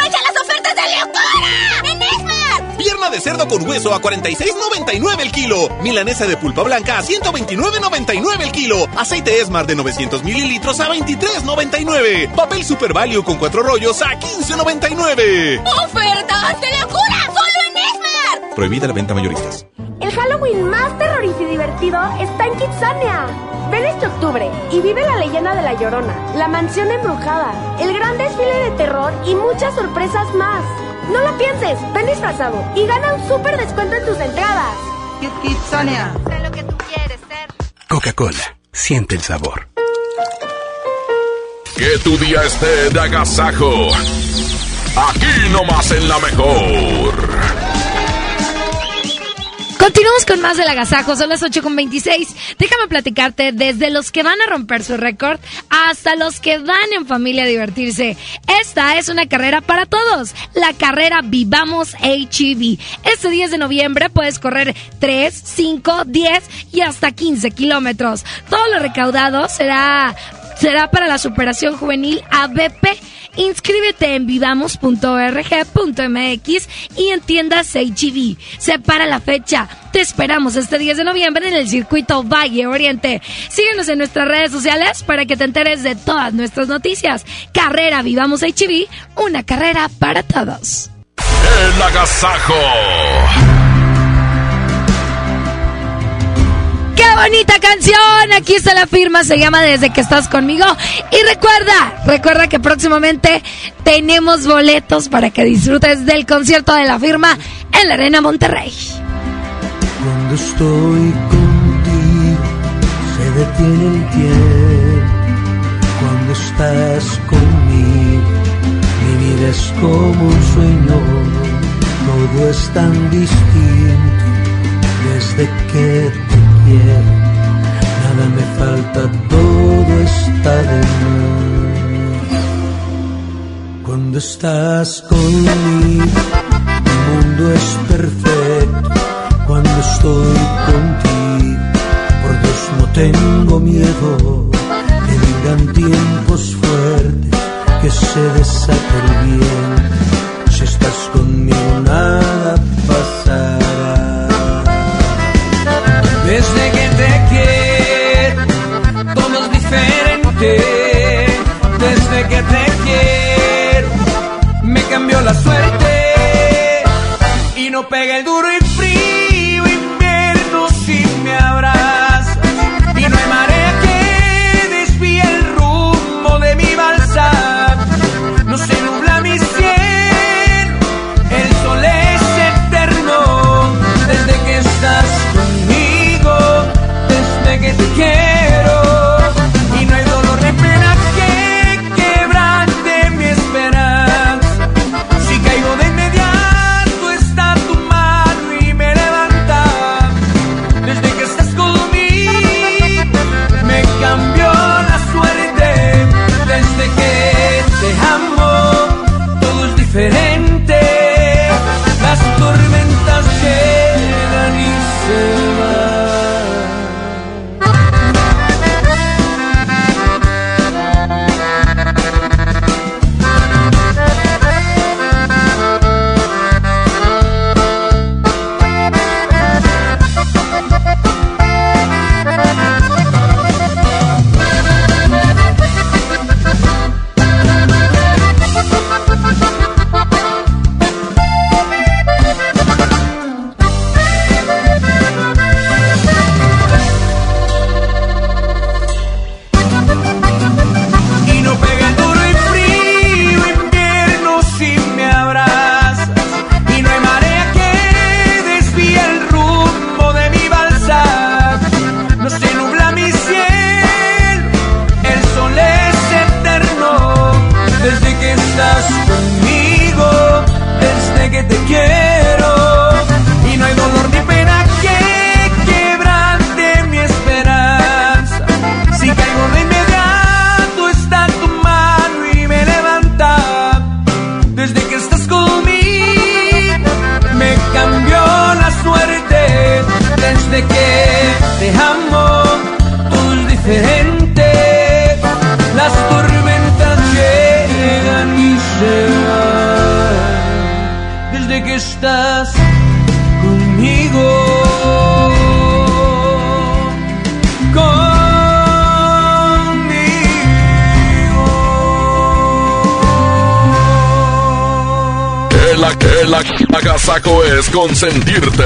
cerdo con hueso a 46.99 el kilo. Milanesa de pulpa blanca a 129.99 el kilo. Aceite Esmar de 900 mililitros a 23.99. Papel Super Value con cuatro rollos a 15.99. ¡Ofertas de locura! ¡Solo en Esmar! Prohibida la venta mayoristas. El Halloween más terrorífico y divertido está en Kitsania. Ven este octubre y vive la leyenda de la Llorona, la mansión embrujada, el gran desfile de terror y muchas sorpresas más. No lo pienses, ven disfrazado y gana un súper descuento en tus entradas. Kitsania. Sé lo que tú quieres ser. Coca-Cola, siente el sabor. Que tu día esté de agasajo. Aquí nomás en la mejor. Continuamos con más del agasajo, son las 8 con 26. Déjame platicarte desde los que van a romper su récord hasta los que van en familia a divertirse. Esta es una carrera para todos, la carrera Vivamos HEV. Este 10 de noviembre puedes correr 3, 5, 10 y hasta 15 kilómetros. Todo lo recaudado será, será para la superación juvenil ABP. Inscríbete en vivamos.org.mx y en tiendas HEV. Separa la fecha. Te esperamos este 10 de noviembre en el circuito Valle Oriente. Síguenos en nuestras redes sociales para que te enteres de todas nuestras noticias. Carrera Vivamos HEV, una carrera para todos. El agasajo. ¡Qué bonita canción! Aquí está la firma, se llama Desde que estás conmigo. Y recuerda, recuerda que próximamente tenemos boletos para que disfrutes del concierto de la firma en la Arena Monterrey. Cuando estoy contigo, se detiene el tiempo. Cuando estás conmigo, mi vida como un sueño. Todo es tan distinto desde que te Nada me falta, todo está de más. Cuando estás conmigo, el mundo es perfecto. Cuando estoy contigo, por Dios no tengo miedo. Que vengan tiempos fuertes, que se desate el bien. Si estás conmigo, nada pasará. Desde que te quiero, todo es diferente. Desde que te quiero, me cambió la suerte. Y no pega el duro y frío desde que te amo, tus diferentes, las tormentas llegan y se van desde que estás conmigo. la que la, la casaco es consentirte.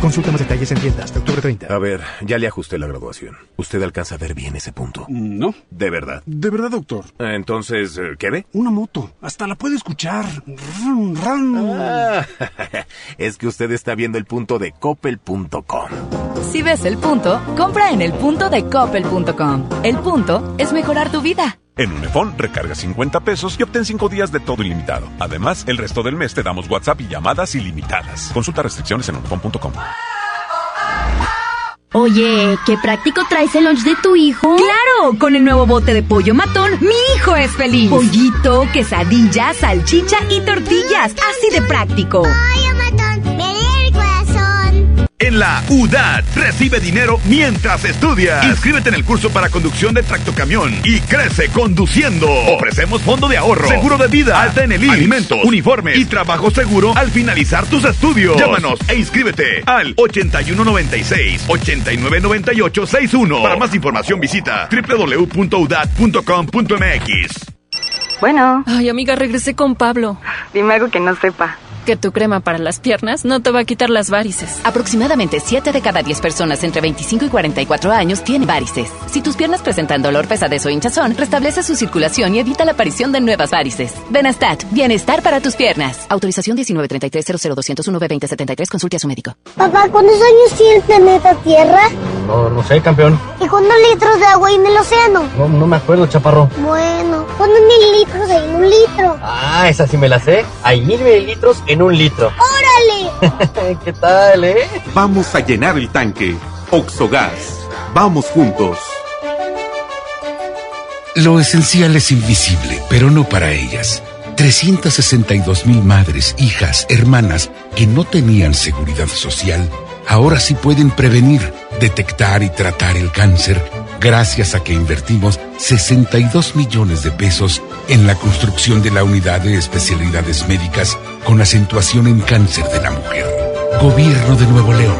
Consulta más detalles en tiendas hasta octubre 30. A ver, ya le ajusté la graduación. ¿Usted alcanza a ver bien ese punto? No. ¿De verdad? De verdad, doctor. Entonces, eh, ¿qué ve? Una moto. Hasta la puede escuchar. Ran, ran. Ah, es que usted está viendo el punto de coppel.com. Si ves el punto, compra en el punto de coppel.com. El punto es mejorar tu vida. En Unifón, recarga 50 pesos y obtén 5 días de todo ilimitado. Además, el resto del mes te damos WhatsApp y llamadas ilimitadas. Consulta restricciones en unifón.com. Oye, qué práctico traes el lunch de tu hijo. ¡Claro! Con el nuevo bote de pollo matón, mi hijo es feliz. Pollito, quesadilla, salchicha y tortillas. Así de práctico. En la UDAT recibe dinero mientras estudias. Inscríbete en el curso para conducción de tractocamión y crece conduciendo. Ofrecemos fondo de ahorro, seguro de vida, alta en el IMSS, alimentos, uniformes y trabajo seguro al finalizar tus estudios. Llámanos e inscríbete al 8196 8998 61. Para más información visita www.udat.com.mx. Bueno. Ay, amiga, regresé con Pablo. Dime algo que no sepa. Que tu crema para las piernas no te va a quitar las varices. Aproximadamente 7 de cada 10 personas entre 25 y 44 años tienen varices. Si tus piernas presentan dolor, pesadez o hinchazón, restablece su circulación y evita la aparición de nuevas varices. Benastat, bienestar para tus piernas. Autorización 1933-00201-B2073. Consulte a su médico. Papá, ¿cuántos años tiene el planeta Tierra? No, no sé, campeón. ¿Y cuántos litros de agua hay en el océano? No, no me acuerdo, chaparro. Bueno, ¿cuántos mililitros hay en un litro? Ah, esa sí me la sé. Hay mil mililitros en un litro. ¡Órale! ¿Qué tal, eh? Vamos a llenar el tanque. Oxogas. Vamos juntos. Lo esencial es invisible, pero no para ellas. 362 mil madres, hijas, hermanas que no tenían seguridad social, ahora sí pueden prevenir, detectar y tratar el cáncer gracias a que invertimos 62 millones de pesos en la construcción de la unidad de especialidades médicas con acentuación en cáncer de la mujer. Gobierno de Nuevo León.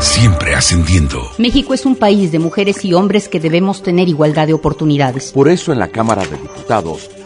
Siempre ascendiendo. México es un país de mujeres y hombres que debemos tener igualdad de oportunidades. Por eso en la Cámara de Diputados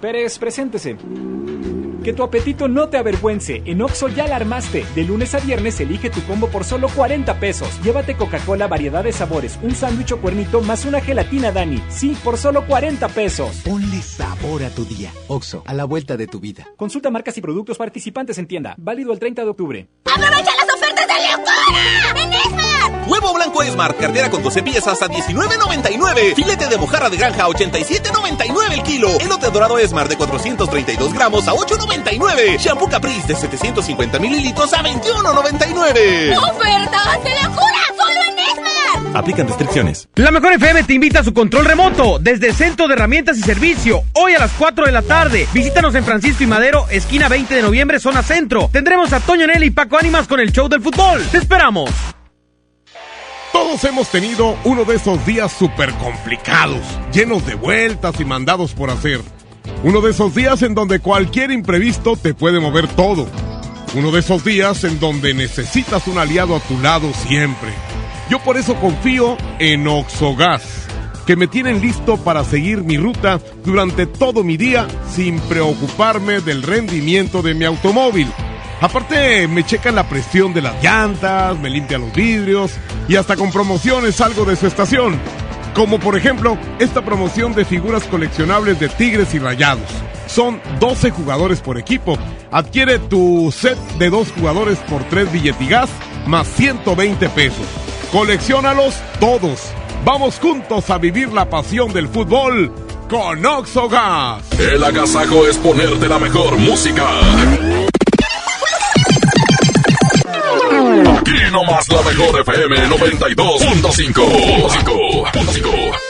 Pérez, preséntese. Que tu apetito no te avergüence. En Oxo ya la armaste. De lunes a viernes elige tu combo por solo 40 pesos. Llévate Coca-Cola, variedad de sabores, un sándwich o cuernito más una gelatina Dani. Sí, por solo 40 pesos. Ponle sabor a tu día. Oxo, a la vuelta de tu vida. Consulta marcas y productos participantes en tienda. Válido el 30 de octubre. ¡Aprovecha las de locura! ¡En Esmar! Huevo blanco Esmar, cartera con 12 piezas a 19.99. Filete de mojarra de granja a 87.99 el kilo. Elote dorado Esmar de 432 gramos a 8.99. Shampoo Caprice de 750 mililitros a 21.99. ¡Ofertas de locura! ¡Solo en! Aplican restricciones. La Mejor FM te invita a su control remoto desde el Centro de Herramientas y Servicio. Hoy a las 4 de la tarde. Visítanos en Francisco y Madero, esquina 20 de noviembre, zona centro. Tendremos a Toño Nelly y Paco Ánimas con el show del fútbol. ¡Te esperamos! Todos hemos tenido uno de esos días súper complicados, llenos de vueltas y mandados por hacer. Uno de esos días en donde cualquier imprevisto te puede mover todo. Uno de esos días en donde necesitas un aliado a tu lado siempre. Yo por eso confío en Oxogas, que me tienen listo para seguir mi ruta durante todo mi día sin preocuparme del rendimiento de mi automóvil. Aparte, me checan la presión de las llantas, me limpian los vidrios y hasta con promociones salgo de su estación. Como por ejemplo, esta promoción de figuras coleccionables de Tigres y Rayados. Son 12 jugadores por equipo. Adquiere tu set de dos jugadores por 3 billetigas más 120 pesos. Colecciónalos todos. Vamos juntos a vivir la pasión del fútbol con Oxogas. El agasajo es ponerte la mejor música. Aquí nomás la mejor FM 92.5.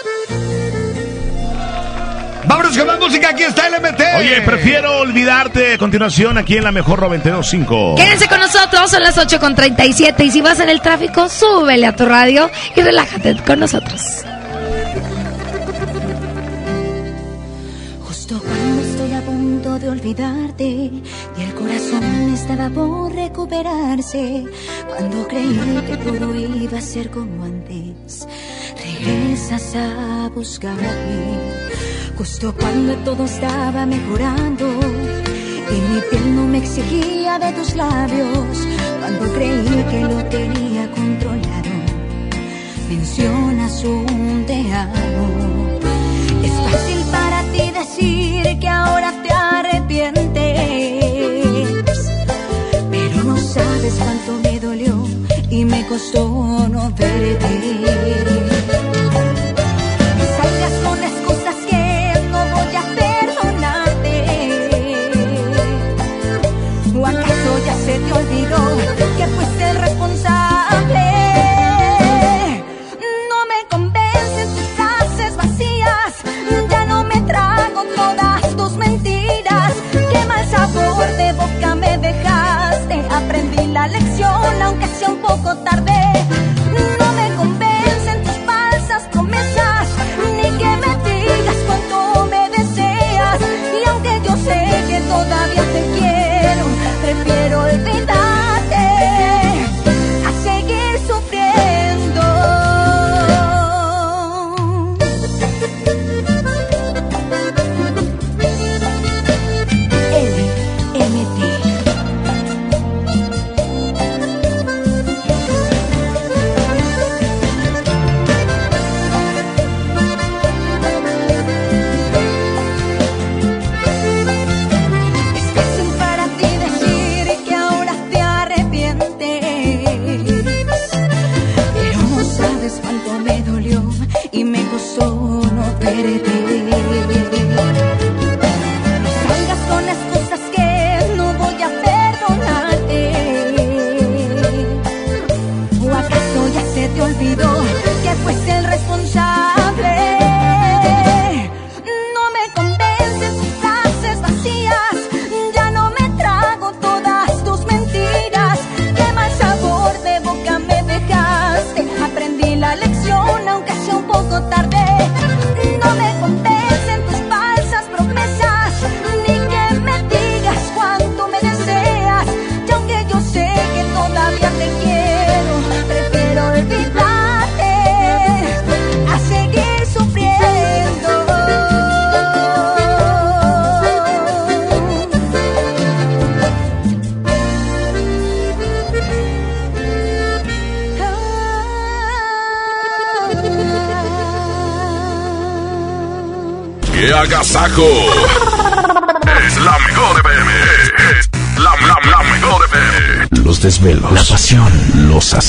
Vámonos con más música, aquí está el MT. Oye, prefiero olvidarte a continuación aquí en la mejor 92.5. Quédense con nosotros, son las 8 con 37 y si vas en el tráfico, súbele a tu radio y relájate con nosotros. Justo cuando estoy a punto de olvidarte y el corazón estaba por recuperarse, cuando creí que todo iba a ser como antes, regresas a buscarme. Justo cuando todo estaba mejorando y mi piel no me exigía de tus labios, cuando creí que lo tenía controlado, mencionas un te amo. Es fácil para ti decir que ahora te arrepientes, pero no sabes cuánto me dolió y me costó no verte.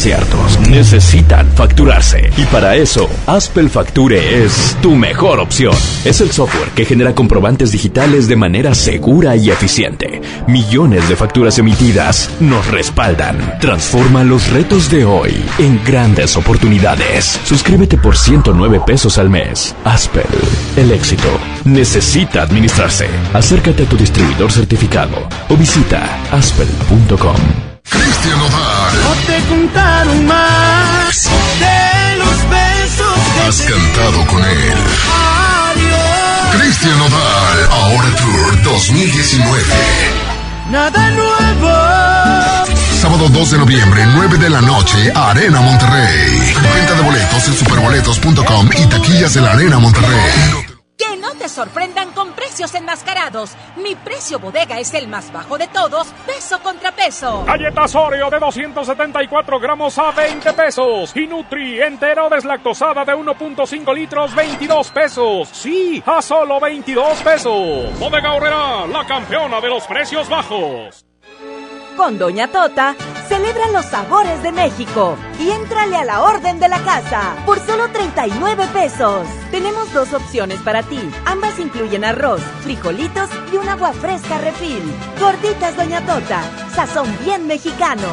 Los aciertos necesitan facturarse. Y para eso, Aspel Facture es tu mejor opción. Es el software que genera comprobantes digitales de manera segura y eficiente. Millones de facturas emitidas nos respaldan. Transforma los retos de hoy en grandes oportunidades. Suscríbete por 109 pesos al mes. Aspel, el éxito necesita administrarse. Acércate a tu distribuidor certificado o visita aspel.com. Contaron más de los besos que Has cantado con él. Adiós. Cristian Nodal. Ahora Tour 2019. Nada nuevo. Sábado 2 de noviembre, 9 de la noche, Arena Monterrey. Venta de boletos en superboletos.com y taquillas de la Arena Monterrey. Que no te sorprendan con precios enmascarados. Mi precio bodega es el más bajo de todos, peso contra Galletas Oreo de 274 gramos a 20 pesos. Y Nutri entero deslactosada de 1.5 litros, 22 pesos. Sí, a solo 22 pesos. Bodega Horrera, la campeona de los precios bajos. Con Doña Tota, celebra los sabores de México y éntrale a la orden de la casa por solo 39 pesos. Tenemos dos opciones para ti. Ambas incluyen arroz, frijolitos y un agua fresca refil. Gorditas Doña Tota, sazón bien mexicano.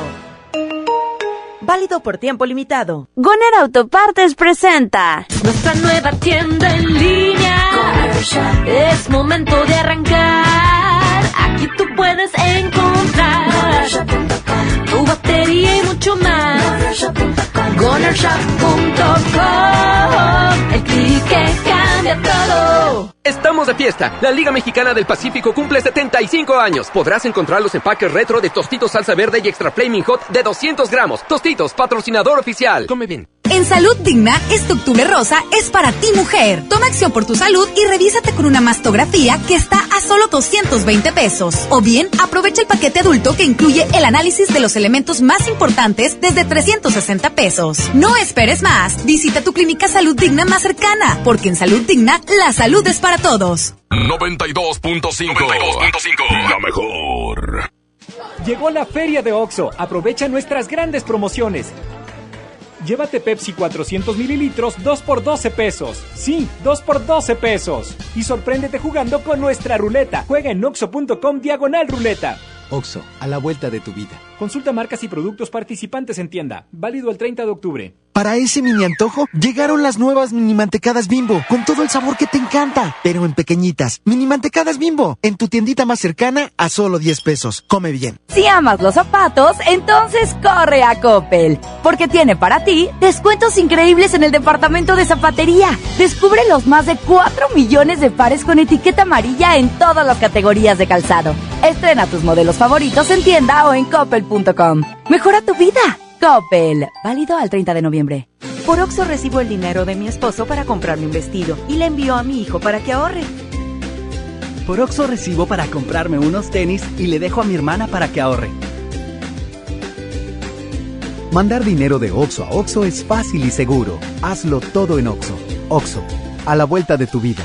Válido por tiempo limitado. Goner Autopartes presenta Nuestra nueva tienda en línea. Es momento de arrancar. Aquí tú puedes encontrar tu batería y mucho más. Gonershop.com. El clic que cambia todo. Estamos de fiesta. La Liga Mexicana del Pacífico cumple 75 años. Podrás encontrar los empaques retro de Tostitos Salsa Verde y Extra Flaming Hot de 200 gramos. Tostitos, patrocinador oficial. Come bien. En Salud Digna, este octubre rosa es para ti mujer. Toma acción por tu salud y revísate con una mastografía que está a solo 220 pesos. O bien, aprovecha el paquete adulto que incluye el análisis de los elementos más importantes desde 360 pesos. No esperes más. Visita tu clínica Salud Digna más cercana, porque en Salud Digna, la salud es para todos. 92.5. La mejor. Llegó la feria de OXO. Aprovecha nuestras grandes promociones. Llévate Pepsi 400 mililitros 2 por 12 pesos. Sí, 2 por 12 pesos. Y sorpréndete jugando con nuestra ruleta. Juega en oxo.com diagonal ruleta. Oxo, a la vuelta de tu vida. Consulta marcas y productos participantes en tienda. Válido el 30 de octubre. Para ese mini antojo, llegaron las nuevas mini mantecadas bimbo, con todo el sabor que te encanta, pero en pequeñitas. Mini mantecadas bimbo, en tu tiendita más cercana a solo 10 pesos. Come bien. Si amas los zapatos, entonces corre a Coppel, porque tiene para ti descuentos increíbles en el departamento de zapatería. Descubre los más de 4 millones de pares con etiqueta amarilla en todas las categorías de calzado. Estrena tus modelos favoritos en tienda o en Mejora tu vida. Coppel. Válido al 30 de noviembre. Por Oxo recibo el dinero de mi esposo para comprarme un vestido y le envío a mi hijo para que ahorre. Por Oxo recibo para comprarme unos tenis y le dejo a mi hermana para que ahorre. Mandar dinero de Oxo a Oxo es fácil y seguro. Hazlo todo en Oxo. Oxo, a la vuelta de tu vida.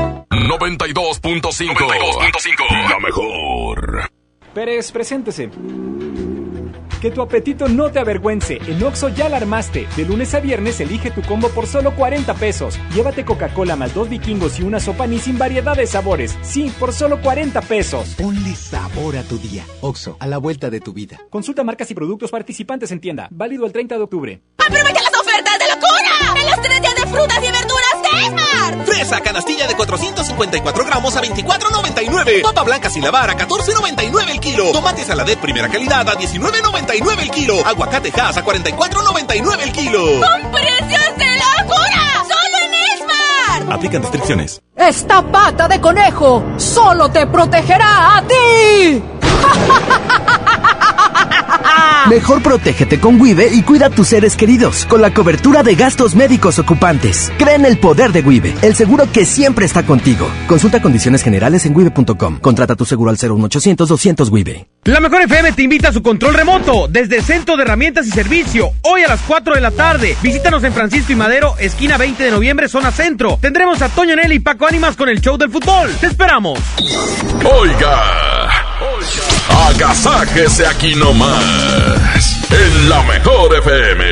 92.5. La mejor. Pérez, preséntese. Que tu apetito no te avergüence. En Oxo ya la armaste. De lunes a viernes elige tu combo por solo 40 pesos. Llévate Coca-Cola más dos vikingos y una sopa ni sin variedad de sabores. Sí, por solo 40 pesos. Ponle sabor a tu día. Oxo, a la vuelta de tu vida. Consulta marcas y productos participantes en tienda. Válido el 30 de octubre. ¡Aprovecha las ofertas de locura! ¡En los tres días de frutas y verduras! Fresa canastilla de 454 gramos a 24.99. Papa blanca sin lavar a 14.99 el kilo. Tomate saladet primera calidad a 19.99 el kilo. Aguacate Hass a 44.99 el kilo. ¡Con precios de locura! ¡Solo en Esmar! Aplican restricciones. Esta pata de conejo solo te protegerá a ti. Mejor protégete con Wibe y cuida a tus seres queridos con la cobertura de gastos médicos ocupantes. Cree en el poder de Wibe, el seguro que siempre está contigo. Consulta condiciones generales en wibe.com. Contrata tu seguro al 01800 200 Wibe. La Mejor FM te invita a su control remoto desde el Centro de Herramientas y Servicio, hoy a las 4 de la tarde. Visítanos en Francisco y Madero, esquina 20 de noviembre, zona centro. Tendremos a Toño Nelly y Paco Ánimas con el show del fútbol. ¡Te esperamos! Oiga, agasáquese aquí nomás, en la mejor FM.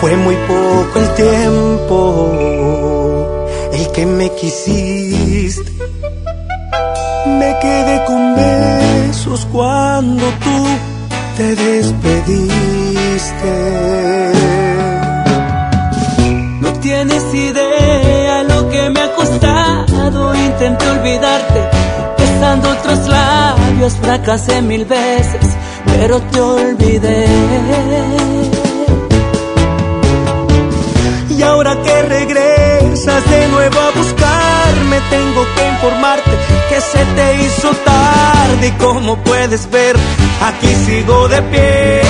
Fue muy poco el tiempo el que me quisiste. Me quedé con cuando tú te despediste. No tienes idea lo que me ha costado. Intenté olvidarte, besando otros labios, fracasé mil veces, pero te olvidé. Y ahora que regresas de nuevo a buscarme, tengo que informarte que se te hizo tarde y como puedes ver, aquí sigo de pie.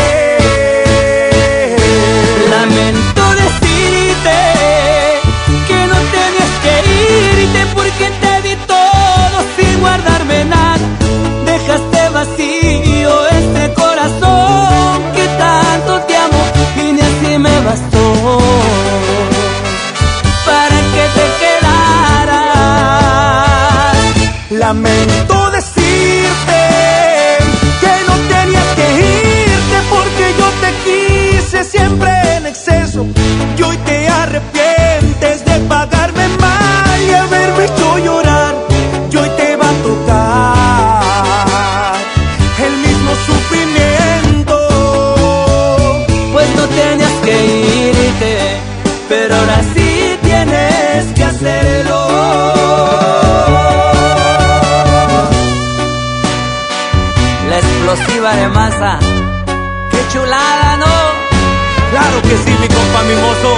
Lamento decirte que no tenías que irte porque te di todo sin guardarme nada. Dejaste vacío este corazón Lamento decirte que no tenías que irte porque yo te quise siempre en exceso. Y hoy te arrepientes que mi compa mimoso.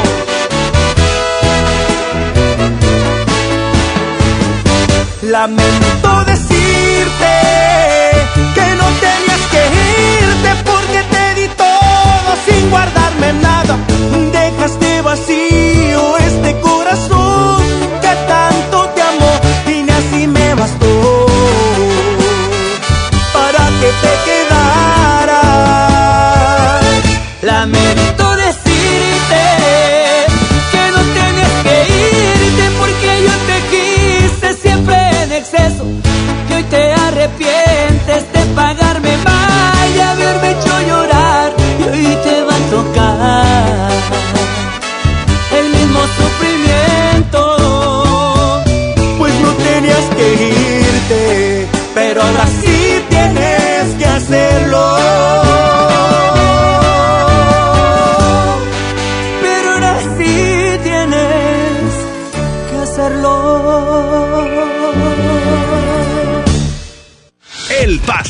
Lamento decirte que no tenías que irte porque te di todo sin guardarme nada. Dejaste vacío este corazón que tanto te amó y ni así me bastó para que te quedaras. Lamento te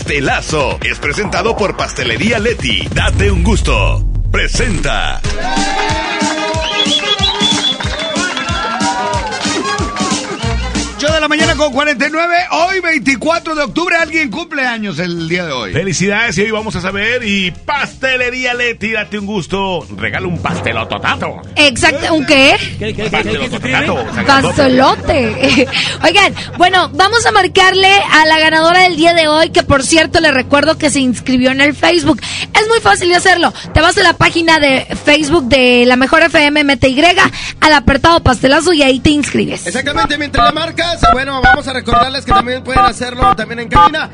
pastelazo es presentado por Pastelería Leti. Date un gusto. Presenta. 8 de la mañana con 49. Hoy, 24 de octubre, alguien cumple años el día de hoy. Felicidades y hoy vamos a saber. Y Pastelería Leti, date un gusto. Regala un pastelototato. Exacto, ¿un qué? Pastelototato. Pastelote. Oigan, bueno, vamos a marcarle a la ganadora del día de hoy, que por cierto le recuerdo que se inscribió en el Facebook. Es muy fácil de hacerlo. Te vas a la página de Facebook de la Mejor FM MTY, al apartado pastelazo y ahí te inscribes. Exactamente, mientras la marcas, bueno, vamos a recordarles que también pueden hacerlo también en cabina.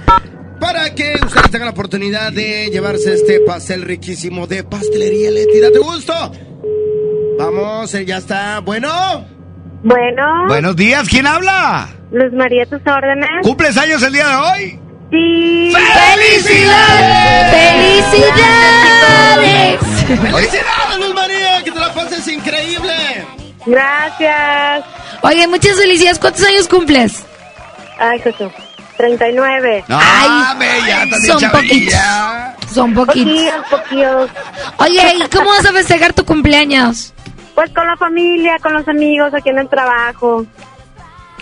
Para que ustedes tengan la oportunidad de llevarse este pastel riquísimo de pastelería Leti. Date gusto. Vamos, eh, ya está. Bueno. Bueno. Buenos días, ¿quién habla? Luz María, tus órdenes. ¿Cumples años el día de hoy? Sí. ¡Felicidades! ¡Felicidades! ¡Felicidades, Luz María! ¡Que te la pases increíble! Gracias. Oye, muchas felicidades. ¿Cuántos años cumples? Ay, Jesús. 39. No, Ay, también son poquitos. Son poquitos. Poquillos, poquillos. Oye, ¿y cómo vas a festejar tu cumpleaños? Pues con la familia, con los amigos, aquí en el trabajo.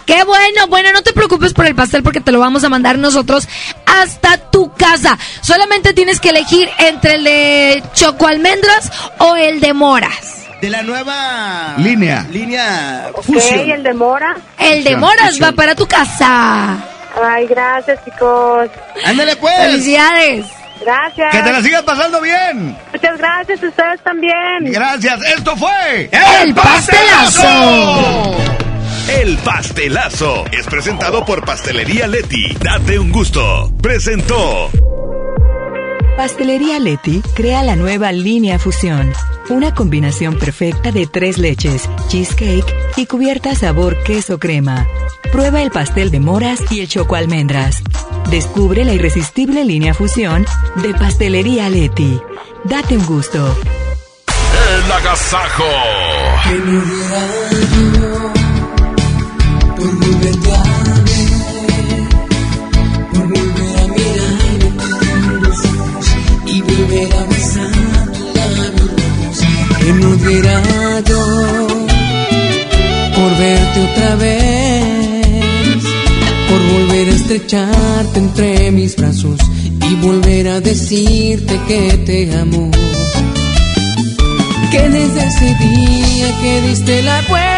Qué bueno, bueno, no te preocupes por el pastel porque te lo vamos a mandar nosotros hasta tu casa. Solamente tienes que elegir entre el de choco almendras o el de moras. De la nueva... Línea. Línea Ok, Fusion. el de Mora. El de moras va para tu casa. Ay, gracias, chicos. Ándale, pues. Felicidades. Gracias. Que te la sigas pasando bien. Muchas gracias, ustedes también. Gracias. Esto fue El pastelazo. El pastelazo es presentado por Pastelería Leti. Date un gusto. Presentó. Pastelería Leti crea la nueva línea Fusión, una combinación perfecta de tres leches, cheesecake y cubierta sabor queso crema. Prueba el pastel de moras y el choco almendras. Descubre la irresistible línea Fusión de Pastelería Leti. Date un gusto. El agasajo. Por volverte a ver, por volver a mirarte en los ojos y volver a besar tus labios. Que no yo por verte otra vez, por volver a estrecharte entre mis brazos y volver a decirte que te amo que desde ese día que diste la vuelta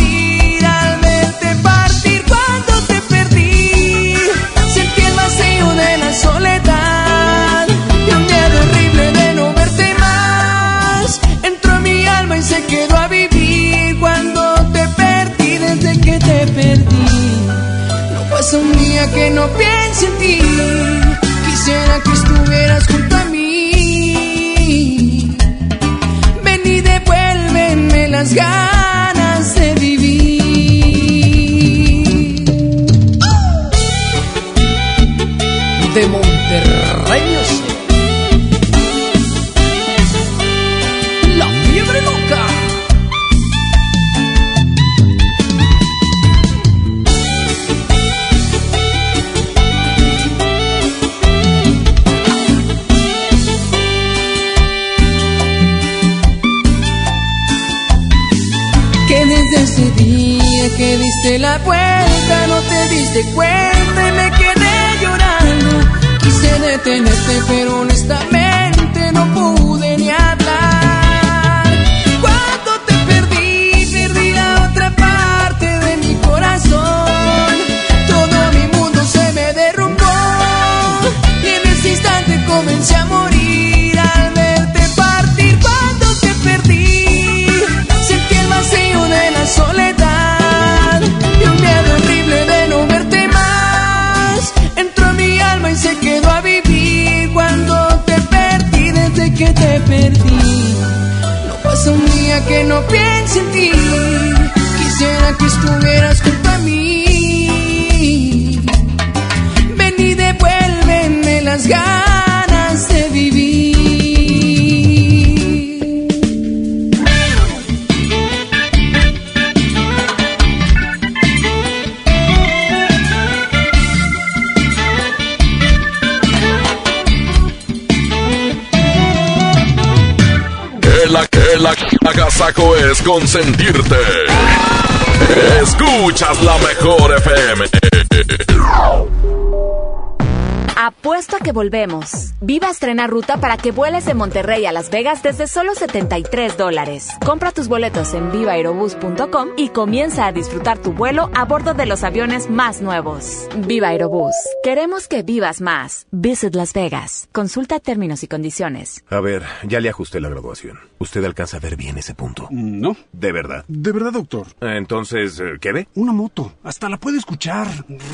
un día que no piense en ti. Quisiera que estuvieras junto a mí. Ven y devuélveme las ganas diste la vuelta no te diste cuenta y me quedé llorando. Quise detenerte pero honestamente que te perdí. No pasa un día que no piense en ti. Quisiera que estuvieras junto a mí. Ven y devuélveme las ganas es consentirte. Escuchas la mejor FM. Apuesto a que volvemos. Viva estrena ruta para que vueles de Monterrey a Las Vegas desde solo 73 dólares. Compra tus boletos en vivaerobus.com y comienza a disfrutar tu vuelo a bordo de los aviones más nuevos. Viva Aerobús. Queremos que vivas más. Visit Las Vegas. Consulta términos y condiciones. A ver, ya le ajusté la graduación. ¿Usted alcanza a ver bien ese punto? No. ¿De verdad? De verdad, doctor. Entonces, eh, ¿qué ve? Una moto. Hasta la puede escuchar.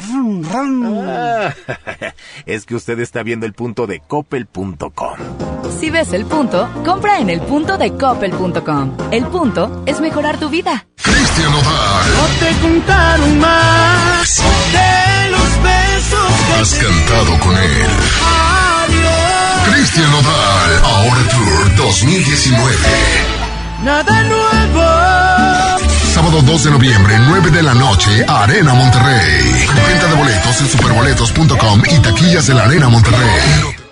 Rum, rum. Ah, es que usted está viendo el punto de coppel.com. Si ves el punto, compra en el punto de coppel.com. El punto es mejorar tu vida. Cristian Odal. No te contaron más de los besos que Has te cantado con él. Adiós. Cristian Odal. Ahora Tour 2019. Nada nuevo. Sábado 2 de noviembre, 9 de la noche, Arena Monterrey. Venta de boletos en superboletos.com y taquillas de la Arena Monterrey.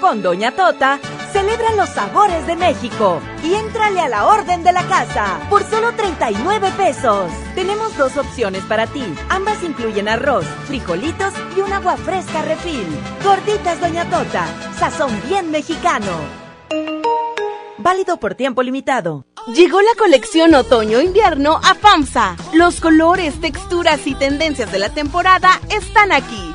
Con Doña Tota, celebra los sabores de México y éntrale a la orden de la casa por solo 39 pesos. Tenemos dos opciones para ti. Ambas incluyen arroz, frijolitos y un agua fresca refil. Gorditas Doña Tota, sazón bien mexicano. Válido por tiempo limitado. Llegó la colección otoño-invierno a FAMSA. Los colores, texturas y tendencias de la temporada están aquí.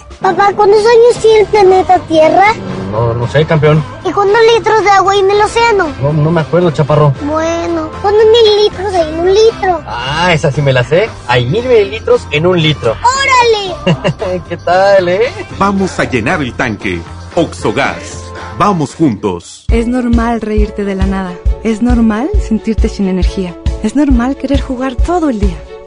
Papá, ¿cuántos años tiene el planeta Tierra? No, no sé, campeón. ¿Y cuántos litros de agua hay en el océano? No, no me acuerdo, chaparro. Bueno, ¿cuántos mililitros hay en un litro? Ah, esa sí me la sé. Hay mil mililitros en un litro. ¡Órale! ¿Qué tal, eh? Vamos a llenar el tanque. Oxogas. Vamos juntos. Es normal reírte de la nada. Es normal sentirte sin energía. Es normal querer jugar todo el día.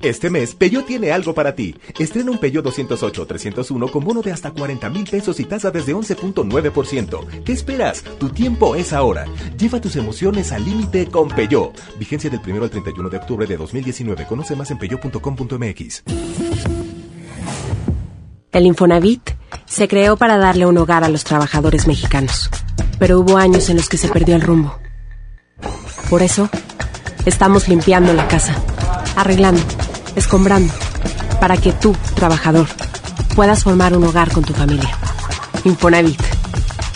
Este mes, Peyo tiene algo para ti. Estrena un Peyo 208-301 con bono de hasta 40 mil pesos y tasa desde 11.9%. ¿Qué esperas? Tu tiempo es ahora. Lleva tus emociones al límite con Peyo. Vigencia del 1 al 31 de octubre de 2019. Conoce más en peyo.com.mx. El Infonavit se creó para darle un hogar a los trabajadores mexicanos, pero hubo años en los que se perdió el rumbo. Por eso, estamos limpiando la casa, arreglando, escombrando, para que tú, trabajador, puedas formar un hogar con tu familia. Infonavit,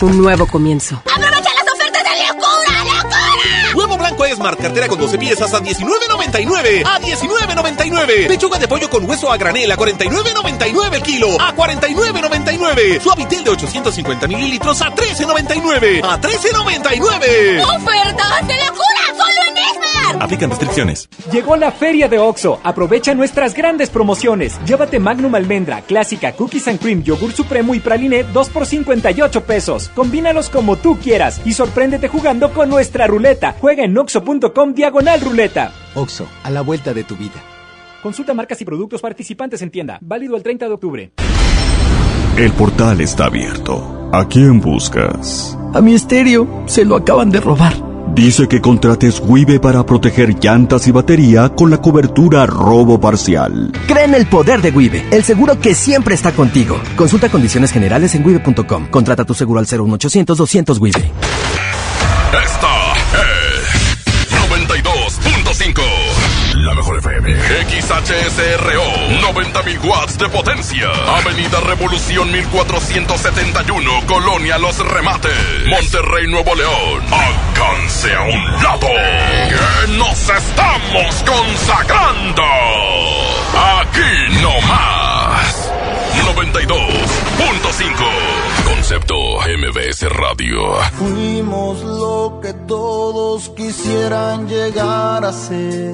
un nuevo comienzo. ¡Aprovecha las ofertas de locura, locura! Huevo blanco Esmar, cartera con 12 piezas a 19.99. A 19.99. Pechuga de pollo con hueso a granel a 49.99 el kilo. A 49.99. Suavitel de 850 mililitros a 13.99. A 13.99. ¡Ofertas de locura! Aplican restricciones. Llegó la feria de OXO. Aprovecha nuestras grandes promociones. Llévate Magnum Almendra, Clásica, Cookies and Cream, Yogur Supremo y Praline 2 por 58 pesos. Combínalos como tú quieras y sorpréndete jugando con nuestra ruleta. Juega en oxo.com diagonal ruleta. Oxo, a la vuelta de tu vida. Consulta marcas y productos participantes en tienda. Válido el 30 de octubre. El portal está abierto. ¿A quién buscas? A mi estéreo se lo acaban de robar. Dice que contrates Wibe para proteger llantas y batería con la cobertura robo parcial. Cree en el poder de Wibe, el seguro que siempre está contigo. Consulta condiciones generales en wibe.com. Contrata tu seguro al 01800 200 Wibe. Esta XHSRO, 90.000 watts de potencia. Avenida Revolución 1471, Colonia Los Remates, Monterrey, Nuevo León. Alcance a un lado, que nos estamos consagrando. Aquí no más. 92.5 Concepto MBS Radio. Fuimos lo que todos quisieran llegar a ser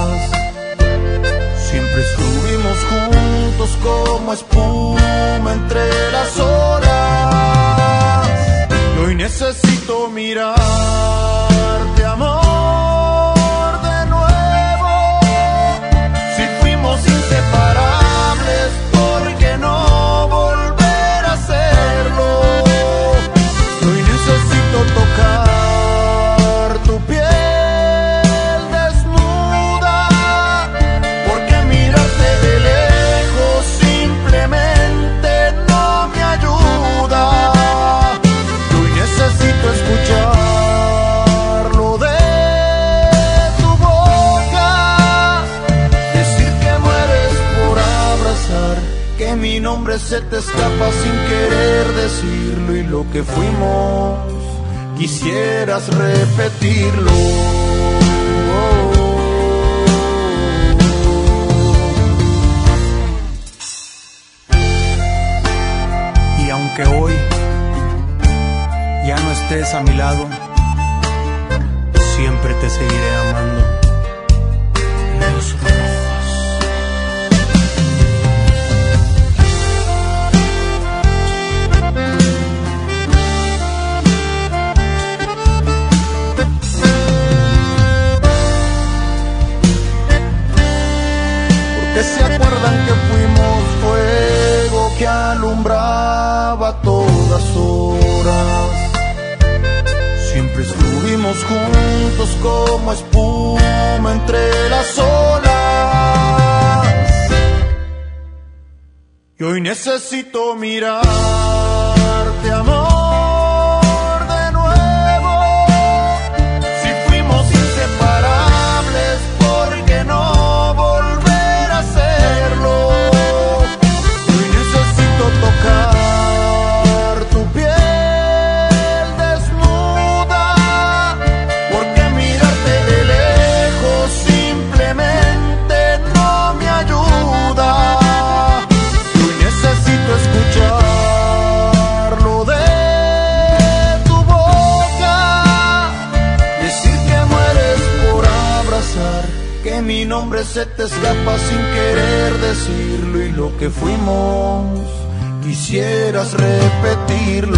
espuma entre las horas. Y hoy necesito mirar. escapa sin querer decirlo y lo que fuimos quisieras repetirlo. Y aunque hoy ya no estés a mi Necesito mirarte, amor. se te escapa sin querer decirlo y lo que fuimos quisieras repetirlo.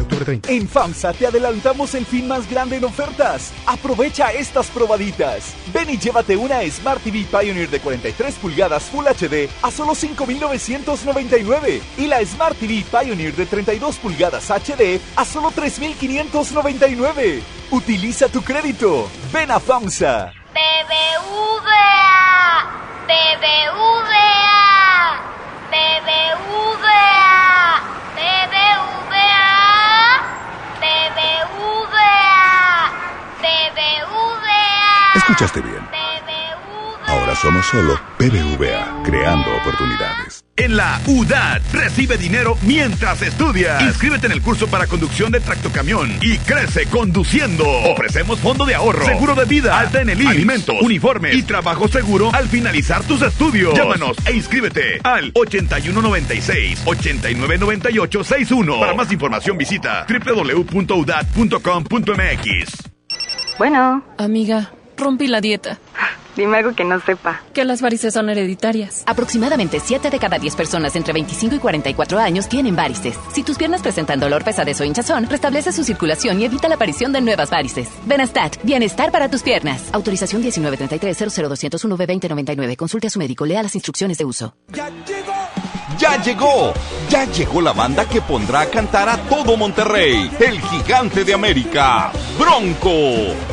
octubre 30. En FAMSA te adelantamos el fin más grande en ofertas. Aprovecha estas probaditas. Ven y llévate una Smart TV Pioneer de 43 pulgadas Full HD a solo 5.999 y la Smart TV Pioneer de 32 pulgadas HD a solo 3.599. Utiliza tu crédito. Ven a FAMSA. BBVA, BBVA, BBVA, BBVA, BBVA, BBVA. Escuchaste bien. Ahora somos solo BBVA, creando oportunidades. En la UDAT recibe dinero mientras estudias. Inscríbete en el curso para conducción de tractocamión y crece conduciendo. Ofrecemos fondo de ahorro, seguro de vida, alta en el IMSS, alimentos, uniformes y trabajo seguro al finalizar tus estudios. Llámanos e inscríbete al 8196 8998 61. Para más información visita www.udat.com.mx. Bueno. Amiga, rompí la dieta. Dime algo que no sepa. Que las varices son hereditarias. Aproximadamente 7 de cada 10 personas entre 25 y 44 años tienen varices. Si tus piernas presentan dolor, pesadez o hinchazón, restablece su circulación y evita la aparición de nuevas varices. Benastat, bienestar para tus piernas. Autorización 1933-00201-B2099. Consulte a su médico, lea las instrucciones de uso. ¡Ya llegó! Ya llegó la banda que pondrá a cantar a todo Monterrey. El gigante de América, Bronco.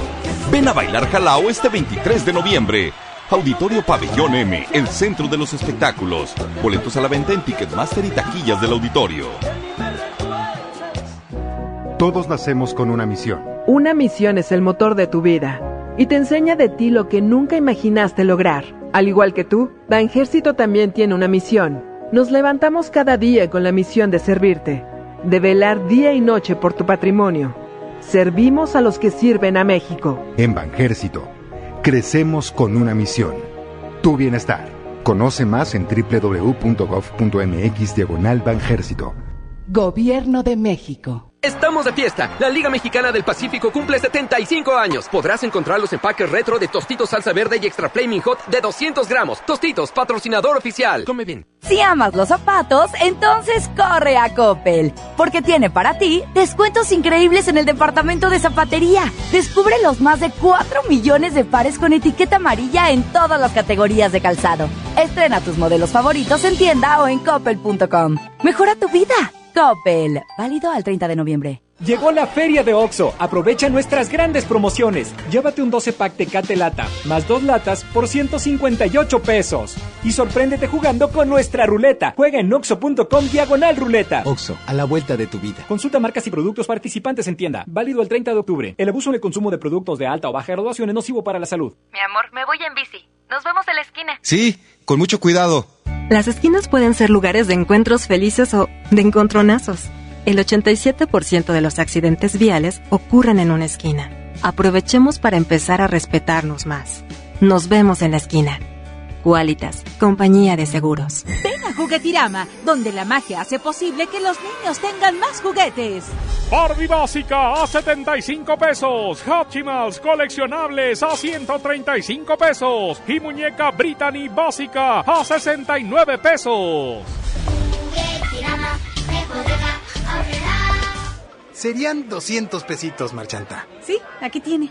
Ven a bailar Jalao este 23 de noviembre. Auditorio Pabellón M, el centro de los espectáculos. Boletos a la venta en Ticketmaster y taquillas del auditorio. Todos nacemos con una misión. Una misión es el motor de tu vida y te enseña de ti lo que nunca imaginaste lograr. Al igual que tú, Banjército también tiene una misión. Nos levantamos cada día con la misión de servirte, de velar día y noche por tu patrimonio. Servimos a los que sirven a México. En Banjército, crecemos con una misión. Tu bienestar. Conoce más en www.gov.mx diagonal Banjército. Gobierno de México. Estamos de fiesta. La Liga Mexicana del Pacífico cumple 75 años. Podrás encontrar los empaques retro de Tostitos Salsa Verde y Extra Flaming Hot de 200 gramos. Tostitos, patrocinador oficial. Come bien. Si amas los zapatos, entonces corre a Coppel, porque tiene para ti descuentos increíbles en el departamento de zapatería. Descubre los más de 4 millones de pares con etiqueta amarilla en todas las categorías de calzado. Estrena tus modelos favoritos en tienda o en coppel.com. Mejora tu vida. Coppel. Válido al 30 de noviembre. Llegó la feria de OXO. Aprovecha nuestras grandes promociones. Llévate un 12 pack Tecate Lata, más dos latas por 158 pesos. Y sorpréndete jugando con nuestra ruleta. Juega en oxo.com diagonal ruleta. OXO, a la vuelta de tu vida. Consulta marcas y productos participantes en tienda. Válido el 30 de octubre. El abuso en el consumo de productos de alta o baja graduación es nocivo para la salud. Mi amor, me voy en bici. Nos vemos en la esquina. Sí, con mucho cuidado. Las esquinas pueden ser lugares de encuentros felices o de encontronazos. El 87% de los accidentes viales ocurren en una esquina. Aprovechemos para empezar a respetarnos más. Nos vemos en la esquina. Qualitas, compañía de seguros. Ven a Juguetirama, donde la magia hace posible que los niños tengan más juguetes. Barbie básica a 75 pesos. Hatchimals coleccionables a 135 pesos. Y muñeca Brittany básica a 69 pesos. Serían 200 pesitos, Marchanta. Sí, aquí tiene.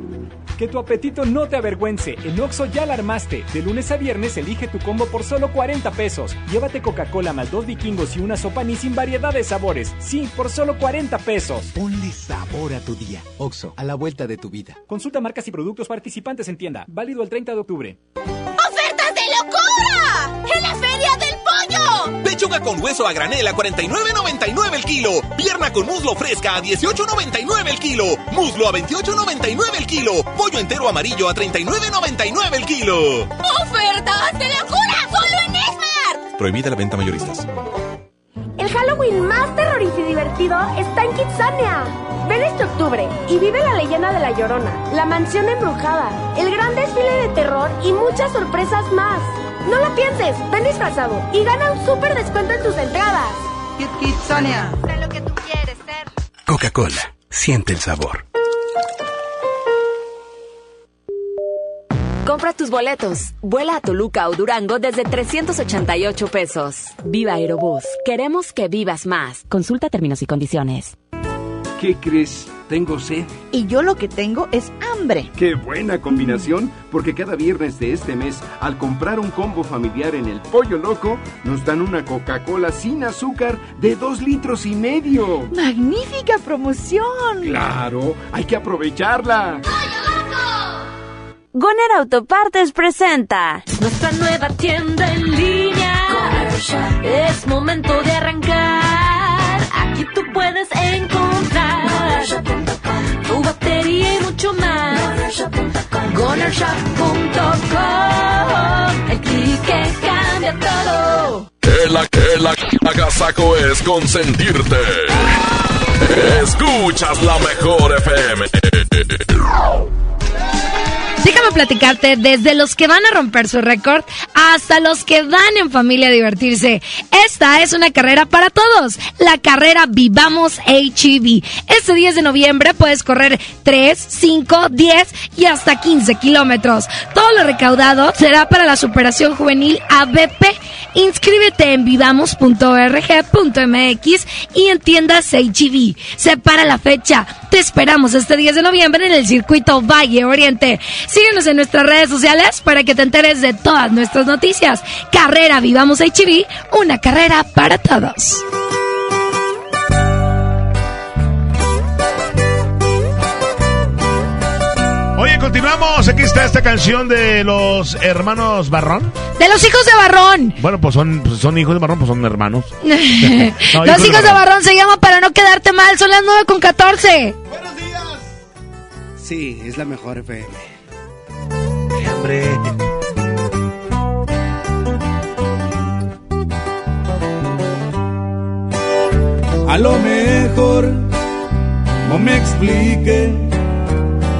Que tu apetito no te avergüence. En Oxo ya la armaste. De lunes a viernes elige tu combo por solo 40 pesos. Llévate Coca-Cola más dos vikingos y una sopa ni sin variedad de sabores. Sí, por solo 40 pesos. Ponle sabor a tu día. Oxo, a la vuelta de tu vida. Consulta marcas y productos participantes en tienda. Válido el 30 de octubre. ¡Ofertas de locura! ¡En la Feria Pollo! Pechuga con hueso a granel a 49.99 el kilo. Pierna con muslo fresca a 18.99 el kilo. Muslo a 28.99 el kilo. Pollo entero amarillo a 39.99 el kilo. ¡Ofertas de locura! ¡Solo en Esmar! Prohibida la venta mayoristas. El Halloween más terrorífico y divertido está en Kitsania. Ven este octubre y vive la leyenda de La Llorona, la mansión embrujada, el gran desfile de terror y muchas sorpresas más. No lo pienses, ven disfrazado y gana un súper descuento en tus entradas. Kit Kitsania. Sé lo que tú quieres ser. Coca-Cola, siente el sabor. Compra tus boletos. Vuela a Toluca o Durango desde 388 pesos. Viva Aerobús. Queremos que vivas más. Consulta términos y condiciones. ¿Qué crees? Tengo sed. Y yo lo que tengo es hambre. Qué buena combinación, porque cada viernes de este mes, al comprar un combo familiar en el Pollo Loco, nos dan una Coca-Cola sin azúcar de dos litros y medio. ¡Magnífica promoción! Claro, hay que aprovecharla. Goner Autopartes presenta nuestra nueva tienda en línea. Es momento de arrancar. Aquí tú puedes encontrar más. Gonershop.com El clic que cambia todo. El, el, es consentirte. Escuchas la mejor FM. Déjame platicarte desde los que van a romper su récord hasta los que van en familia a divertirse. Esta es una carrera para todos, la carrera Vivamos HEV. Este 10 de noviembre puedes correr 3, 5, 10 y hasta 15 kilómetros. Todo lo recaudado será para la superación juvenil ABP. Inscríbete en vivamos.org.mx y en tiendas. Separa la fecha. Te esperamos este 10 de noviembre en el circuito Valle Oriente. Síguenos en nuestras redes sociales para que te enteres de todas nuestras noticias. Carrera Vivamos HB, una carrera para todos. Oye, continuamos. Aquí está esta canción de los hermanos Barrón. De los hijos de Barrón. Bueno, pues son, pues son hijos de Barrón, pues son hermanos. No, los hijos de Barrón se llama para no quedarte mal. Son las 9 con 14. Buenos días. Sí, es la mejor FM. Hombre. lo mejor no me explique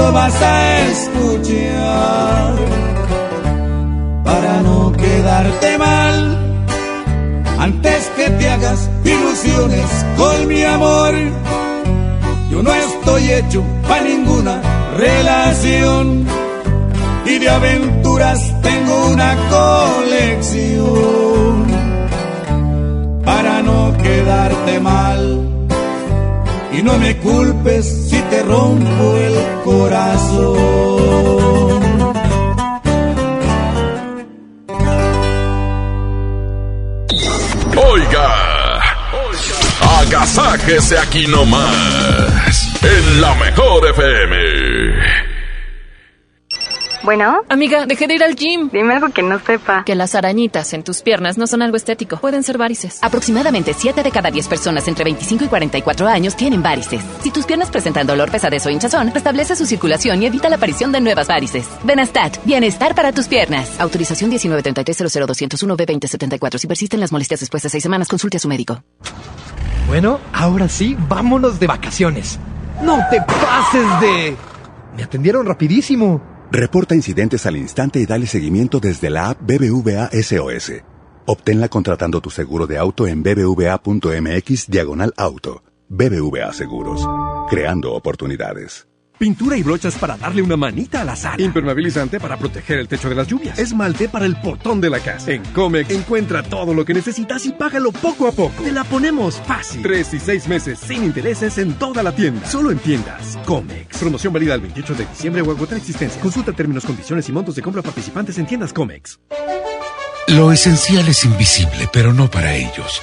Lo vas a escuchar. Para no quedarte mal antes que te hagas ilusiones con mi amor. Yo no estoy hecho para ninguna relación y de aventuras tengo una colección para no quedarte mal. Y no me culpes te rompo el corazón. Oiga, agasáquese aquí nomás, en la mejor FM. Bueno. Amiga, dejé de ir al gym. Dime algo que no sepa. Que las arañitas en tus piernas no son algo estético. Pueden ser varices. Aproximadamente 7 de cada 10 personas entre 25 y 44 años tienen varices. Si tus piernas presentan dolor, pesadez o hinchazón, restablece su circulación y evita la aparición de nuevas varices. Benastat, bienestar para tus piernas. Autorización 19300 b 2074 Si persisten las molestias después de 6 semanas, consulte a su médico. Bueno, ahora sí, vámonos de vacaciones. No te pases de... Me atendieron rapidísimo. Reporta incidentes al instante y dale seguimiento desde la app BBVA SOS. Obténla contratando tu seguro de auto en bbva.mx diagonal auto. BBVA Seguros. Creando oportunidades. Pintura y brochas para darle una manita a la sala. Impermeabilizante para proteger el techo de las lluvias. Esmalte para el portón de la casa. En Comex encuentra todo lo que necesitas y págalo poco a poco. Te la ponemos fácil. Tres y seis meses sin intereses en toda la tienda. Solo en tiendas. Comex. Promoción válida el 28 de diciembre o agotar existencia. Consulta términos, condiciones y montos de compra participantes en tiendas Comex. Lo esencial es invisible, pero no para ellos.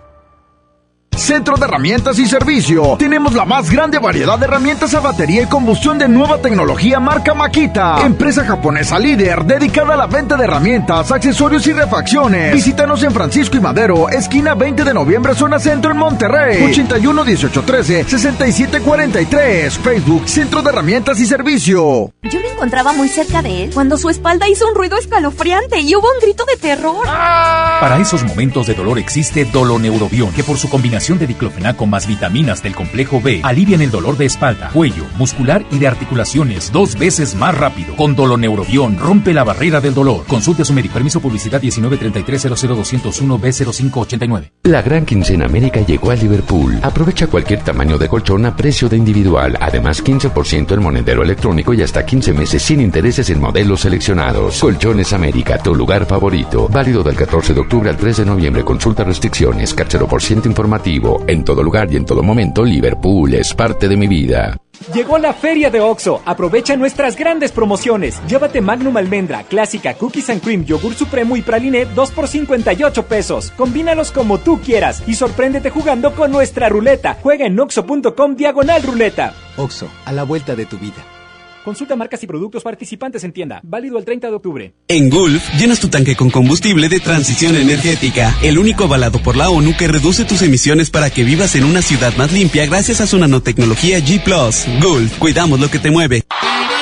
Centro de Herramientas y Servicio. Tenemos la más grande variedad de herramientas a batería y combustión de nueva tecnología marca Makita. Empresa japonesa líder dedicada a la venta de herramientas, accesorios y refacciones. Visítanos en Francisco y Madero, esquina 20 de noviembre, zona centro en Monterrey. 81 18 13 67 43. Facebook Centro de Herramientas y Servicio. Yo me encontraba muy cerca de él cuando su espalda hizo un ruido escalofriante y hubo un grito de terror. Para esos momentos de dolor existe Doloneurobion, que por su combinación de diclofenaco más vitaminas del complejo B alivian el dolor de espalda, cuello, muscular y de articulaciones dos veces más rápido. Con Doloneurobion rompe la barrera del dolor. Consulte a su médico. Permiso publicidad 1933-00201-B0589. La gran quincena América llegó a Liverpool. Aprovecha cualquier tamaño de colchón a precio de individual. Además, 15% en monedero electrónico y hasta 15 meses sin intereses en modelos seleccionados. Colchones América, tu lugar favorito. Válido del 14 de octubre al 3 de noviembre. Consulta restricciones. Cárcelo por ciento informativo. En todo lugar y en todo momento, Liverpool es parte de mi vida. Llegó la feria de OXO. Aprovecha nuestras grandes promociones. Llévate Magnum Almendra, Clásica, Cookies and Cream, Yogur Supremo y Praliné 2 por 58 pesos. Combínalos como tú quieras y sorpréndete jugando con nuestra ruleta. Juega en oxo.com diagonal ruleta. OXO, a la vuelta de tu vida. Consulta marcas y productos participantes en tienda. Válido el 30 de octubre. En Gulf, llenas tu tanque con combustible de transición energética. El único avalado por la ONU que reduce tus emisiones para que vivas en una ciudad más limpia gracias a su nanotecnología G ⁇ Gulf, cuidamos lo que te mueve.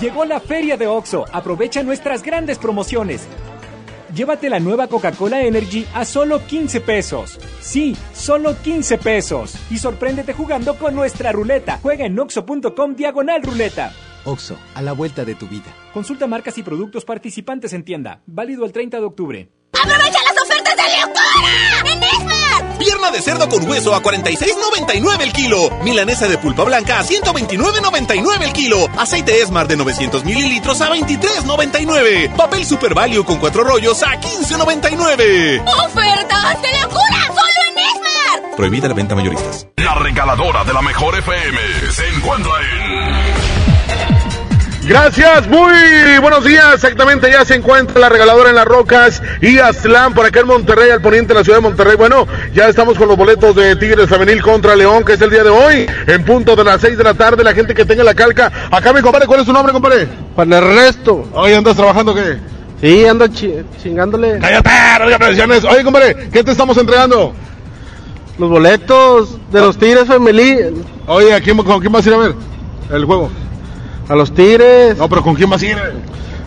Llegó la feria de OXO. Aprovecha nuestras grandes promociones. Llévate la nueva Coca-Cola Energy a solo 15 pesos. Sí, solo 15 pesos. Y sorpréndete jugando con nuestra ruleta. Juega en oxo.com diagonal ruleta. OXO, a la vuelta de tu vida. Consulta marcas y productos participantes en tienda. Válido el 30 de octubre. ¡Aprovecha las ofertas de locura! ¡En Esmar! Pierna de cerdo con hueso a 46.99 el kilo. Milanesa de pulpa blanca a 129.99 el kilo. Aceite Esmar de 900 mililitros a 23.99. Papel Super Value con cuatro rollos a 15.99. ¡Ofertas de locura! ¡Solo en Esmar! Prohibida la venta mayoristas. La regaladora de la mejor FM se encuentra en... Gracias, muy buenos días. Exactamente, ya se encuentra la regaladora en las rocas y Aztlán por acá en Monterrey, al poniente de la ciudad de Monterrey. Bueno, ya estamos con los boletos de Tigres Femenil contra León, que es el día de hoy, en punto de las 6 de la tarde. La gente que tenga la calca, acá mi compadre, ¿cuál es su nombre, compadre? Juan Ernesto. Hoy andas trabajando qué? Sí, ando chi chingándole. Cállate. Oye, compadre, ¿qué te estamos entregando? Los boletos de los Tigres Femenil. Oye, ¿a quién, ¿con quién vas a ir a ver el juego? A los Tigres. No, pero ¿con quién vas a ir?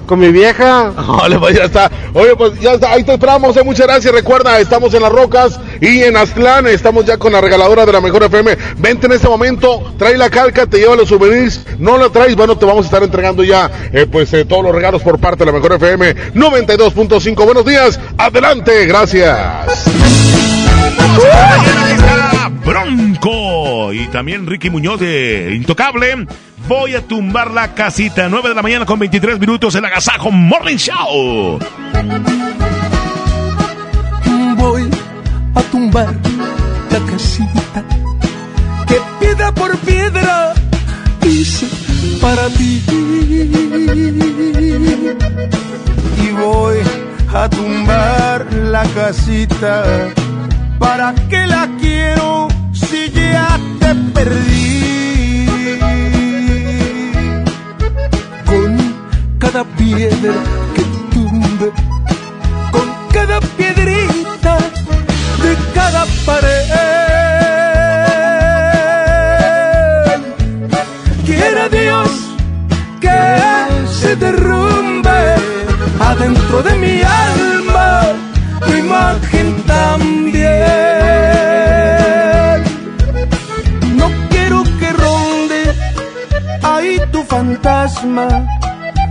Con mi vieja. Vale, pues ya está. Oye, pues ya está. Ahí te esperamos. Eh. Muchas gracias. Recuerda, estamos en Las Rocas y en Aztlán. Estamos ya con la regaladora de la Mejor FM. Vente en este momento. Trae la calca, te lleva los souvenirs. No la traes, bueno, te vamos a estar entregando ya, eh, pues, eh, todos los regalos por parte de la Mejor FM 92.5. Buenos días. Adelante. Gracias. Bronco y también Ricky Muñoz de Intocable. Voy a tumbar la casita. 9 de la mañana con 23 minutos. El Agasajo Morning Show. Voy a tumbar la casita que piedra por piedra hice para ti. Y voy a tumbar la casita. ¿Para qué la quiero si ya te perdí? cada piedra que tumbe, con cada piedrita de cada pared. Quiera Dios que se derrumbe adentro de mi alma tu imagen también. No quiero que ronde ahí tu fantasma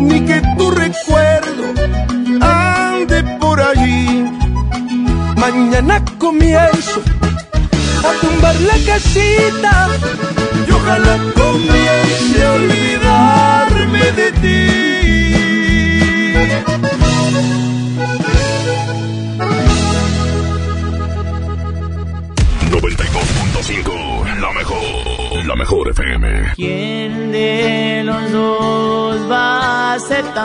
ni que tu recuerdo ande por allí. Mañana comienzo a tumbar la casita y ojalá comience a olvidarme de ti. 92.5, la mejor, la mejor FM. ¿Quién de los dos va a aceptar?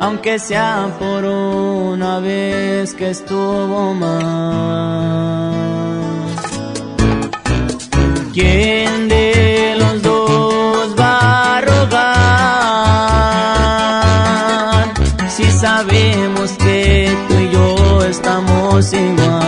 Aunque sea por una vez que estuvo mal. ¿Quién de los dos va a rogar? Si sabemos que tú y yo estamos igual.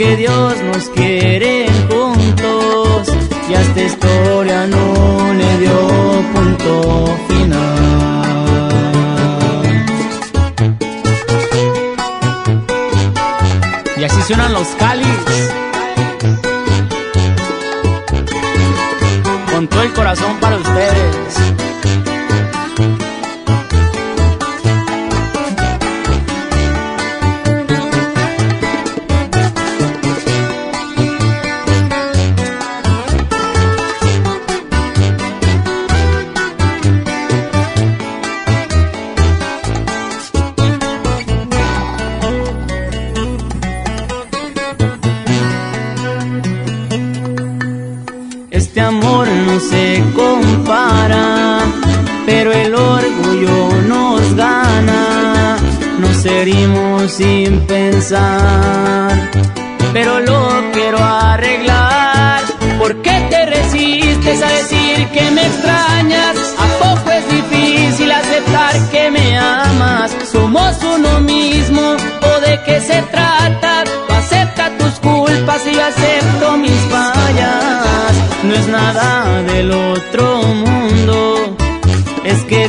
Que Dios nos quiere juntos y a esta historia no le dio punto final. Y así suenan los cáliz. Con todo el corazón para ustedes.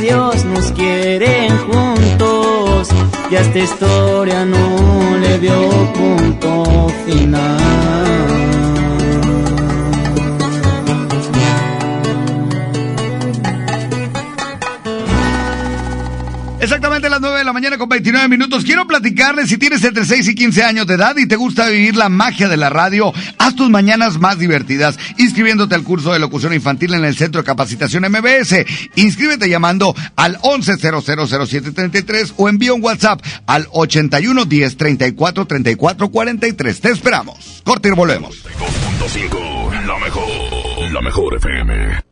Dios nos quiere juntos y a esta historia no le dio punto final. Mañana con 29 minutos. Quiero platicarles si tienes entre 6 y 15 años de edad y te gusta vivir la magia de la radio, haz tus mañanas más divertidas inscribiéndote al curso de locución infantil en el Centro de Capacitación MBS. Inscríbete llamando al 11000733 o envía un WhatsApp al 81 10 34 34 43. Te esperamos. Corte y volvemos. 2.5, la mejor, la mejor FM.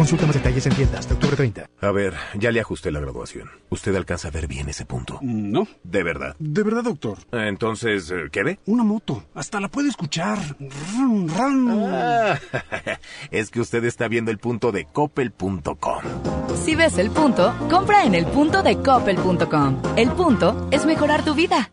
Consulta más detalles en tiendas hasta octubre 30. A ver, ya le ajusté la graduación. ¿Usted alcanza a ver bien ese punto? No. ¿De verdad? De verdad, doctor. Entonces, eh, ¿qué ve? Una moto. Hasta la puede escuchar. Rum, rum. Ah, es que usted está viendo el punto de coppel.com. Si ves el punto, compra en el punto de coppel.com. El punto es mejorar tu vida.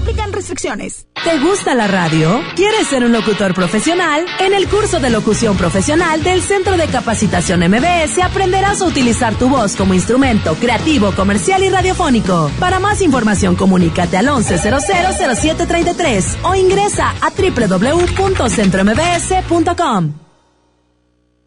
Aplican restricciones. ¿Te gusta la radio? ¿Quieres ser un locutor profesional? En el curso de locución profesional del Centro de Capacitación MBS aprenderás a utilizar tu voz como instrumento creativo, comercial y radiofónico. Para más información, comunícate al 11000733 o ingresa a www.centrombs.com.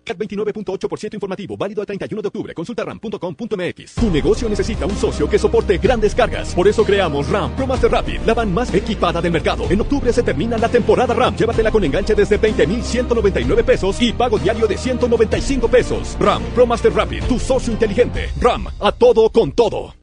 29.8% informativo, válido al 31 de octubre. Consulta ram.com.mx. Tu negocio necesita un socio que soporte grandes cargas. Por eso creamos RAM Pro Master Rapid, la van más equipada del mercado. En octubre se termina la temporada RAM. Llévatela con enganche desde 20,199 pesos y pago diario de 195 pesos. RAM Pro Master Rapid, tu socio inteligente. RAM, a todo con todo.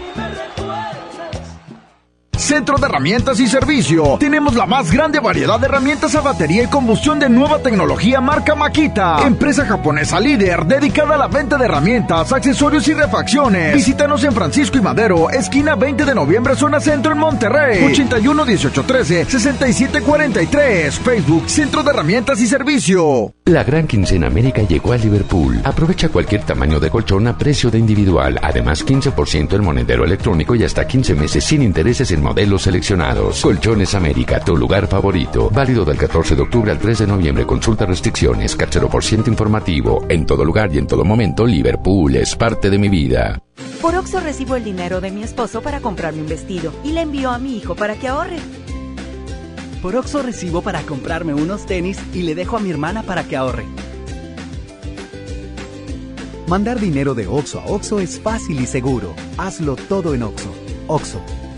Centro de Herramientas y Servicio. Tenemos la más grande variedad de herramientas a batería y combustión de nueva tecnología marca Makita. Empresa japonesa líder dedicada a la venta de herramientas, accesorios y refacciones. Visítanos en Francisco y Madero, esquina 20 de noviembre, zona centro en Monterrey. 81 18 13 67 43. Facebook Centro de Herramientas y Servicio. La gran quincena América llegó a Liverpool. Aprovecha cualquier tamaño de colchón a precio de individual. Además, 15% en monedero electrónico y hasta 15 meses sin intereses en modelos seleccionados. Colchones América, tu lugar favorito. Válido del 14 de octubre al 3 de noviembre. Consulta restricciones. Cachero por ciento informativo. En todo lugar y en todo momento, Liverpool es parte de mi vida. Por Oxo recibo el dinero de mi esposo para comprarme un vestido y le envío a mi hijo para que ahorre. Por Oxo recibo para comprarme unos tenis y le dejo a mi hermana para que ahorre. Mandar dinero de Oxo a Oxo es fácil y seguro. Hazlo todo en Oxo. Oxo,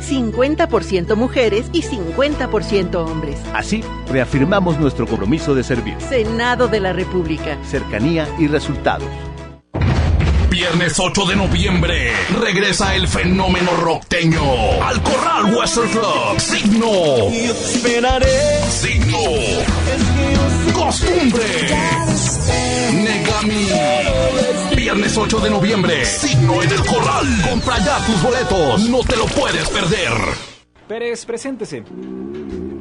50% mujeres y 50% hombres. Así, reafirmamos nuestro compromiso de servir. Senado de la República. Cercanía y resultados. Viernes 8 de noviembre regresa el fenómeno rockteño al Corral Western Club. Signo. esperaré. Signo. Costumbre. Negami. Viernes 8 de noviembre. Signo en el Corral. Compra ya tus boletos. No te lo puedes perder. Pérez, preséntese.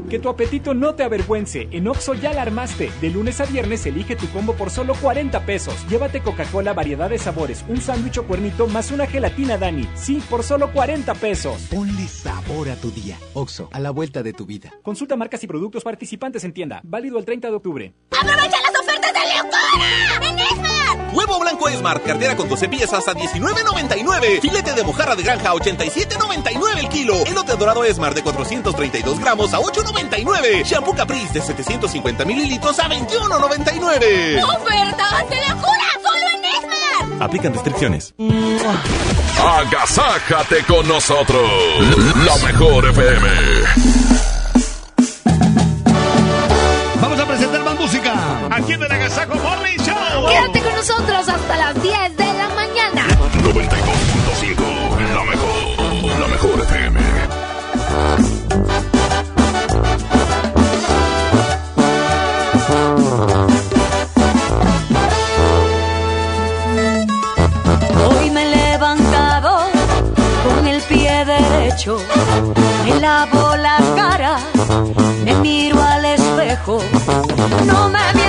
Que tu apetito no te avergüence. En Oxo ya la armaste. De lunes a viernes elige tu combo por solo 40 pesos. Llévate Coca-Cola, variedad de sabores, un sándwich o cuernito más una gelatina Dani. Sí, por solo 40 pesos. Ponle sabor a tu día. Oxo, a la vuelta de tu vida. Consulta marcas y productos participantes en tienda. Válido el 30 de octubre. ¡Aprovecha las ofertas! ¡Estás de locura! ¡En Esmar! Huevo blanco Esmar, cartera con 12 piezas a 19.99. Filete de mojarra de granja a 87.99 el kilo. Elote dorado Esmar de 432 gramos a 8.99. Shampoo Caprice de 750 mililitros a 21.99. ¡Ofertas de locura! ¡Solo en Esmar! Aplican restricciones. Agasájate con nosotros. La mejor FM. Morning Show. Quédate con nosotros hasta las 10 de la mañana. 92.5. La mejor. La mejor FM. Hoy me he levantado con el pie derecho, me lavo la cara, me miro al espejo, no me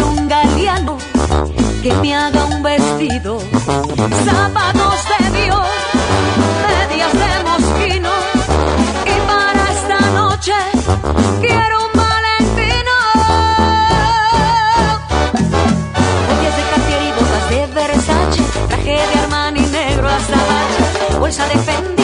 A un Galeano que me haga un vestido, zapatos de Dios, medias de mosquino, y para esta noche quiero un valentino. Joyas de Cartier y botas de Versace, traje de Armani negro hasta bolsa de Fendi,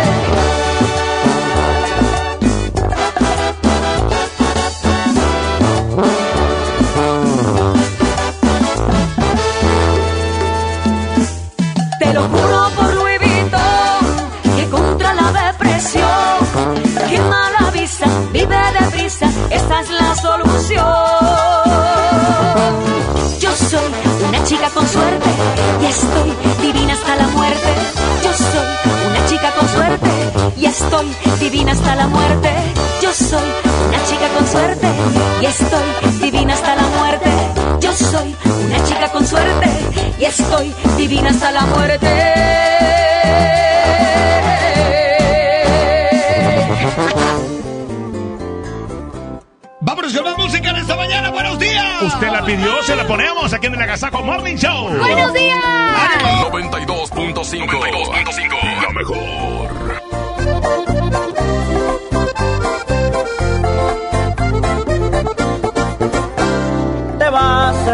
Estoy divina hasta la muerte. Yo soy una chica con suerte y estoy divina hasta la muerte. Yo soy una chica con suerte y estoy divina hasta la muerte. Vámonos con más música en esta mañana. ¡Buenos días! Usted la pidió, se la ponemos aquí en el Agasajo Morning Show. ¡Buenos días! 92.5. 92.5. La mejor.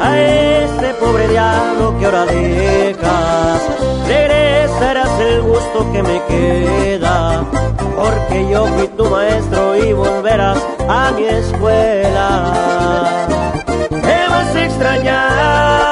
a este pobre diablo que ahora dejas. Regresarás el gusto que me queda, porque yo fui tu maestro y volverás a mi escuela. Te vas a extrañar,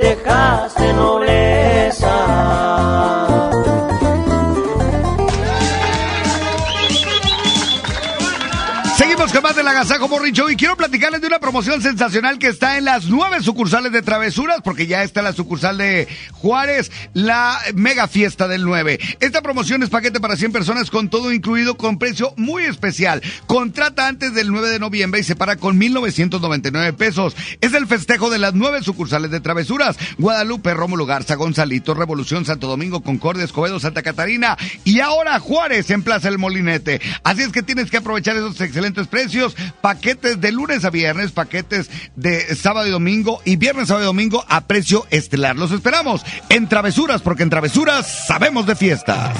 Agasajo y quiero platicarles de una promoción sensacional que está en las nueve sucursales de Travesuras, porque ya está la sucursal de Juárez, la mega fiesta del 9. Esta promoción es paquete para 100 personas con todo incluido con precio muy especial. Contrata antes del 9 de noviembre y se para con 1,999 pesos. Es el festejo de las nueve sucursales de Travesuras. Guadalupe, Rómulo Garza, Gonzalito, Revolución, Santo Domingo, Concordia, Escobedo, Santa Catarina y ahora Juárez en Plaza El Molinete. Así es que tienes que aprovechar esos excelentes precios. Paquetes de lunes a viernes, paquetes de sábado y domingo y viernes, sábado y domingo a precio estelar. Los esperamos en Travesuras, porque en Travesuras sabemos de fiestas.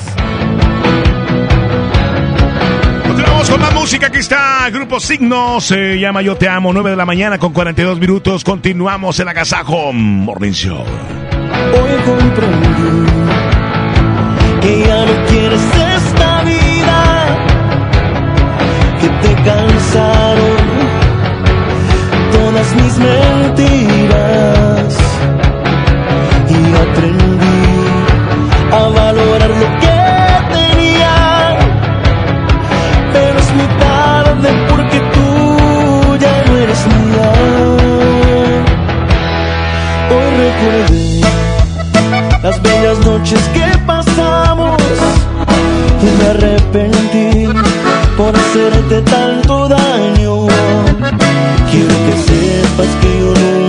Continuamos con más música. Aquí está Grupo Signo. Se llama Yo Te Amo. 9 de la mañana con 42 minutos. Continuamos en Agasajo Morning Show. Hoy comprendí que ya no quieres esta vida, todas mis mentiras y aprendí a valorar lo que tenía, pero es muy tarde porque tú ya no eres mía. Hoy recordé las bellas noches que pasamos y me arrepentí por hacerte tanto daño. Quiero que sepas que yo nunca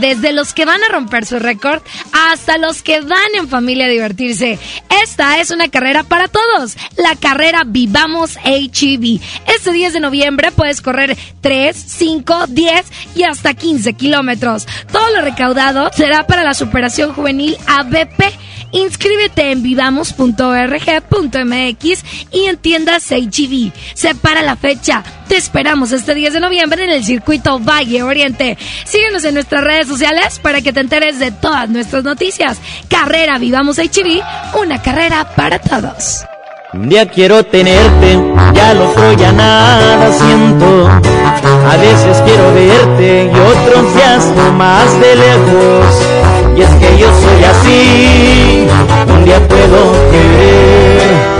desde los que van a romper su récord hasta los que van en familia a divertirse. Esta es una carrera para todos, la carrera Vivamos HEV. Este 10 de noviembre puedes correr 3, 5, 10 y hasta 15 kilómetros. Todo lo recaudado será para la superación juvenil ABP. Inscríbete en vivamos.org.mx y en tiendas HEV. Separa la fecha. Te esperamos este 10 de noviembre en el circuito Valle Oriente. Síguenos en nuestras redes sociales para que te enteres de todas nuestras noticias. Carrera Vivamos HEV, una carrera para todos. Un día quiero tenerte, ya lo otro ya nada siento. A veces quiero verte y otros días más de lejos. Y es que yo soy así, un día puedo querer,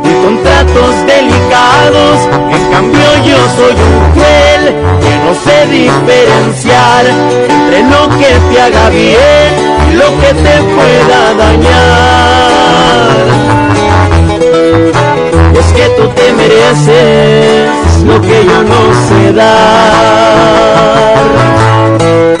y con tratos delicados. En cambio yo soy un cruel que no sé diferenciar entre lo que te haga bien y lo que te pueda dañar. Es que tú te mereces lo que yo no sé Y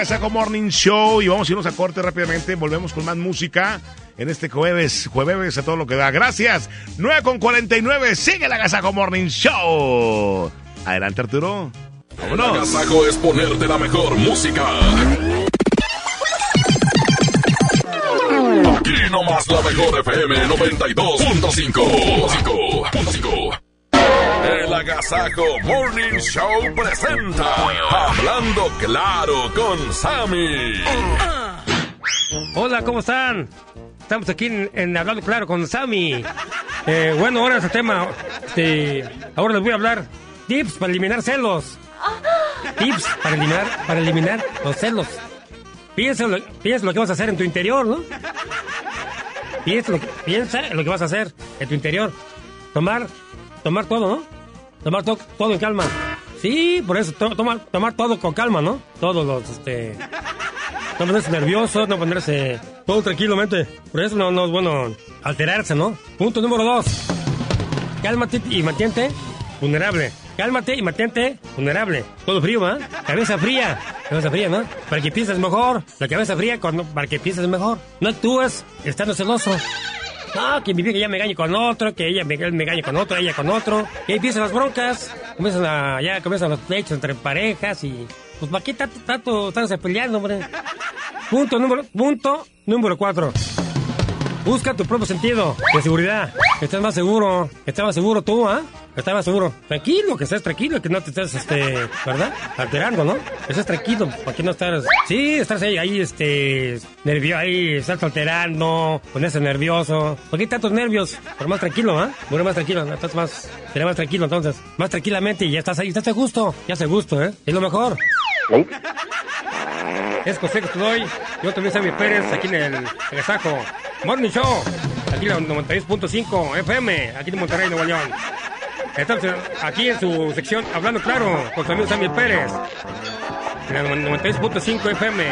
Agasajo Morning Show y vamos a irnos a corte rápidamente. Volvemos con más música en este jueves, jueves a todo lo que da. Gracias. 9 con 49, sigue el Agasajo Morning Show. Adelante Arturo. El agasajo es ponerte la mejor música. Aquí nomás la mejor FM 92.5. El Agasajo Morning Show presenta Hablando Claro con Sammy. Hola, ¿cómo están? Estamos aquí en, Hablando Claro con Sammy. Eh, bueno, ahora es el tema. Este, ahora les voy a hablar tips para eliminar celos. Tips para eliminar, para eliminar los celos. Piensa lo, piensa lo que vas a hacer en tu interior, ¿no? Piensa lo, piensa en lo que vas a hacer en tu interior. Tomar, tomar todo, ¿no? Tomar to- todo en calma. Sí, por eso, to- tomar, tomar todo con calma, ¿no? Todos los, este... No ponerse nervioso, no ponerse todo tranquilamente. Por eso no, no es bueno alterarse, ¿no? Punto número dos. Cálmate y mantente vulnerable. Cálmate y mantente vulnerable. Todo frío, ¿ah? Cabeza fría. Cabeza fría, ¿no? Para que pienses mejor. La cabeza fría cuando, para que pienses mejor. No actúas estando celoso. No, que mi vieja ya me engañe con otro, que ella me, me engañe con otro, ella con otro. Y ahí empiezan las broncas. Comienzan a, ya comienzan los pleitos entre parejas y... Pues, ¿para qué tanto, tanto estarse peleando, hombre? Punto número, punto número cuatro. Busca tu propio sentido de seguridad. Que estés más seguro. Que estés más seguro tú, ¿ah? Que estés más seguro. Tranquilo, que estés tranquilo, que no te estés, este, ¿verdad? Alterando, ¿no? Que estés tranquilo, para que no estés... Sí, estás ahí, ahí, este, nervio, ahí, estás alterando, ponerse nervioso. ¿Por qué tantos nervios? Pero más tranquilo, ¿ah? Bueno, más tranquilo, estás más, será más tranquilo entonces. Más tranquilamente y ya estás ahí, estás a gusto. Ya estás a gusto, ¿eh? Es lo mejor. Es José que te doy. Yo también soy Pérez, aquí en el Agasajo. Morning Show. Aquí en la 96.5 FM, aquí en Monterrey, Nuevo León. Entonces, aquí en su sección Hablando Claro, con su amigo Sammy Pérez. En la 96.5 FM,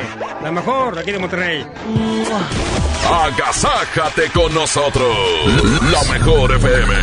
la mejor, aquí de Monterrey. Agasájate con nosotros. La mejor FM.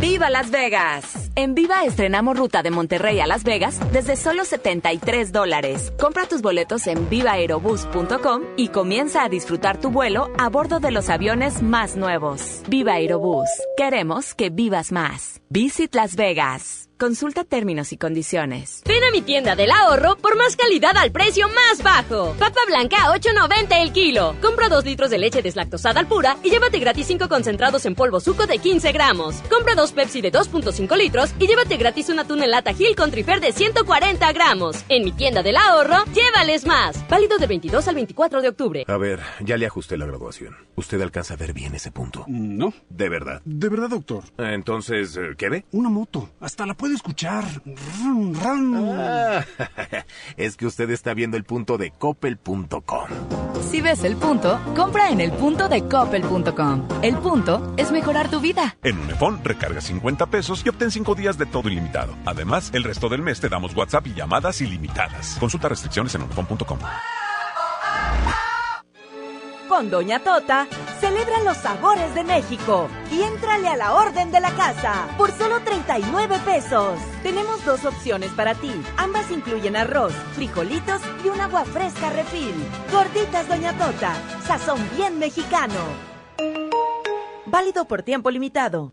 ¡Viva Las Vegas! En Viva estrenamos ruta de Monterrey a Las Vegas desde solo 73 dólares. Compra tus boletos en vivaerobus.com y comienza a disfrutar tu vuelo a bordo de los aviones más nuevos. Viva Aerobús. Queremos que vivas más. Visit Las Vegas. Consulta términos y condiciones. Ven a mi tienda del ahorro por más calidad al precio más bajo. Papa blanca a 8.90 el kilo. Compra 2 litros de leche deslactosada al pura y llévate gratis 5 concentrados en polvo suco de 15 gramos. Compra 2 Pepsi de 2.5 litros y llévate gratis un atún en lata Gil con trifer de 140 gramos. En mi tienda del ahorro, llévales más. Válido de 22 al 24 de octubre. A ver, ya le ajusté la graduación. ¿Usted alcanza a ver bien ese punto? No. ¿De verdad? De verdad, doctor. Entonces, eh, ¿qué ve? Una moto. Hasta la puede escuchar. Rum, rum. Ah, es que usted está viendo el punto de coppel.com. Si ves el punto, compra en el punto de coppel.com. El punto es mejorar tu vida. En Unifón, recarga 50 pesos y obtén 5 días de todo ilimitado. Además, el resto del mes te damos WhatsApp y llamadas ilimitadas. Consulta restricciones en unifón.com. Con Doña Tota, celebra los sabores de México y éntrale a la orden de la casa por solo 39 pesos. Tenemos dos opciones para ti. Ambas incluyen arroz, frijolitos y un agua fresca refil. Gorditas Doña Tota, sazón bien mexicano. Válido por tiempo limitado.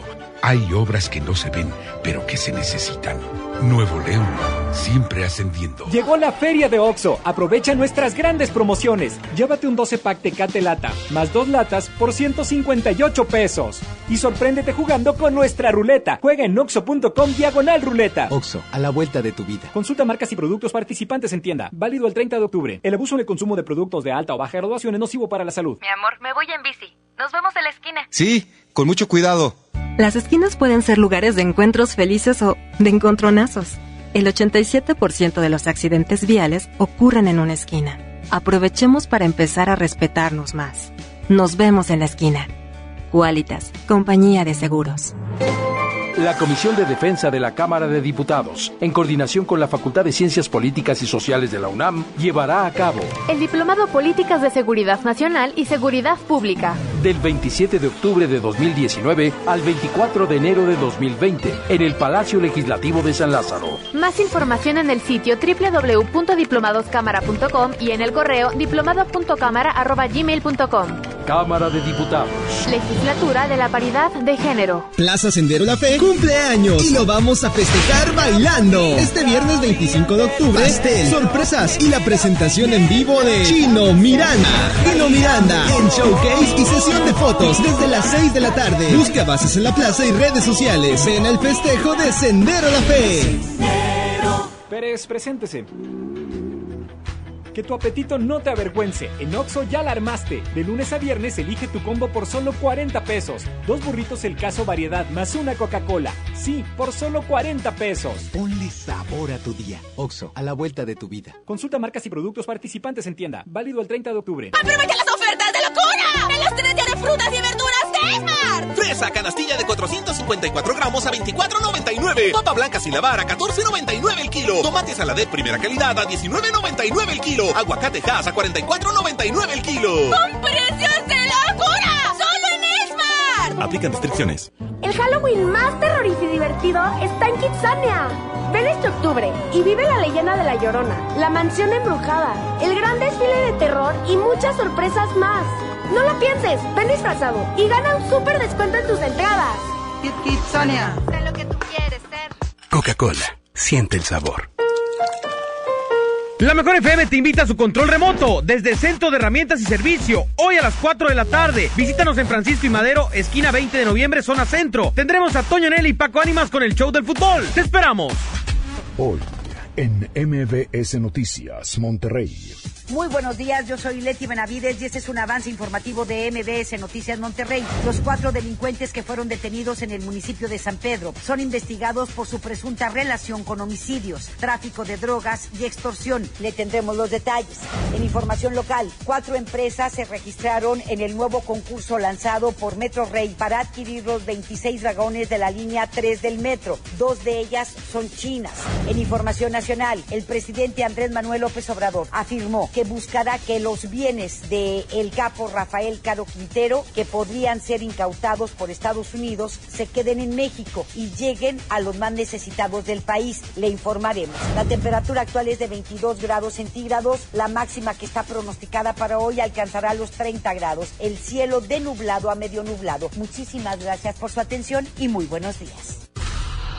Hay obras que no se ven, pero que se necesitan. Nuevo León, siempre ascendiendo. Llegó la feria de OXO. Aprovecha nuestras grandes promociones. Llévate un 12 pack Tecate Lata, más dos latas por 158 pesos. Y sorpréndete jugando con nuestra ruleta. Juega en oxo.com diagonal ruleta. Oxo, a la vuelta de tu vida. Consulta marcas y productos participantes en tienda. Válido el 30 de octubre. El abuso en el consumo de productos de alta o baja graduación es nocivo para la salud. Mi amor, me voy en bici. Nos vemos en la esquina. Sí, con mucho cuidado. Las esquinas pueden ser lugares de encuentros felices o de encontronazos. El 87% de los accidentes viales ocurren en una esquina. Aprovechemos para empezar a respetarnos más. Nos vemos en la esquina. Qualitas, compañía de seguros. La Comisión de Defensa de la Cámara de Diputados, en coordinación con la Facultad de Ciencias Políticas y Sociales de la UNAM, llevará a cabo el Diplomado Políticas de Seguridad Nacional y Seguridad Pública del 27 de octubre de 2019 al 24 de enero de 2020 en el Palacio Legislativo de San Lázaro. Más información en el sitio www.diplomadoscámara.com y en el correo diplomado.cámara.gmail.com. Cámara de Diputados. Legislatura de la Paridad de Género. Plaza Sendero La Fe cumpleaños y lo vamos a festejar bailando. Este viernes 25 de octubre, pastel, sorpresas y la presentación en vivo de Chino Miranda. Chino Miranda en showcase y sesión de fotos desde las 6 de la tarde. Busca bases en la plaza y redes sociales. Ven al festejo de Sendero La Fe. Pérez, preséntese. Que tu apetito no te avergüence. En Oxo ya la armaste. De lunes a viernes elige tu combo por solo 40 pesos. Dos burritos el caso variedad más una Coca-Cola. Sí, por solo 40 pesos. Ponle sabor a tu día. Oxo, a la vuelta de tu vida. Consulta marcas y productos participantes en tienda. Válido el 30 de octubre. ¡Aprovecha las ofertas de locura! ¡En los tres días de frutas y verduras Esmar! Fresa canastilla de 454 gramos a 24.99. Papa blanca sin lavar a 14.99 el kilo. Tomate saladet primera calidad a 19.99 el kilo. Aguacate Hass a 44.99 el kilo. ¡Con precios de locura! ¡Solo en Esmar! Aplican restricciones. El Halloween más terrorífico y divertido está en Kitsania. Ven este octubre y vive la leyenda de La Llorona, la mansión embrujada, el gran desfile de terror y muchas sorpresas más. No lo pienses, ven disfrazado y gana un súper descuento en tus entradas. Kitsania. Sé lo que tú quieres ser. Coca-Cola, siente el sabor. La Mejor FM te invita a su control remoto desde el Centro de Herramientas y Servicio. Hoy a las 4 de la tarde. Visítanos en Francisco y Madero, esquina 20 de noviembre, zona centro. Tendremos a Toño Nelly y Paco Ánimas con el show del fútbol. ¡Te esperamos! Hoy, en MBS Noticias, Monterrey. Muy buenos días, yo soy Leti Benavides y este es un avance informativo de MBS Noticias Monterrey. Los cuatro delincuentes que fueron detenidos en el municipio de San Pedro son investigados por su presunta relación con homicidios, tráfico de drogas y extorsión. Le tendremos los detalles. En información local, cuatro empresas se registraron en el nuevo concurso lanzado por Metro Rey para adquirir los 26 vagones de la línea 3 del metro. Dos de ellas son chinas. En información nacional, el presidente Andrés Manuel López Obrador afirmó que buscará que los bienes del el capo Rafael Caro Quintero, que podrían ser incautados por Estados Unidos, se queden en México y lleguen a los más necesitados del país. Le informaremos. La temperatura actual es de 22 grados centígrados. La máxima que está pronosticada para hoy alcanzará los 30 grados. El cielo de nublado a medio nublado. Muchísimas gracias por su atención y muy buenos días.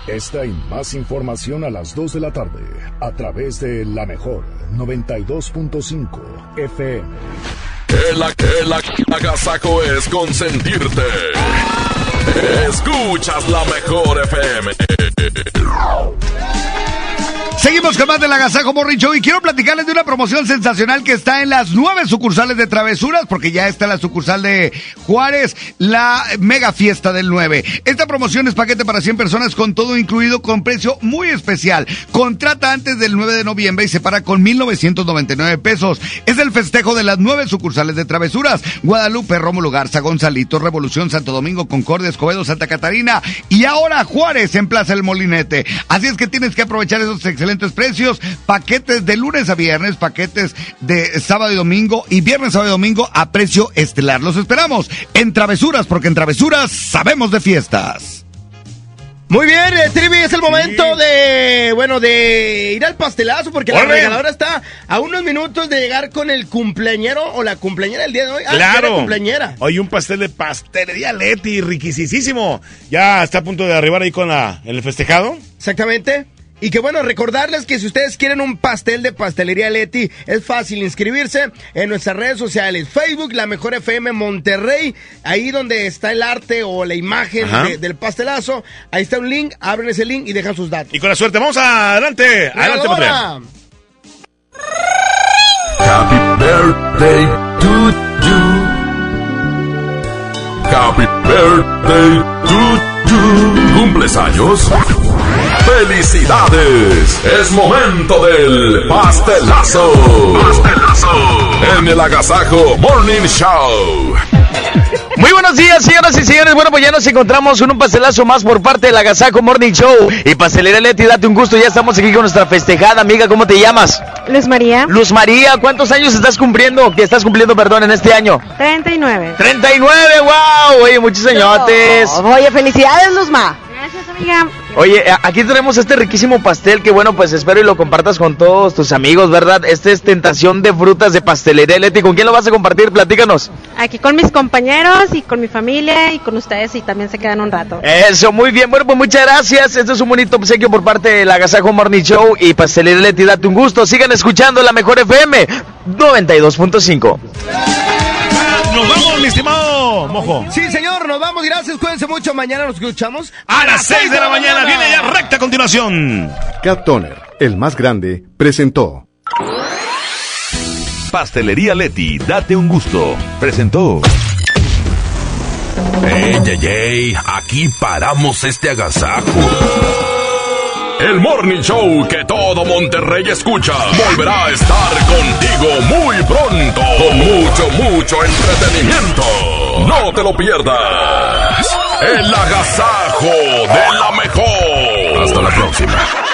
Esta y más información a las 2 de la tarde a través de la mejor 92.5 FM. La que la agasajo es consentirte. Escuchas la mejor FM. Seguimos con más del Agasajo Morning Show y quiero platicarles de una promoción sensacional que está en las nueve sucursales de Travesuras, porque ya está la sucursal de Juárez, la mega fiesta del 9. Esta promoción es paquete para 100 personas con todo incluido con precio muy especial. Contrata antes del 9 de noviembre y se para con 1,999 pesos. Es el festejo de las nueve sucursales de Travesuras. Guadalupe, Rómulo Garza, Gonzalito, Revolución, Santo Domingo, Concordia, Escobedo, Santa Catarina y ahora Juárez en Plaza El Molinete. Así es que tienes que aprovechar esos excelentes precios, paquetes de lunes a viernes, paquetes de sábado y domingo y viernes, sábado y domingo a precio estelar. Los esperamos en Travesuras, porque en Travesuras sabemos de fiestas. Muy bien, eh, Trivi, es el momento de, bueno, de ir al pastelazo, porque la regaladora está a unos minutos de llegar con el cumpleañero o la cumpleañera el día de hoy. Ah, Claro. la cumpleañera. Hoy un pastel de pastelería Leti, riquisísimo. Ya está a punto de arribar ahí con la, el festejado. Exactamente. Y que bueno, recordarles que si ustedes quieren un pastel de pastelería Leti, es fácil inscribirse en nuestras redes sociales. Facebook, La Mejor FM Monterrey, ahí donde está el arte o la imagen de- del pastelazo. Ahí está un link, abren ese link y dejan sus datos. Y con la suerte, vamos adelante. Adelante, Patria. Regaladora. Happy birthday to you. Happy birthday to you. cumples años? ¡Felicidades! Es momento del pastelazo. Pastelazo. En el Agasajo Morning Show. Muy buenos días, señoras y señores. Bueno, pues ya nos encontramos con un pastelazo más por parte del Agasajo Morning Show. Y Pastelería Leti, date un gusto. Ya estamos aquí con nuestra festejada amiga. ¿Cómo te llamas? Luz María. Luz María, ¿cuántos años estás cumpliendo? Que estás cumpliendo, perdón, en este año. 39. 39, wow. Oye, muchos añotes. Oye, felicidades, Luzma. Gracias, amiga. Oye, aquí tenemos este riquísimo pastel que bueno, pues espero y lo compartas con todos tus amigos, ¿verdad? Este es Tentación de Frutas de Pastelería Leti. ¿Con quién lo vas a compartir? Platícanos. Aquí con mis compañeros y con mi familia y con ustedes y también se quedan un rato. Eso, muy bien. Bueno, pues muchas gracias. Este es un bonito obsequio por parte del Agasajo Morning Show y Pastelería Leti. Date un gusto. Sigan escuchando la mejor FM 92.5. Nos vamos, mi estimado Mojo. Sí, señor, nos vamos. Gracias, cuídense mucho. Mañana nos escuchamos A las 6 de la mañana viene ya recta a continuación. Cat Toner, el más grande, presentó. Pastelería Leti, date un gusto. Presentó. ¡Ey, ey, ey! Aquí paramos este agasajo. El Morning Show que todo Monterrey escucha volverá a estar contigo muy pronto. Con mucho, mucho entretenimiento. No te lo pierdas. El agasajo de la mejor. Hasta la próxima.